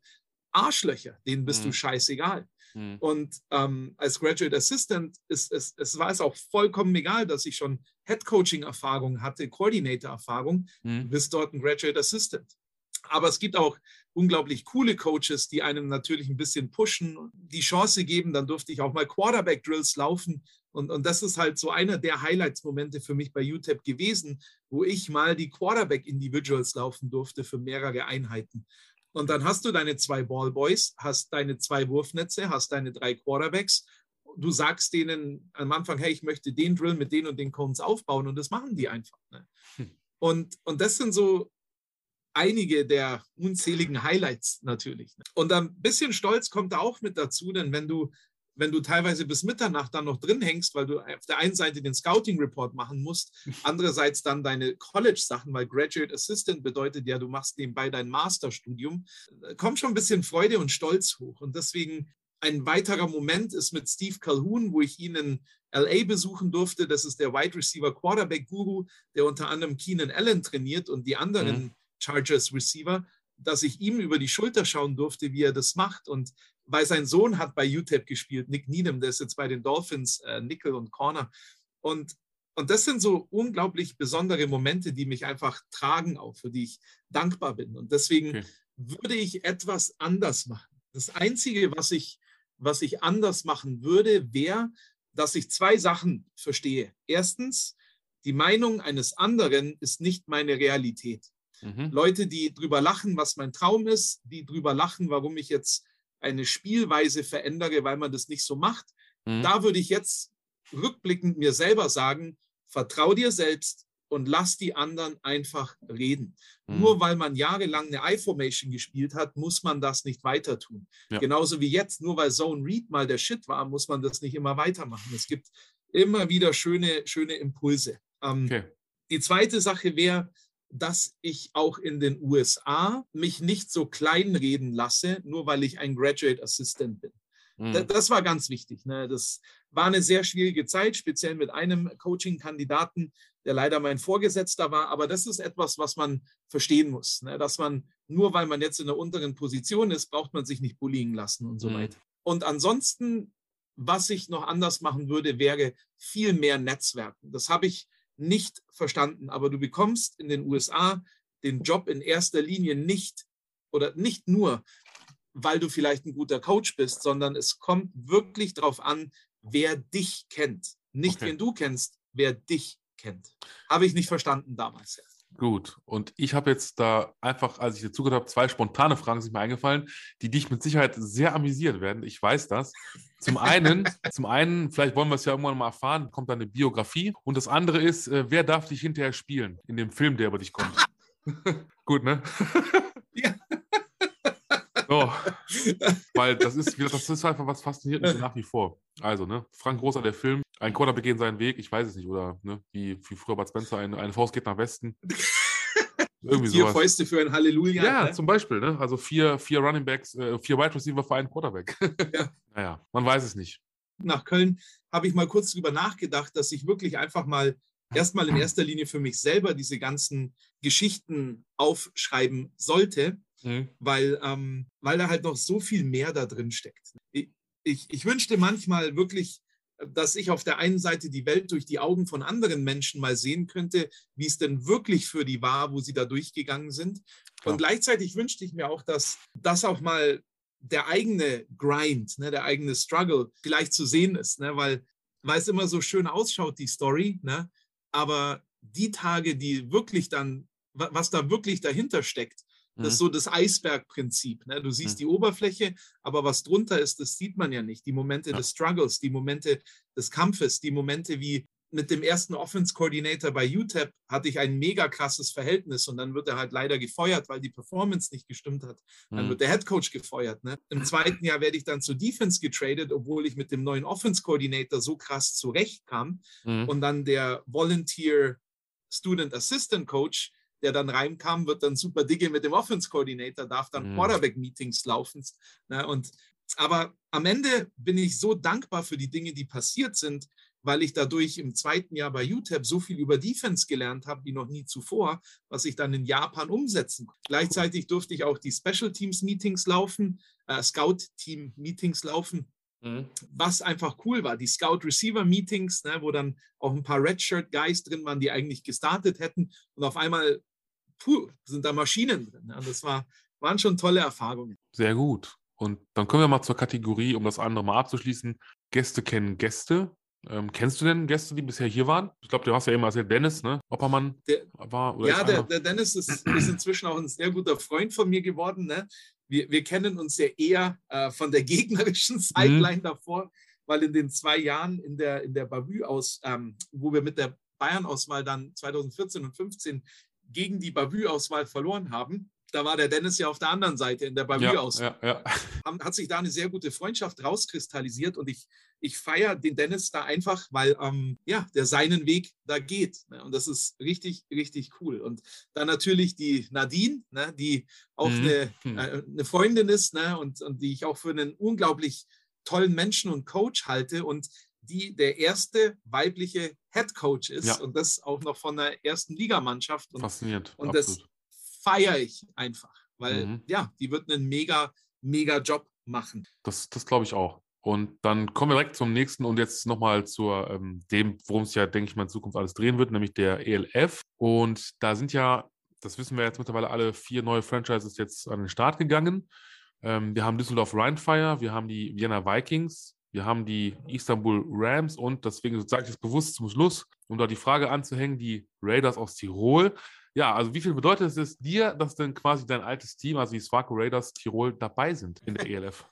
C: Arschlöcher, denen bist mhm. du scheißegal. Mhm. Und ähm, als Graduate Assistant ist es, es war es auch vollkommen egal, dass ich schon Head Coaching Erfahrung hatte, Coordinator Erfahrung, mhm. du bist dort ein Graduate Assistant. Aber es gibt auch unglaublich coole Coaches, die einem natürlich ein bisschen pushen, die Chance geben. Dann durfte ich auch mal Quarterback Drills laufen. Und, und das ist halt so einer der Highlights-Momente für mich bei UTEP gewesen, wo ich mal die Quarterback Individuals laufen durfte für mehrere Einheiten. Und dann hast du deine zwei Ballboys, hast deine zwei Wurfnetze, hast deine drei Quarterbacks. Du sagst denen am Anfang, hey, ich möchte den Drill mit den und den Cones aufbauen und das machen die einfach. Ne? Hm. Und, und das sind so einige der unzähligen Highlights natürlich. Ne? Und ein bisschen Stolz kommt da auch mit dazu, denn wenn du, wenn du teilweise bis Mitternacht dann noch drin hängst, weil du auf der einen Seite den Scouting Report machen musst, andererseits dann deine College-Sachen, weil Graduate Assistant bedeutet ja, du machst nebenbei dein Masterstudium, kommt schon ein bisschen Freude und Stolz hoch. Und deswegen ein weiterer Moment ist mit Steve Calhoun, wo ich ihn in LA besuchen durfte. Das ist der Wide Receiver Quarterback Guru, der unter anderem Keenan Allen trainiert und die anderen. Mhm Chargers Receiver, dass ich ihm über die Schulter schauen durfte, wie er das macht. Und weil sein Sohn hat bei UTEP gespielt, Nick Needham, der ist jetzt bei den Dolphins, äh, Nickel und Corner. Und, und das sind so unglaublich besondere Momente, die mich einfach tragen, auch für die ich dankbar bin. Und deswegen okay. würde ich etwas anders machen. Das Einzige, was ich, was ich anders machen würde, wäre, dass ich zwei Sachen verstehe. Erstens, die Meinung eines anderen ist nicht meine Realität. Mhm. Leute, die drüber lachen, was mein Traum ist, die drüber lachen, warum ich jetzt eine Spielweise verändere, weil man das nicht so macht. Mhm. Da würde ich jetzt rückblickend mir selber sagen, vertrau dir selbst und lass die anderen einfach reden. Mhm. Nur weil man jahrelang eine I-Formation gespielt hat, muss man das nicht weiter tun. Ja. Genauso wie jetzt, nur weil Zone Read mal der Shit war, muss man das nicht immer weitermachen. Es gibt immer wieder schöne, schöne Impulse. Ähm, okay. Die zweite Sache wäre, dass ich auch in den USA mich nicht so kleinreden lasse, nur weil ich ein Graduate Assistant bin. Mhm. Das war ganz wichtig. Ne? Das war eine sehr schwierige Zeit, speziell mit einem Coaching-Kandidaten, der leider mein Vorgesetzter war. Aber das ist etwas, was man verstehen muss. Ne? Dass man, nur weil man jetzt in einer unteren Position ist, braucht man sich nicht bullying lassen und so mhm. weiter. Und ansonsten, was ich noch anders machen würde, wäre viel mehr Netzwerken. Das habe ich nicht verstanden. Aber du bekommst in den USA den Job in erster Linie nicht oder nicht nur, weil du vielleicht ein guter Coach bist, sondern es kommt wirklich darauf an, wer dich kennt. Nicht, okay. wen du kennst, wer dich kennt. Habe ich nicht verstanden damals.
B: Gut, und ich habe jetzt da einfach, als ich dir zugehört habe, zwei spontane Fragen sind mir eingefallen, die dich mit Sicherheit sehr amüsieren werden. Ich weiß das. Zum einen, zum einen, vielleicht wollen wir es ja irgendwann mal erfahren, kommt da eine Biografie. Und das andere ist, äh, wer darf dich hinterher spielen in dem Film, der über dich kommt? Gut, ne? ja. Oh, weil das ist, das ist einfach was fasziniert mich nach wie vor. Also, ne, Frank Großer, der Film, ein Quarterback geht seinen Weg, ich weiß es nicht, oder ne, wie, wie früher Bud Spencer, eine, eine Faust geht nach Westen.
C: Irgendwie vier sowas. Fäuste für ein Halleluja.
B: Ja, ne? zum Beispiel, ne? Also vier, vier Running Backs, äh, vier Wide Receiver für einen Quarterback. Ja. naja, man weiß es nicht.
C: Nach Köln habe ich mal kurz drüber nachgedacht, dass ich wirklich einfach mal erstmal in erster Linie für mich selber diese ganzen Geschichten aufschreiben sollte, mhm. weil, ähm, weil da halt noch so viel mehr da drin steckt. Ich, ich, ich wünschte manchmal wirklich, dass ich auf der einen Seite die Welt durch die Augen von anderen Menschen mal sehen könnte, wie es denn wirklich für die war, wo sie da durchgegangen sind. Klar. Und gleichzeitig wünschte ich mir auch, dass das auch mal der eigene Grind, ne, der eigene Struggle vielleicht zu sehen ist, ne, weil, weil es immer so schön ausschaut, die Story, ne, aber die Tage, die wirklich dann, was da wirklich dahinter steckt, das ist mhm. so das Eisbergprinzip. Ne? Du siehst mhm. die Oberfläche, aber was drunter ist, das sieht man ja nicht. Die Momente ja. des Struggles, die Momente des Kampfes, die Momente wie mit dem ersten Offense Coordinator bei UTEP hatte ich ein mega krasses Verhältnis und dann wird er halt leider gefeuert, weil die Performance nicht gestimmt hat. Dann mhm. wird der Head Coach gefeuert. Ne? Im zweiten Jahr werde ich dann zur Defense getradet, obwohl ich mit dem neuen Offense Coordinator so krass zurechtkam. Mhm. Und dann der Volunteer Student Assistant Coach, der dann reinkam, wird dann super dicke mit dem Offense Coordinator, darf dann mhm. Quarterback Meetings laufen. Ne? Und aber am Ende bin ich so dankbar für die Dinge, die passiert sind, weil ich dadurch im zweiten Jahr bei UTEP so viel über Defense gelernt habe wie noch nie zuvor, was ich dann in Japan umsetzen. Gleichzeitig durfte ich auch die Special Teams Meetings laufen, äh, Scout Team Meetings laufen, mhm. was einfach cool war. Die Scout Receiver Meetings, ne, wo dann auch ein paar Redshirt Guys drin waren, die eigentlich gestartet hätten und auf einmal puh, sind da Maschinen drin. Ne? Und das war, waren schon tolle Erfahrungen.
B: Sehr gut. Und dann kommen wir mal zur Kategorie, um das andere mal abzuschließen. Gäste kennen Gäste. Ähm, kennst du denn Gäste, die bisher hier waren? Ich glaube, du hast ja eben erzählt, Dennis, ne? Oppermann
C: der, war. ja, der, der, Dennis ist, ist, inzwischen auch ein sehr guter Freund von mir geworden. Ne? Wir, wir kennen uns ja eher äh, von der gegnerischen Sideline mhm. davor, weil in den zwei Jahren in der, in der Bavü aus, ähm, wo wir mit der Bayern-Auswahl dann 2014 und 15 gegen die Bavü-Auswahl verloren haben, da war der Dennis ja auf der anderen Seite in der Bavü-Auswahl. Ja, ja, ja. Hat sich da eine sehr gute Freundschaft rauskristallisiert und ich, ich feiere den Dennis da einfach, weil ähm, ja, der seinen Weg da geht. Ne? Und das ist richtig, richtig cool. Und dann natürlich die Nadine, ne? die auch mhm. eine, hm. äh, eine Freundin ist ne? und, und die ich auch für einen unglaublich tollen Menschen und Coach halte und die der erste weibliche Head Coach ist ja. und das auch noch von der ersten Ligamannschaft. Und,
B: Fasziniert.
C: Und absolut. das feiere ich einfach, weil mhm. ja, die wird einen mega, mega Job machen.
B: Das, das glaube ich auch. Und dann kommen wir direkt zum nächsten und jetzt nochmal zu ähm, dem, worum es ja, denke ich mal, in Zukunft alles drehen wird, nämlich der ELF. Und da sind ja, das wissen wir jetzt mittlerweile alle, vier neue Franchises jetzt an den Start gegangen. Ähm, wir haben Düsseldorf Rheinfire, wir haben die Vienna Vikings, wir haben die Istanbul Rams und deswegen sage ich es bewusst zum Schluss, um da die Frage anzuhängen, die Raiders aus Tirol. Ja, also wie viel bedeutet es dir, dass denn quasi dein altes Team, also die Swaco Raiders Tirol, dabei sind in der ELF?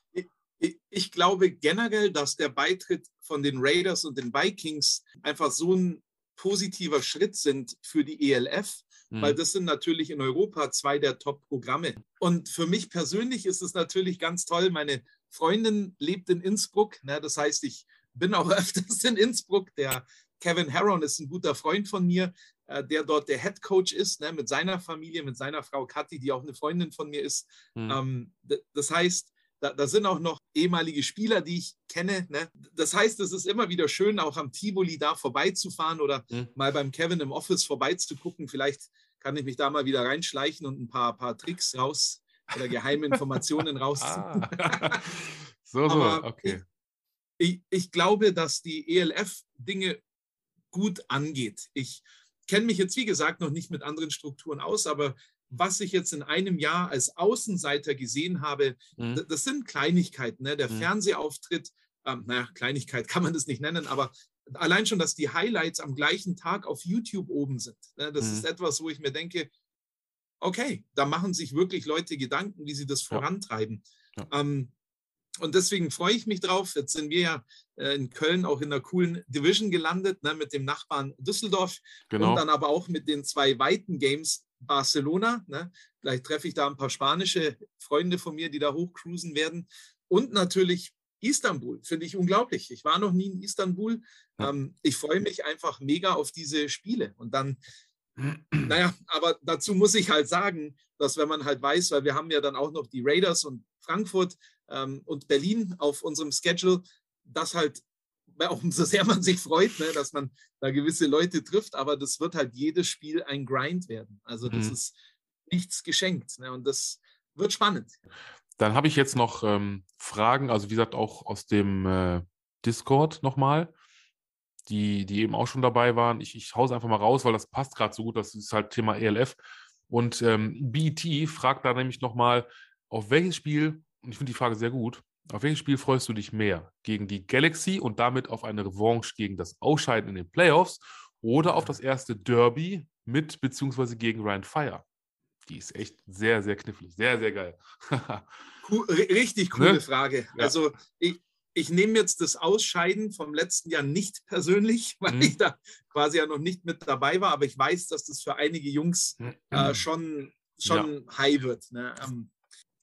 C: Ich, glaube generell, dass der Beitritt von den Raiders und den Vikings einfach so ein positiver Schritt sind für die ELF, mhm. weil das sind natürlich in Europa zwei der Top-Programme. Und für mich persönlich ist es natürlich ganz toll. Meine Freundin lebt in Innsbruck. Ne? Das heißt, ich bin auch öfters in Innsbruck. Der Kevin Harron ist ein guter Freund von mir, äh, der dort der Head Coach ist, ne? mit seiner Familie, mit seiner Frau Kathi, die auch eine Freundin von mir ist. Mhm. Ähm, das heißt, da, da, sind auch noch ehemalige Spieler, die ich kenne. Ne? Das heißt, es ist immer wieder schön, auch am Tivoli da vorbeizufahren oder mhm. mal beim Kevin im Office vorbeizugucken. Vielleicht kann ich mich da mal wieder reinschleichen und ein paar, paar Tricks raus oder geheime Informationen rausziehen.
B: Ah. so, so, okay.
C: Ich, ich, ich, glaube, dass die ELF Dinge gut angeht. Ich kenne mich jetzt, wie gesagt, noch nicht mit anderen Strukturen aus, aber was ich jetzt in einem Jahr als Außenseiter gesehen habe, mhm. das sind Kleinigkeiten. Ne? Der mhm. Fernsehauftritt, ähm, naja, Kleinigkeit kann man das nicht nennen, aber allein schon, dass die Highlights am gleichen Tag auf YouTube oben sind. Ne? Das mhm. ist etwas, wo ich mir denke, okay, da machen sich wirklich Leute Gedanken, wie sie das vorantreiben. Ja. Ähm, und deswegen freue ich mich drauf. Jetzt sind wir ja äh, in Köln auch in einer coolen Division gelandet, ne, mit dem Nachbarn Düsseldorf genau. und dann aber auch mit den zwei weiten Games Barcelona. Ne? Vielleicht treffe ich da ein paar spanische Freunde von mir, die da hochcruisen werden. Und natürlich Istanbul, finde ich unglaublich. Ich war noch nie in Istanbul. Ähm, ich freue mich einfach mega auf diese Spiele. Und dann, naja, aber dazu muss ich halt sagen, dass wenn man halt weiß, weil wir haben ja dann auch noch die Raiders und Frankfurt ähm, und Berlin auf unserem Schedule, dass halt auch umso sehr man sich freut, ne, dass man da gewisse Leute trifft, aber das wird halt jedes Spiel ein Grind werden. Also das mhm. ist nichts geschenkt ne, und das wird spannend.
B: Dann habe ich jetzt noch ähm, Fragen, also wie gesagt auch aus dem äh, Discord nochmal, die, die eben auch schon dabei waren. Ich, ich haue es einfach mal raus, weil das passt gerade so gut, das ist halt Thema ELF. Und ähm, BT fragt da nämlich nochmal, auf welches Spiel, und ich finde die Frage sehr gut, auf welches Spiel freust du dich mehr? Gegen die Galaxy und damit auf eine Revanche gegen das Ausscheiden in den Playoffs oder auf das erste Derby mit beziehungsweise gegen Ryan Fire? Die ist echt sehr, sehr knifflig. Sehr, sehr geil.
C: richtig coole ne? Frage. Ja. Also ich, ich nehme jetzt das Ausscheiden vom letzten Jahr nicht persönlich, weil mhm. ich da quasi ja noch nicht mit dabei war, aber ich weiß, dass das für einige Jungs mhm. äh, schon, schon ja. high wird. Ne? Ähm,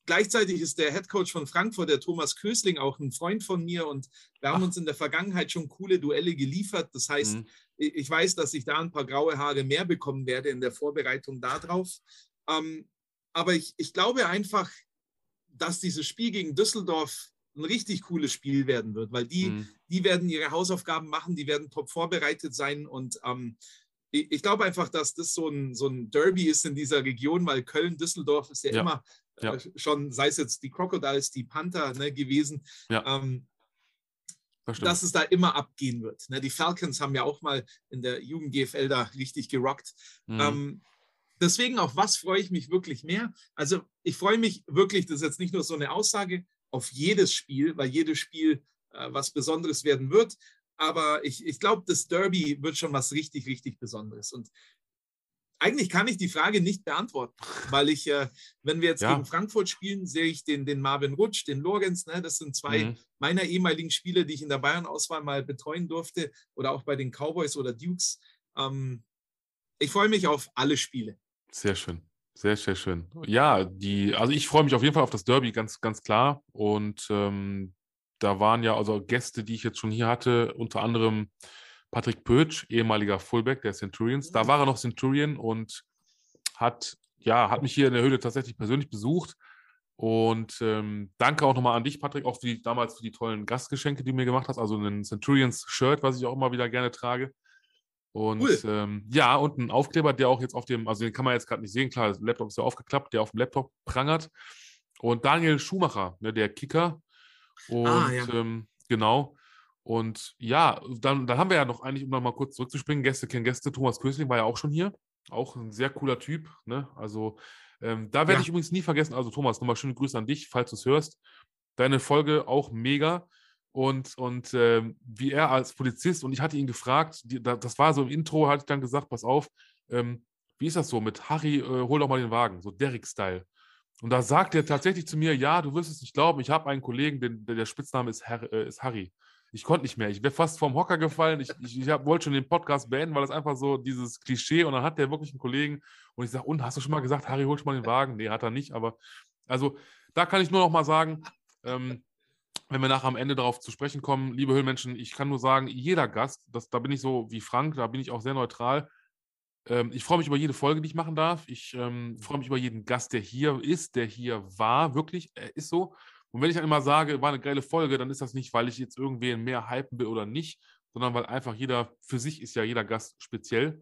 C: Gleichzeitig ist der Head Coach von Frankfurt, der Thomas Kösling, auch ein Freund von mir und wir haben Ach. uns in der Vergangenheit schon coole Duelle geliefert. Das heißt, mhm. ich weiß, dass ich da ein paar graue Haare mehr bekommen werde in der Vorbereitung darauf. Ähm, aber ich, ich glaube einfach, dass dieses Spiel gegen Düsseldorf ein richtig cooles Spiel werden wird, weil die, mhm. die werden ihre Hausaufgaben machen, die werden top vorbereitet sein und ähm, ich glaube einfach, dass das so ein, so ein Derby ist in dieser Region, weil Köln, Düsseldorf ist ja, ja. immer ja. Äh, schon, sei es jetzt die Crocodiles, die Panther ne, gewesen, ja. ähm, das dass es da immer abgehen wird. Ne? Die Falcons haben ja auch mal in der Jugend-GFL da richtig gerockt. Mhm. Ähm, deswegen, auf was freue ich mich wirklich mehr? Also, ich freue mich wirklich, das ist jetzt nicht nur so eine Aussage, auf jedes Spiel, weil jedes Spiel äh, was Besonderes werden wird. Aber ich, ich glaube, das Derby wird schon was richtig, richtig Besonderes. Und eigentlich kann ich die Frage nicht beantworten, weil ich, äh, wenn wir jetzt ja. gegen Frankfurt spielen, sehe ich den, den Marvin Rutsch, den Lorenz, ne? das sind zwei mhm. meiner ehemaligen Spieler, die ich in der Bayern-Auswahl mal betreuen durfte oder auch bei den Cowboys oder Dukes. Ähm, ich freue mich auf alle Spiele.
B: Sehr schön. Sehr, sehr schön. Ja, die, also ich freue mich auf jeden Fall auf das Derby, ganz, ganz klar. Und ähm, da waren ja also Gäste, die ich jetzt schon hier hatte, unter anderem Patrick Pötsch, ehemaliger Fullback der Centurions. Da war er noch Centurion und hat, ja, hat mich hier in der Höhle tatsächlich persönlich besucht. Und ähm, danke auch nochmal an dich, Patrick, auch für die, damals für die tollen Gastgeschenke, die du mir gemacht hast. Also ein Centurions-Shirt, was ich auch immer wieder gerne trage. Und cool. ähm, ja, und ein Aufkleber, der auch jetzt auf dem, also den kann man jetzt gerade nicht sehen, klar, der Laptop ist ja aufgeklappt, der auf dem Laptop prangert. Und Daniel Schumacher, ne, der Kicker. Ah, und ah, ja. ähm, genau, und ja, dann, dann haben wir ja noch eigentlich, um noch mal kurz zurückzuspringen, Gäste kennen Gäste. Thomas Kösling war ja auch schon hier. Auch ein sehr cooler Typ. Ne? Also ähm, da werde ja. ich übrigens nie vergessen. Also Thomas, nochmal schöne Grüße an dich, falls du es hörst. Deine Folge auch mega. Und, und ähm, wie er als Polizist, und ich hatte ihn gefragt, die, das war so im Intro, hatte ich dann gesagt, pass auf, ähm, wie ist das so mit Harry, äh, hol doch mal den Wagen, so Derek-Style. Und da sagt er tatsächlich zu mir, ja, du wirst es nicht glauben, ich habe einen Kollegen, den, der, der Spitzname ist, Her äh, ist Harry ich konnte nicht mehr. Ich wäre fast vom Hocker gefallen. Ich, ich, ich wollte schon den Podcast beenden, weil das einfach so dieses Klischee und dann hat der wirklich einen Kollegen und ich sage, und hast du schon mal gesagt, Harry, hol schon mal den Wagen? Nee, hat er nicht, aber also da kann ich nur noch mal sagen, ähm, wenn wir nachher am Ende darauf zu sprechen kommen, liebe Höhlenmenschen, ich kann nur sagen, jeder Gast, das, da bin ich so wie Frank, da bin ich auch sehr neutral. Ähm, ich freue mich über jede Folge, die ich machen darf. Ich ähm, freue mich über jeden Gast, der hier ist, der hier war, wirklich, er ist so. Und wenn ich dann immer sage, war eine geile Folge, dann ist das nicht, weil ich jetzt irgendwen mehr hypen will oder nicht, sondern weil einfach jeder, für sich ist ja jeder Gast speziell.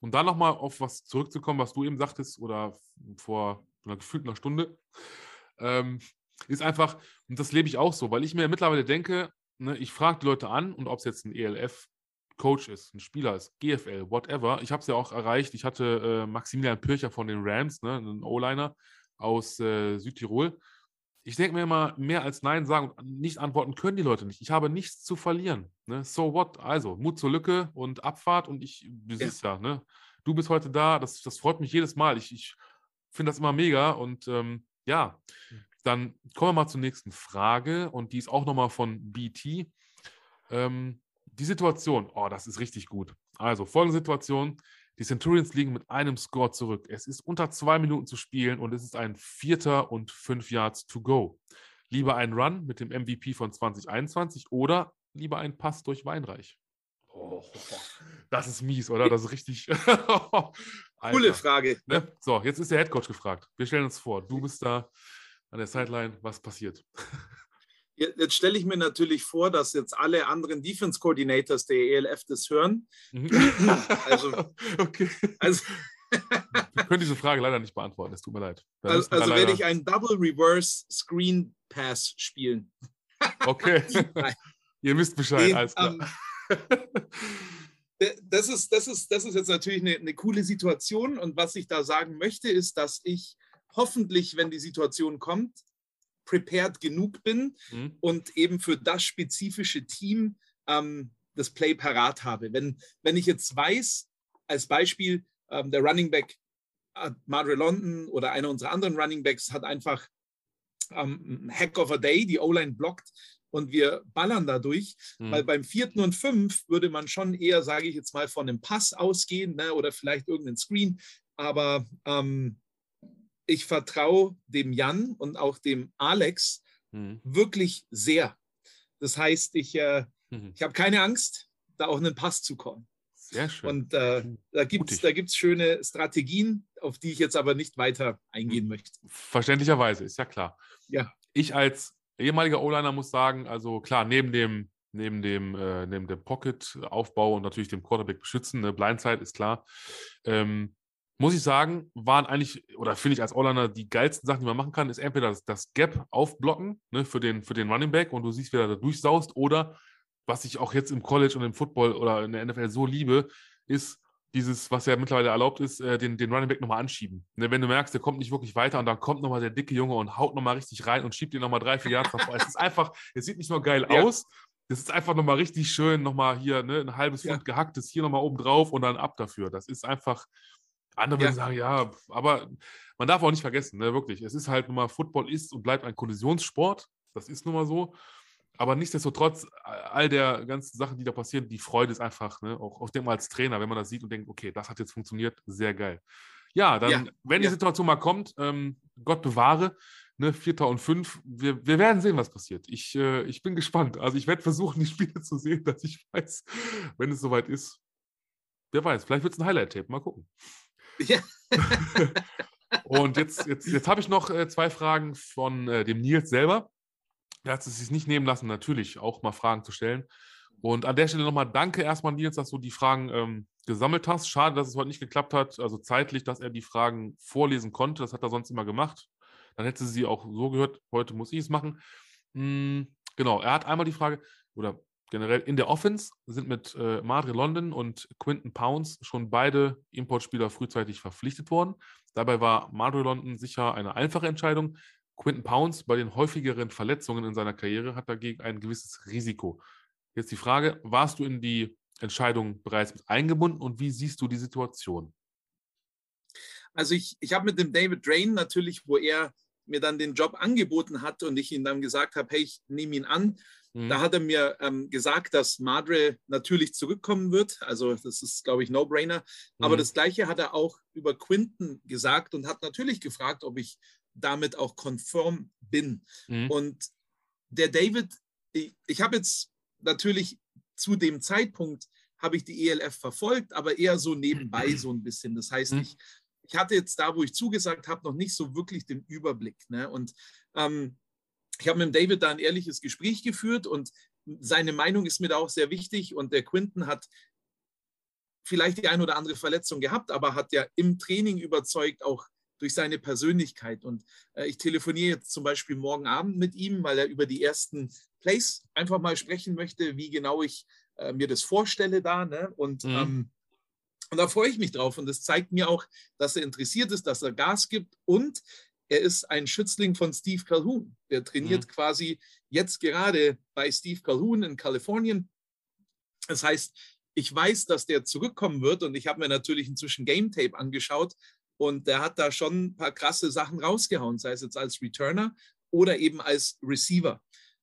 B: Und dann nochmal auf was zurückzukommen, was du eben sagtest oder vor einer gefühlten Stunde, ähm, ist einfach, und das lebe ich auch so, weil ich mir mittlerweile denke, ne, ich frage die Leute an und ob es jetzt ein ELF Coach ist, ein Spieler ist, GFL, whatever. Ich habe es ja auch erreicht. Ich hatte äh, Maximilian Pircher von den Rams, ne, einen O-Liner aus äh, Südtirol. Ich denke mir immer, mehr als Nein sagen und nicht antworten können die Leute nicht. Ich habe nichts zu verlieren. Ne? So what? Also, Mut zur Lücke und Abfahrt und ich, du ja. siehst ja, ne? Du bist heute da, das, das freut mich jedes Mal. Ich, ich finde das immer mega und ähm, ja, hm. Dann kommen wir mal zur nächsten Frage und die ist auch nochmal von BT. Ähm, die Situation, oh, das ist richtig gut. Also, folgende Situation. Die Centurions liegen mit einem Score zurück. Es ist unter zwei Minuten zu spielen und es ist ein Vierter und fünf Yards to go. Lieber ein Run mit dem MVP von 2021 oder lieber ein Pass durch Weinreich? Oh, das ist mies, oder? Das ist richtig.
C: Coole Frage.
B: Ne? So, jetzt ist der Headcoach gefragt. Wir stellen uns vor, du bist da an der Sideline. Was passiert?
C: Jetzt stelle ich mir natürlich vor, dass jetzt alle anderen Defense Coordinators der ELF das hören. Mhm.
B: also, okay. Also, Wir können diese Frage leider nicht beantworten, es tut mir leid.
C: also, also werde ich einen Double Reverse Screen Pass spielen.
B: Okay. Ihr wisst Bescheid, alles klar.
C: Ähm, das, ist, das, ist, das ist jetzt natürlich eine, eine coole Situation. Und was ich da sagen möchte, ist, dass ich hoffentlich, wenn die Situation kommt, prepared genug bin mhm. und eben für das spezifische Team ähm, das Play parat habe. Wenn, wenn ich jetzt weiß, als Beispiel, ähm, der Running Back äh, Madre London oder einer unserer anderen Running Backs hat einfach ähm, Hack of a Day, die O-Line blockt und wir ballern dadurch, mhm. weil beim vierten und fünf würde man schon eher, sage ich jetzt mal, von einem Pass ausgehen ne, oder vielleicht irgendeinen Screen, aber ähm, ich vertraue dem Jan und auch dem Alex mhm. wirklich sehr. Das heißt, ich, äh, mhm. ich habe keine Angst, da auch einen Pass zu kommen.
B: Sehr schön.
C: Und äh, da gibt es da gibt's schöne Strategien, auf die ich jetzt aber nicht weiter eingehen mhm. möchte.
B: Verständlicherweise, ist ja klar.
C: Ja.
B: Ich als ehemaliger O-Liner muss sagen, also klar, neben dem, neben dem, äh, neben dem Pocket-Aufbau und natürlich dem Quarterback beschützen, ne, Blindside ist klar, ähm, muss ich sagen, waren eigentlich, oder finde ich als O-Liner die geilsten Sachen, die man machen kann, ist entweder das, das Gap aufblocken ne, für, den, für den Running Back und du siehst, wie er da durchsaust, oder was ich auch jetzt im College und im Football oder in der NFL so liebe, ist dieses, was ja mittlerweile erlaubt ist, äh, den, den Running Back nochmal anschieben. Ne, wenn du merkst, der kommt nicht wirklich weiter und dann kommt nochmal der dicke Junge und haut nochmal richtig rein und schiebt ihn nochmal drei, vier Jahre vor. es ist einfach, es sieht nicht nur geil ja. aus, das ist einfach nochmal richtig schön, nochmal hier ne, ein halbes Pfund ja. gehacktes, hier nochmal oben drauf und dann ab dafür. Das ist einfach, andere ja. würden sagen, ja, aber man darf auch nicht vergessen, ne, wirklich, es ist halt nun mal, Football ist und bleibt ein Kollisionssport, das ist nun mal so. Aber nichtsdestotrotz, all der ganzen Sachen, die da passieren, die Freude ist einfach, ne? auch, auch mal als Trainer, wenn man das sieht und denkt, okay, das hat jetzt funktioniert, sehr geil. Ja, dann, ja, wenn die Situation mal kommt, ähm, Gott bewahre, ne, Vierter und Fünf, wir, wir werden sehen, was passiert. Ich, äh, ich bin gespannt. Also ich werde versuchen, die Spiele zu sehen, dass ich weiß, wenn es soweit ist. Wer weiß, vielleicht wird es ein Highlight-Tape, mal gucken. Ja. und jetzt, jetzt, jetzt habe ich noch äh, zwei Fragen von äh, dem Nils selber. Er hat es sich nicht nehmen lassen, natürlich auch mal Fragen zu stellen. Und an der Stelle nochmal danke erstmal, Nils, dass du die Fragen ähm, gesammelt hast. Schade, dass es heute nicht geklappt hat, also zeitlich, dass er die Fragen vorlesen konnte. Das hat er sonst immer gemacht. Dann hätte sie auch so gehört, heute muss ich es machen. Hm, genau, er hat einmal die Frage, oder generell in der Offense sind mit äh, Madre London und Quinton Pounds schon beide Importspieler frühzeitig verpflichtet worden. Dabei war Madre London sicher eine einfache Entscheidung. Quinton Pounds bei den häufigeren Verletzungen in seiner Karriere hat dagegen ein gewisses Risiko. Jetzt die Frage, warst du in die Entscheidung bereits mit eingebunden und wie siehst du die Situation?
C: Also ich, ich habe mit dem David Drain natürlich, wo er mir dann den Job angeboten hat und ich ihm dann gesagt habe, hey, ich nehme ihn an. Mhm. Da hat er mir ähm, gesagt, dass Madre natürlich zurückkommen wird. Also das ist, glaube ich, No-Brainer. Mhm. Aber das Gleiche hat er auch über Quinton gesagt und hat natürlich gefragt, ob ich damit auch konform bin. Mhm. Und der David, ich, ich habe jetzt natürlich zu dem Zeitpunkt habe ich die ELF verfolgt, aber eher so nebenbei so ein bisschen. Das heißt, mhm. ich, ich hatte jetzt da, wo ich zugesagt habe, noch nicht so wirklich den Überblick. Ne? Und ähm, ich habe mit David da ein ehrliches Gespräch geführt und seine Meinung ist mir da auch sehr wichtig. Und der Quinton hat vielleicht die ein oder andere Verletzung gehabt, aber hat ja im Training überzeugt, auch durch seine Persönlichkeit. Und äh, ich telefoniere jetzt zum Beispiel morgen Abend mit ihm, weil er über die ersten Plays einfach mal sprechen möchte, wie genau ich äh, mir das vorstelle da. Ne? Und, mhm. ähm, und da freue ich mich drauf. Und das zeigt mir auch, dass er interessiert ist, dass er Gas gibt. Und er ist ein Schützling von Steve Calhoun. Der trainiert mhm. quasi jetzt gerade bei Steve Calhoun in Kalifornien. Das heißt, ich weiß, dass der zurückkommen wird und ich habe mir natürlich inzwischen Game Tape angeschaut und der hat da schon ein paar krasse Sachen rausgehauen, sei es jetzt als Returner oder eben als Receiver.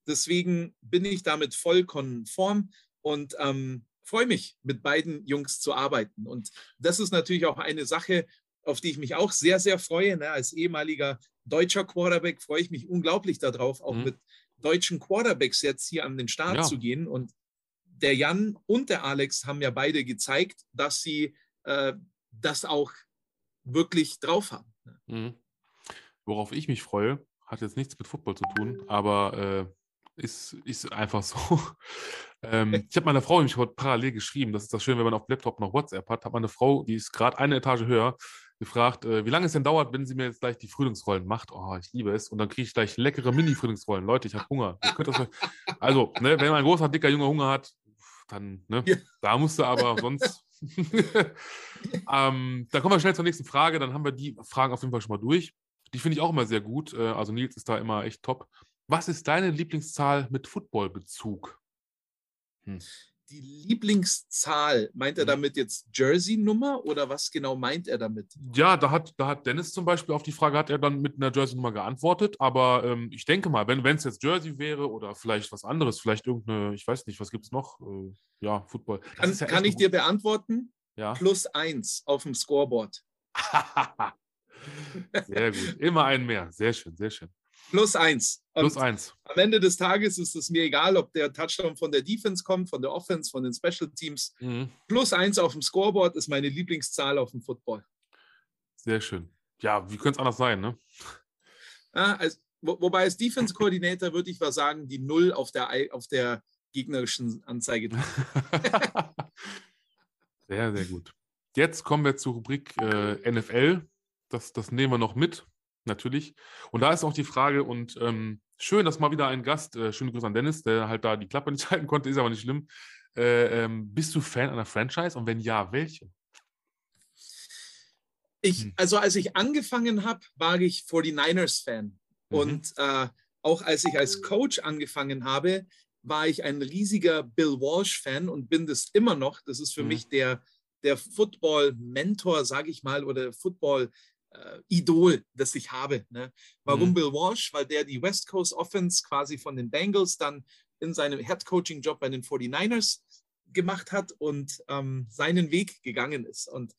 C: Deswegen bin ich damit voll konform und ähm, freue mich, mit beiden Jungs zu arbeiten. Und das ist natürlich auch eine Sache, auf die ich mich auch sehr, sehr freue. Ne? Als ehemaliger deutscher Quarterback freue ich mich unglaublich darauf, auch mhm. mit deutschen Quarterbacks jetzt hier an den Start ja. zu gehen. Und der Jan und der Alex haben ja beide gezeigt, dass sie äh, das auch wirklich drauf haben. Ne?
B: Mhm. Worauf ich mich freue, hat jetzt nichts mit Football zu tun, aber äh, ist, ist einfach so. ähm, ich habe meiner Frau nämlich heute parallel geschrieben, das ist das Schöne, wenn man auf Laptop noch WhatsApp hat, hat meine Frau, die ist gerade eine Etage höher, gefragt, äh, wie lange es denn dauert, wenn sie mir jetzt gleich die Frühlingsrollen macht. Oh, ich liebe es. Und dann kriege ich gleich leckere Mini-Frühlingsrollen. Leute, ich habe Hunger. also, ne, wenn ein großer, dicker, junger Hunger hat, dann, ne, ja. da musst du aber sonst. ähm, dann kommen wir schnell zur nächsten Frage. Dann haben wir die Fragen auf jeden Fall schon mal durch. Die finde ich auch immer sehr gut. Äh, also Nils ist da immer echt top. Was ist deine Lieblingszahl mit Footballbezug?
C: Hm die Lieblingszahl, meint er mhm. damit jetzt Jersey-Nummer oder was genau meint er damit?
B: Ja, da hat, da hat Dennis zum Beispiel auf die Frage, hat er dann mit einer Jersey-Nummer geantwortet. Aber ähm, ich denke mal, wenn es jetzt Jersey wäre oder vielleicht was anderes, vielleicht irgendeine, ich weiß nicht, was gibt es noch? Äh, ja, Football.
C: Kann, ja kann ich dir beantworten? Ja. Plus eins auf dem Scoreboard.
B: sehr gut. Immer ein mehr. Sehr schön, sehr schön.
C: Plus eins.
B: Und Plus eins.
C: Am Ende des Tages ist es mir egal, ob der Touchdown von der Defense kommt, von der Offense, von den Special Teams. Mhm. Plus eins auf dem Scoreboard ist meine Lieblingszahl auf dem Football.
B: Sehr schön. Ja, wie könnte es anders sein, ne?
C: Ja, als, wo, wobei als Defense Coordinator würde ich was sagen, die Null auf der, auf der gegnerischen Anzeige.
B: sehr, sehr gut. Jetzt kommen wir zur Rubrik äh, NFL. Das, das nehmen wir noch mit natürlich. Und da ist auch die Frage, und ähm, schön, dass mal wieder ein Gast, äh, schöne Grüße an Dennis, der halt da die Klappe nicht halten konnte, ist aber nicht schlimm. Äh, ähm, bist du Fan einer Franchise und wenn ja, welche?
C: Ich, hm. also als ich angefangen habe, war ich 49ers-Fan. Mhm. Und äh, auch als ich als Coach angefangen habe, war ich ein riesiger Bill Walsh-Fan und bin das immer noch. Das ist für mhm. mich der, der Football-Mentor, sage ich mal, oder Football- äh, Idol, das ich habe. Ne? Warum mhm. Bill Walsh? Weil der die West Coast Offense quasi von den Bengals dann in seinem Head Coaching Job bei den 49ers gemacht hat und ähm, seinen Weg gegangen ist. Und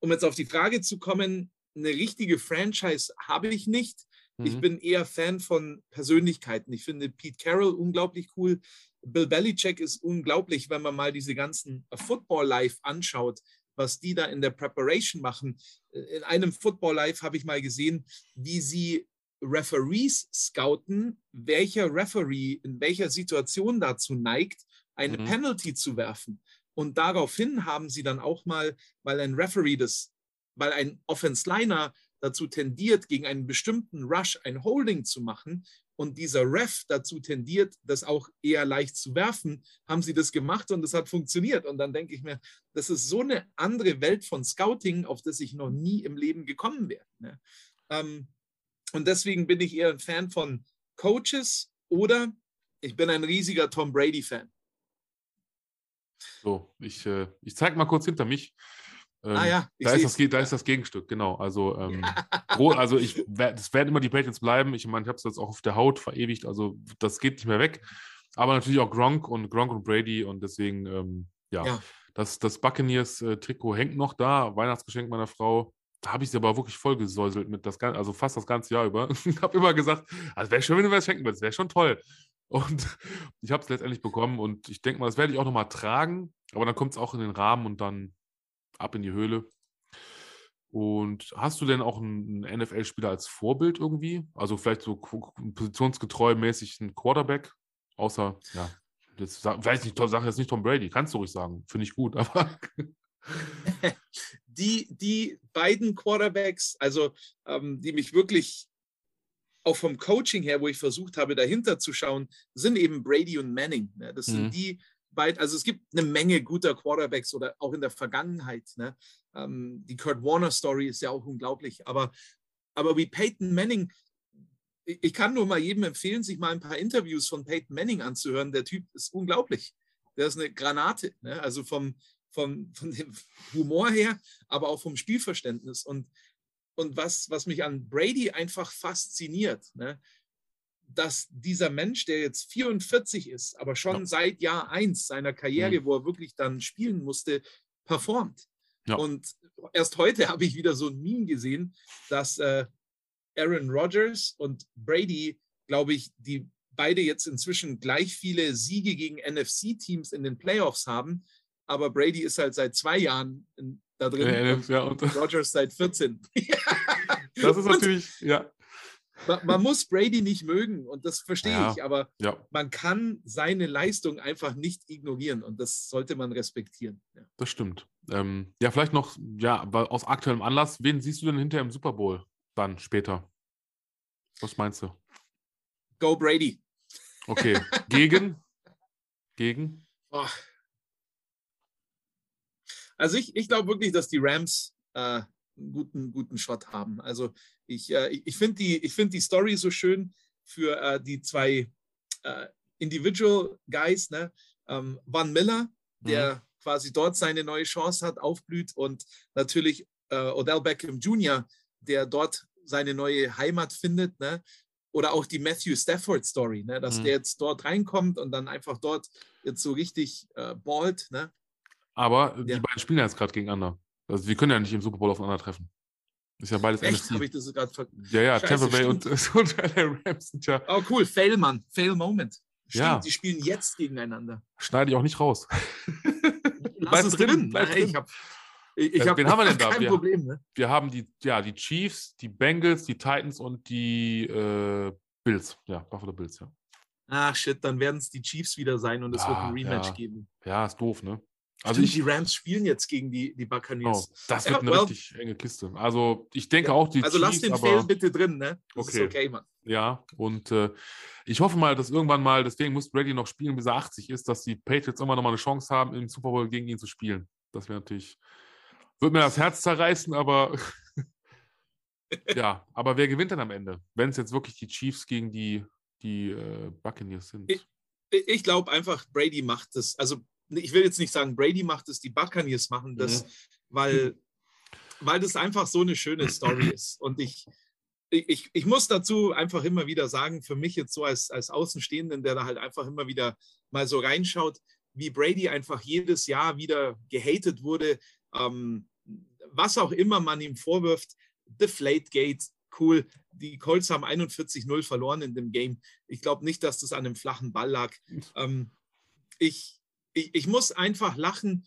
C: um jetzt auf die Frage zu kommen, eine richtige Franchise habe ich nicht. Mhm. Ich bin eher Fan von Persönlichkeiten. Ich finde Pete Carroll unglaublich cool. Bill Belichick ist unglaublich, wenn man mal diese ganzen Football Live anschaut, was die da in der Preparation machen. In einem Football Live habe ich mal gesehen, wie sie Referees scouten, welcher Referee in welcher Situation dazu neigt, eine mhm. Penalty zu werfen. Und daraufhin haben sie dann auch mal, weil ein Referee das, weil ein Offense Liner dazu tendiert, gegen einen bestimmten Rush ein Holding zu machen, und dieser Ref dazu tendiert, das auch eher leicht zu werfen, haben sie das gemacht und das hat funktioniert. Und dann denke ich mir, das ist so eine andere Welt von Scouting, auf das ich noch nie im Leben gekommen wäre. Ne? Ähm, und deswegen bin ich eher ein Fan von Coaches oder ich bin ein riesiger Tom Brady-Fan.
B: So, ich, äh, ich zeige mal kurz hinter mich.
C: Ähm, ah ja,
B: da, ist das, da ist das Gegenstück, genau. Also, ähm, also ich, das werden immer die Patriots bleiben. Ich meine, ich habe es jetzt auch auf der Haut verewigt, also das geht nicht mehr weg. Aber natürlich auch Gronk und Gronk und Brady und deswegen, ähm, ja, ja, das, das Buccaneers-Trikot hängt noch da, Weihnachtsgeschenk meiner Frau. Da habe ich sie aber wirklich vollgesäuselt mit das also fast das ganze Jahr über. ich habe immer gesagt, also wäre schön, wenn du mir das schenken würdest, wäre schon toll. Und ich habe es letztendlich bekommen und ich denke mal, das werde ich auch nochmal tragen, aber dann kommt es auch in den Rahmen und dann ab in die Höhle. Und hast du denn auch einen NFL-Spieler als Vorbild irgendwie? Also vielleicht so positionsgetreu mäßig ein Quarterback? Außer, ja, das weiß nicht, sag jetzt nicht Tom Brady, kannst du ruhig sagen, finde ich gut, aber.
C: die, die beiden Quarterbacks, also ähm, die mich wirklich auch vom Coaching her, wo ich versucht habe, dahinter zu schauen, sind eben Brady und Manning. Ne? Das sind mhm. die, weit, also es gibt eine Menge guter Quarterbacks oder auch in der Vergangenheit. Ne? Ähm, die Kurt Warner Story ist ja auch unglaublich. Aber, aber wie Peyton Manning, ich kann nur mal jedem empfehlen, sich mal ein paar Interviews von Peyton Manning anzuhören. Der Typ ist unglaublich. Der ist eine Granate. Ne? Also vom, vom, von dem Humor her, aber auch vom Spielverständnis. Und, und was, was mich an Brady einfach fasziniert, ne? Dass dieser Mensch, der jetzt 44 ist, aber schon ja. seit Jahr 1 seiner Karriere, mhm. wo er wirklich dann spielen musste, performt. Ja. Und erst heute habe ich wieder so ein Meme gesehen, dass äh, Aaron Rodgers und Brady, glaube ich, die beide jetzt inzwischen gleich viele Siege gegen NFC-Teams in den Playoffs haben. Aber Brady ist halt seit zwei Jahren in, da drin ja, und, ja, und Rodgers seit 14.
B: das ist natürlich, ja.
C: Man, man, muss Brady nicht mögen und das verstehe ja, ich, aber ja. man kann seine Leistung einfach nicht ignorieren und das sollte man respektieren.
B: Ja. Das stimmt. Ähm, ja, vielleicht noch, ja, aus aktuellem Anlass, wen siehst du denn hinter im Super Bowl dann später? Was meinst du?
C: Go Brady.
B: Okay. Gegen? Gegen? Oh.
C: Also ich, ich glaube wirklich, dass die Rams äh, einen guten, guten Shot haben. Also ich, äh, ich finde die, find die Story so schön für äh, die zwei äh, Individual Guys, ne? Ähm, Van Miller, der mhm. quasi dort seine neue Chance hat, aufblüht und natürlich äh, Odell Beckham Jr., der dort seine neue Heimat findet, ne? Oder auch die Matthew Stafford Story, ne? dass mhm. der jetzt dort reinkommt und dann einfach dort jetzt so richtig äh, ballt. Ne?
B: Aber die ja. beiden spielen jetzt gerade gegeneinander. Also wir können ja nicht im Super Bowl aufeinandertreffen. Ist ja beides
C: Echt? Habe ich das gerade ver
B: Ja, ja, Scheiße, Tampa Bay und, und
C: LA Rams sind ja. Oh, cool. Fail, Mann. Fail Moment. Stimmt, ja. die spielen jetzt gegeneinander.
B: Schneide ich auch nicht raus.
C: Lass es drin. Bleib drin. Ich habe ich, ich
B: hab, Wen haben wir denn da?
C: Kein
B: wir,
C: Problem, ne?
B: Wir haben die, ja, die Chiefs, die Bengals, die Titans und die äh, Bills. Ja, Buffalo Bills, ja.
C: Ach shit, dann werden es die Chiefs wieder sein und es ja, wird ein Rematch
B: ja.
C: geben.
B: Ja, ist doof, ne?
C: Also ich, die Rams spielen jetzt gegen die, die Buccaneers.
B: Oh, das wird eine well, richtig enge Kiste. Also ich denke ja, auch die
C: Also Chiefs, lass den Fail bitte drin, ne?
B: Das okay. okay, Mann. Ja, und äh, ich hoffe mal, dass irgendwann mal, deswegen muss Brady noch spielen, bis er 80 ist, dass die Patriots immer noch mal eine Chance haben, im Super Bowl gegen ihn zu spielen. Das wäre natürlich, würde mir das Herz zerreißen, aber ja, aber wer gewinnt dann am Ende, wenn es jetzt wirklich die Chiefs gegen die, die äh, Buccaneers sind?
C: Ich, ich glaube einfach, Brady macht es. Also ich will jetzt nicht sagen, Brady macht es, die Buccaneers machen das, mhm. weil, weil das einfach so eine schöne Story ist. Und ich, ich, ich muss dazu einfach immer wieder sagen, für mich jetzt so als, als Außenstehenden, der da halt einfach immer wieder mal so reinschaut, wie Brady einfach jedes Jahr wieder gehatet wurde, ähm, was auch immer man ihm vorwirft, Deflategate, cool. Die Colts haben 41-0 verloren in dem Game. Ich glaube nicht, dass das an einem flachen Ball lag. Ähm, ich, ich, ich muss einfach lachen,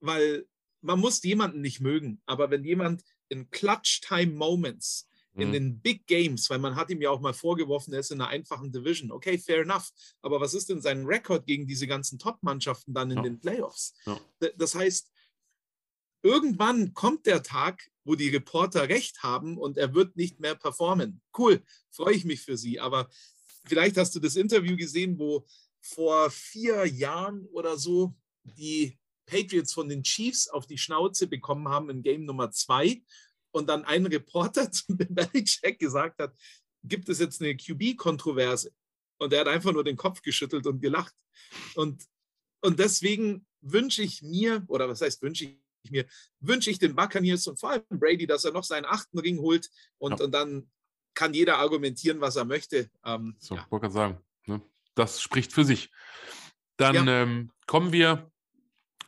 C: weil man muss jemanden nicht mögen. Aber wenn jemand in Clutch-Time-Moments, in mhm. den Big Games, weil man hat ihm ja auch mal vorgeworfen, er ist in einer einfachen Division. Okay, fair enough. Aber was ist denn sein Rekord gegen diese ganzen Top-Mannschaften dann in ja. den Playoffs? Ja. Das heißt, irgendwann kommt der Tag, wo die Reporter recht haben und er wird nicht mehr performen. Cool, freue ich mich für Sie. Aber vielleicht hast du das Interview gesehen, wo vor vier Jahren oder so die Patriots von den Chiefs auf die Schnauze bekommen haben in Game Nummer zwei und dann ein Reporter zu Belichick gesagt hat, gibt es jetzt eine QB-Kontroverse? Und er hat einfach nur den Kopf geschüttelt und gelacht. Und, und deswegen wünsche ich mir, oder was heißt wünsche ich mir, wünsche ich den Buccaneers und vor allem Brady, dass er noch seinen achten Ring holt und, ja. und dann kann jeder argumentieren, was er möchte. Ähm,
B: so, ja. wollte gerade sagen. Das spricht für sich. Dann ja. ähm, kommen wir,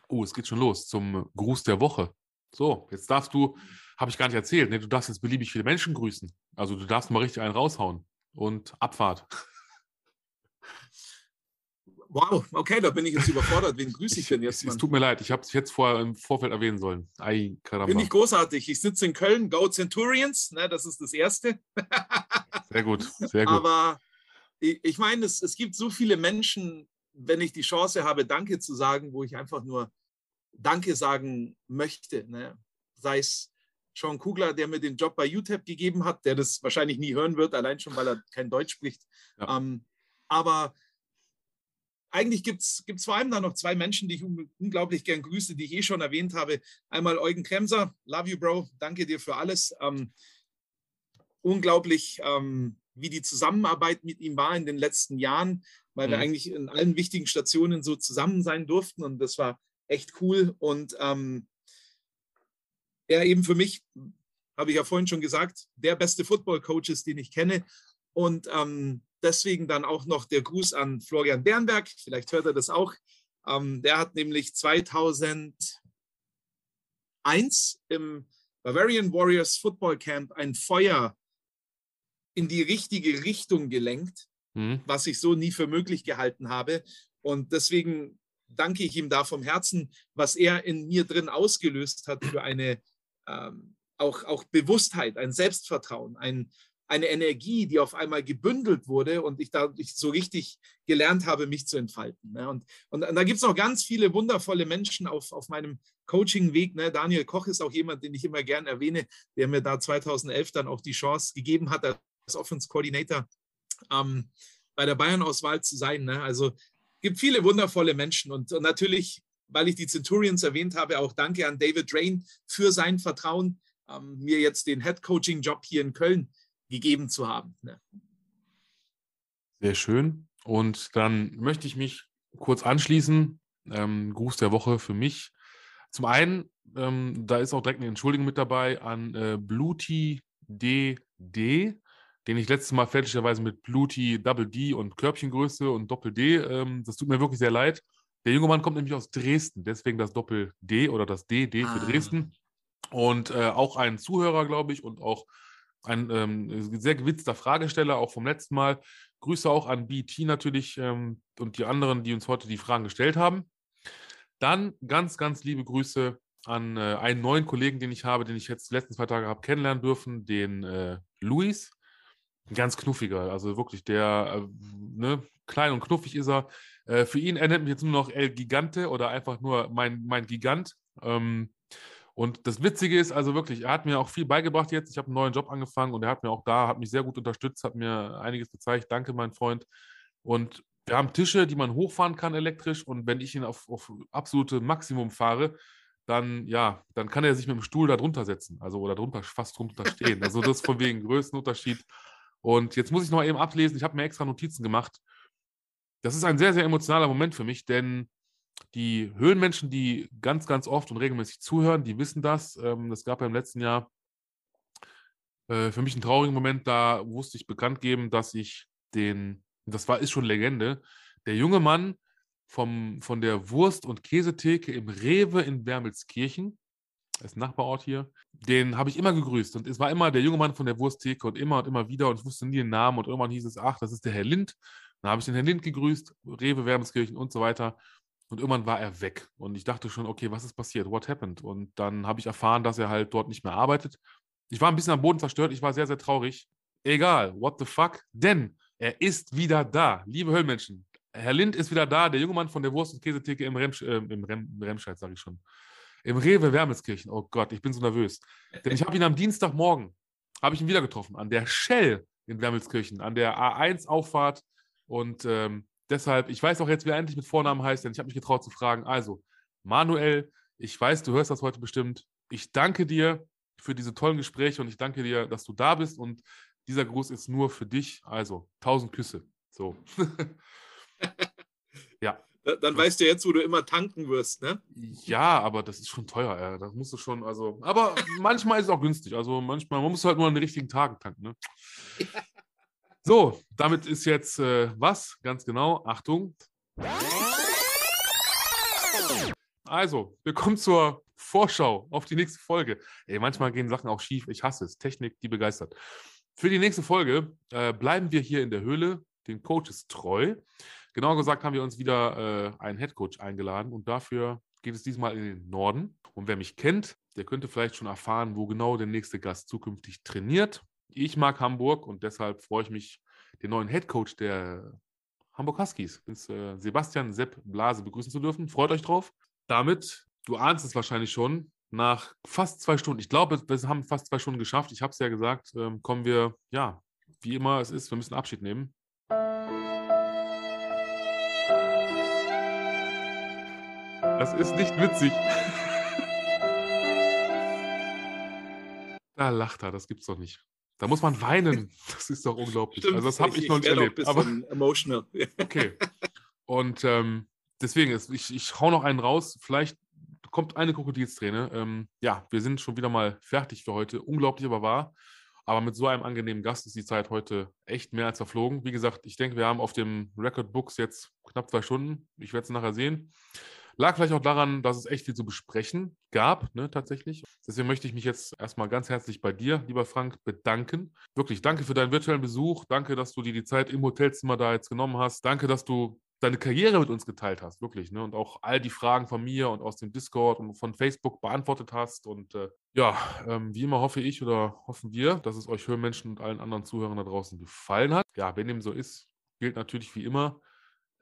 B: oh, es geht schon los, zum Gruß der Woche. So, jetzt darfst du, habe ich gar nicht erzählt, ne, du darfst jetzt beliebig viele Menschen grüßen. Also du darfst mal richtig einen raushauen und Abfahrt.
C: Wow, okay, da bin ich jetzt überfordert. Wen grüße ich denn jetzt?
B: Es, es tut mir leid, ich habe es jetzt vorher im Vorfeld erwähnen sollen.
C: Ei, Bin ich großartig. Ich sitze in Köln, Go Centurions, ne, das ist das Erste.
B: sehr gut, sehr gut.
C: Aber ich, ich meine, es, es gibt so viele Menschen, wenn ich die Chance habe, Danke zu sagen, wo ich einfach nur Danke sagen möchte. Ne? Sei es Sean Kugler, der mir den Job bei UTEP gegeben hat, der das wahrscheinlich nie hören wird, allein schon, weil er kein Deutsch spricht. Ja. Ähm, aber eigentlich gibt es vor allem da noch zwei Menschen, die ich un unglaublich gern grüße, die ich eh schon erwähnt habe. Einmal Eugen Kremser, love you, Bro, danke dir für alles. Ähm, unglaublich ähm, wie die Zusammenarbeit mit ihm war in den letzten Jahren, weil mhm. wir eigentlich in allen wichtigen Stationen so zusammen sein durften und das war echt cool. Und ähm, er eben für mich, habe ich ja vorhin schon gesagt, der beste Football-Coach ist, den ich kenne. Und ähm, deswegen dann auch noch der Gruß an Florian Bernberg. Vielleicht hört er das auch. Ähm, der hat nämlich 2001 im Bavarian Warriors Football Camp ein Feuer in die richtige Richtung gelenkt, mhm. was ich so nie für möglich gehalten habe. Und deswegen danke ich ihm da vom Herzen, was er in mir drin ausgelöst hat für eine ähm, auch, auch Bewusstheit, ein Selbstvertrauen, ein, eine Energie, die auf einmal gebündelt wurde und ich dadurch so richtig gelernt habe, mich zu entfalten. Ne? Und, und, und, da gibt es noch ganz viele wundervolle Menschen auf, auf meinem Coaching-Weg. Ne? Daniel Koch ist auch jemand, den ich immer gern erwähne, der mir da 2011 dann auch die Chance gegeben hat, als Offense Coordinator ähm, bei der Bayern-Auswahl zu sein. Ne? Also gibt viele wundervolle Menschen und, und natürlich, weil ich die Centurions erwähnt habe, auch danke an David Drain für sein Vertrauen, ähm, mir jetzt den Head-Coaching-Job hier in Köln gegeben zu haben. Ne?
B: Sehr schön. Und dann möchte ich mich kurz anschließen. Ähm, Gruß der Woche für mich. Zum einen, ähm, da ist auch direkt eine Entschuldigung mit dabei an äh, Bluty DD, den ich letztes Mal fälschlicherweise mit Bluty Double D und Körbchengröße und Doppel D, ähm, das tut mir wirklich sehr leid. Der junge Mann kommt nämlich aus Dresden, deswegen das Doppel D oder das DD ah. für Dresden. Und äh, auch ein Zuhörer, glaube ich, und auch ein ähm, sehr gewitzter Fragesteller, auch vom letzten Mal. Grüße auch an BT natürlich ähm, und die anderen, die uns heute die Fragen gestellt haben. Dann ganz, ganz liebe Grüße an äh, einen neuen Kollegen, den ich habe, den ich jetzt die letzten zwei Tage habe kennenlernen dürfen, den äh, Luis. Ein ganz knuffiger, also wirklich der, äh, ne, klein und knuffig ist er. Äh, für ihn erinnert mich jetzt nur noch El Gigante oder einfach nur mein, mein Gigant. Ähm, und das Witzige ist also wirklich, er hat mir auch viel beigebracht jetzt. Ich habe einen neuen Job angefangen und er hat mir auch da, hat mich sehr gut unterstützt, hat mir einiges gezeigt. Danke, mein Freund. Und wir haben Tische, die man hochfahren kann elektrisch. Und wenn ich ihn auf, auf absolute Maximum fahre, dann, ja, dann kann er sich mit dem Stuhl da drunter setzen. Also oder drunter, fast drunter stehen. Also das von wegen Größenunterschied. Und jetzt muss ich noch eben ablesen. Ich habe mir extra Notizen gemacht. Das ist ein sehr, sehr emotionaler Moment für mich, denn die Höhlenmenschen, die ganz, ganz oft und regelmäßig zuhören, die wissen das. Ähm, das gab ja im letzten Jahr äh, für mich einen traurigen Moment. Da musste ich bekannt geben, dass ich den, das war, ist schon Legende, der junge Mann vom, von der Wurst- und Käsetheke im Rewe in Wermelskirchen, als Nachbarort hier, den habe ich immer gegrüßt. Und es war immer der junge Mann von der Wursttheke und immer und immer wieder und ich wusste nie den Namen und irgendwann hieß es, ach, das ist der Herr Lind. Dann habe ich den Herrn Lind gegrüßt, Rewe, Wermelskirchen und so weiter. Und irgendwann war er weg. Und ich dachte schon, okay, was ist passiert? What happened? Und dann habe ich erfahren, dass er halt dort nicht mehr arbeitet. Ich war ein bisschen am Boden zerstört. Ich war sehr, sehr traurig. Egal, what the fuck? Denn er ist wieder da. Liebe Höllmenschen, Herr Lind ist wieder da. Der junge Mann von der Wurst- und Käsetheke im, Remsch äh, im Rem Remscheid, sage ich schon. Im Rewe Wermelskirchen. Oh Gott, ich bin so nervös. Denn ich habe ihn am Dienstagmorgen, habe ich ihn wieder getroffen, an der Shell in Wermelskirchen, an der A1-Auffahrt. Und ähm, Deshalb, ich weiß auch jetzt, wie er endlich mit Vornamen heißt, denn ich habe mich getraut zu fragen. Also, Manuel, ich weiß, du hörst das heute bestimmt. Ich danke dir für diese tollen Gespräche und ich danke dir, dass du da bist. Und dieser Gruß ist nur für dich. Also, tausend Küsse. So.
C: ja. Dann weißt du jetzt, wo du immer tanken wirst, ne?
B: Ja, aber das ist schon teuer, ja. Das musst du schon, also. Aber manchmal ist es auch günstig. Also manchmal, man muss halt nur an den richtigen Tagen tanken, ne? So, damit ist jetzt äh, was? Ganz genau. Achtung. Also, wir kommen zur Vorschau auf die nächste Folge. Ey, manchmal gehen Sachen auch schief. Ich hasse es. Technik, die begeistert. Für die nächste Folge äh, bleiben wir hier in der Höhle, den Coaches treu. Genauer gesagt haben wir uns wieder äh, einen Headcoach eingeladen und dafür geht es diesmal in den Norden. Und wer mich kennt, der könnte vielleicht schon erfahren, wo genau der nächste Gast zukünftig trainiert. Ich mag Hamburg und deshalb freue ich mich, den neuen Head Coach der Hamburg Huskies, äh, Sebastian Sepp Blase, begrüßen zu dürfen. Freut euch drauf. Damit, du ahnst es wahrscheinlich schon, nach fast zwei Stunden, ich glaube, wir haben fast zwei Stunden geschafft, ich habe es ja gesagt, ähm, kommen wir, ja, wie immer es ist, wir müssen Abschied nehmen. Das ist nicht witzig. da lacht er, das gibt's doch nicht. Da muss man weinen. Das ist doch unglaublich. Stimmt, also das habe ich, ich, noch nicht erlebt.
C: aber emotional.
B: okay. Und ähm, deswegen, ist, ich, ich hau noch einen raus. Vielleicht kommt eine Krokodilsträne. Ähm, ja, wir sind schon wieder mal fertig für heute. Unglaublich aber wahr. Aber mit so einem angenehmen Gast ist die Zeit heute echt mehr als verflogen. Wie gesagt, ich denke, wir haben auf dem Record Books jetzt knapp zwei Stunden. Ich werde es nachher sehen. Lag vielleicht auch daran, dass es echt viel zu besprechen gab, ne, tatsächlich. Deswegen möchte ich mich jetzt erstmal ganz herzlich bei dir, lieber Frank, bedanken. Wirklich, danke für deinen virtuellen Besuch. Danke, dass du dir die Zeit im Hotelzimmer da jetzt genommen hast. Danke, dass du deine Karriere mit uns geteilt hast, wirklich, ne? Und auch all die Fragen von mir und aus dem Discord und von Facebook beantwortet hast. Und äh, ja, ähm, wie immer hoffe ich oder hoffen wir, dass es euch Hörmenschen und allen anderen Zuhörern da draußen gefallen hat. Ja, wenn dem so ist, gilt natürlich wie immer,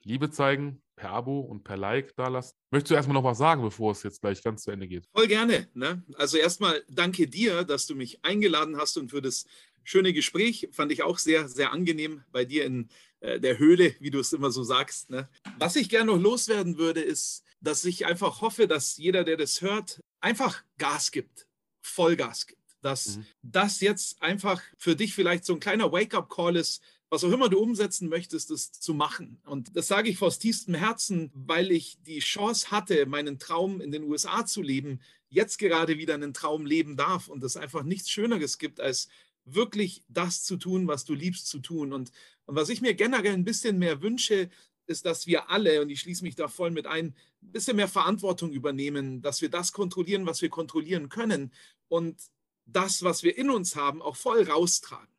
B: Liebe zeigen, per Abo und per Like da lassen. Möchtest du erstmal noch was sagen, bevor es jetzt gleich ganz zu Ende geht?
C: Voll gerne. Ne? Also erstmal danke dir, dass du mich eingeladen hast und für das schöne Gespräch. Fand ich auch sehr, sehr angenehm bei dir in äh, der Höhle, wie du es immer so sagst. Ne? Was ich gerne noch loswerden würde, ist, dass ich einfach hoffe, dass jeder, der das hört, einfach Gas gibt, Vollgas gibt. Dass mhm. das jetzt einfach für dich vielleicht so ein kleiner Wake-up-Call ist, was auch immer du umsetzen möchtest, das zu machen. Und das sage ich aus tiefstem Herzen, weil ich die Chance hatte, meinen Traum in den USA zu leben, jetzt gerade wieder einen Traum leben darf und es einfach nichts Schöneres gibt, als wirklich das zu tun, was du liebst zu tun. Und, und was ich mir generell ein bisschen mehr wünsche, ist, dass wir alle, und ich schließe mich da voll mit ein, ein bisschen mehr Verantwortung übernehmen, dass wir das kontrollieren, was wir kontrollieren können und das, was wir in uns haben, auch voll raustragen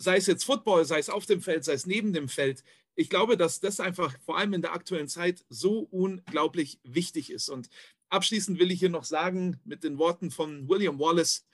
C: sei es jetzt Football, sei es auf dem Feld, sei es neben dem Feld. Ich glaube, dass das einfach vor allem in der aktuellen Zeit so unglaublich wichtig ist. Und abschließend will ich hier noch sagen mit den Worten von William Wallace,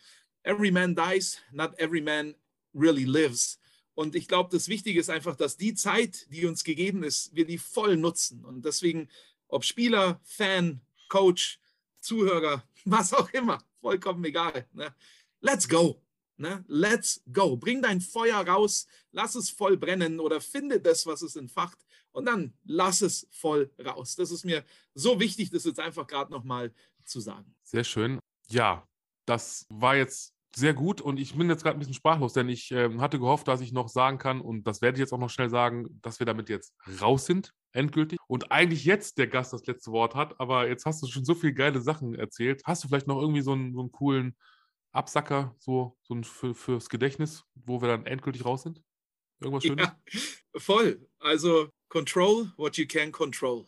C: Every man dies, not every man really lives. Und ich glaube, das Wichtige ist einfach, dass die Zeit, die uns gegeben ist, wir die voll nutzen. Und deswegen, ob Spieler, Fan, Coach, Zuhörer, was auch immer, vollkommen egal. Ne? Let's go. Ne? Let's go. Bring dein Feuer raus, lass es voll brennen oder finde das, was es entfacht und dann lass es voll raus. Das ist mir so wichtig, das jetzt einfach gerade nochmal zu sagen.
B: Sehr schön. Ja, das war jetzt sehr gut und ich bin jetzt gerade ein bisschen sprachlos, denn ich äh, hatte gehofft, dass ich noch sagen kann und das werde ich jetzt auch noch schnell sagen, dass wir damit jetzt raus sind, endgültig. Und eigentlich jetzt der Gast das letzte Wort hat, aber jetzt hast du schon so viele geile Sachen erzählt. Hast du vielleicht noch irgendwie so einen, so einen coolen Absacker, so, so ein für, fürs Gedächtnis, wo wir dann endgültig raus sind? Irgendwas Schönes? Ja,
C: voll. Also control what you can control.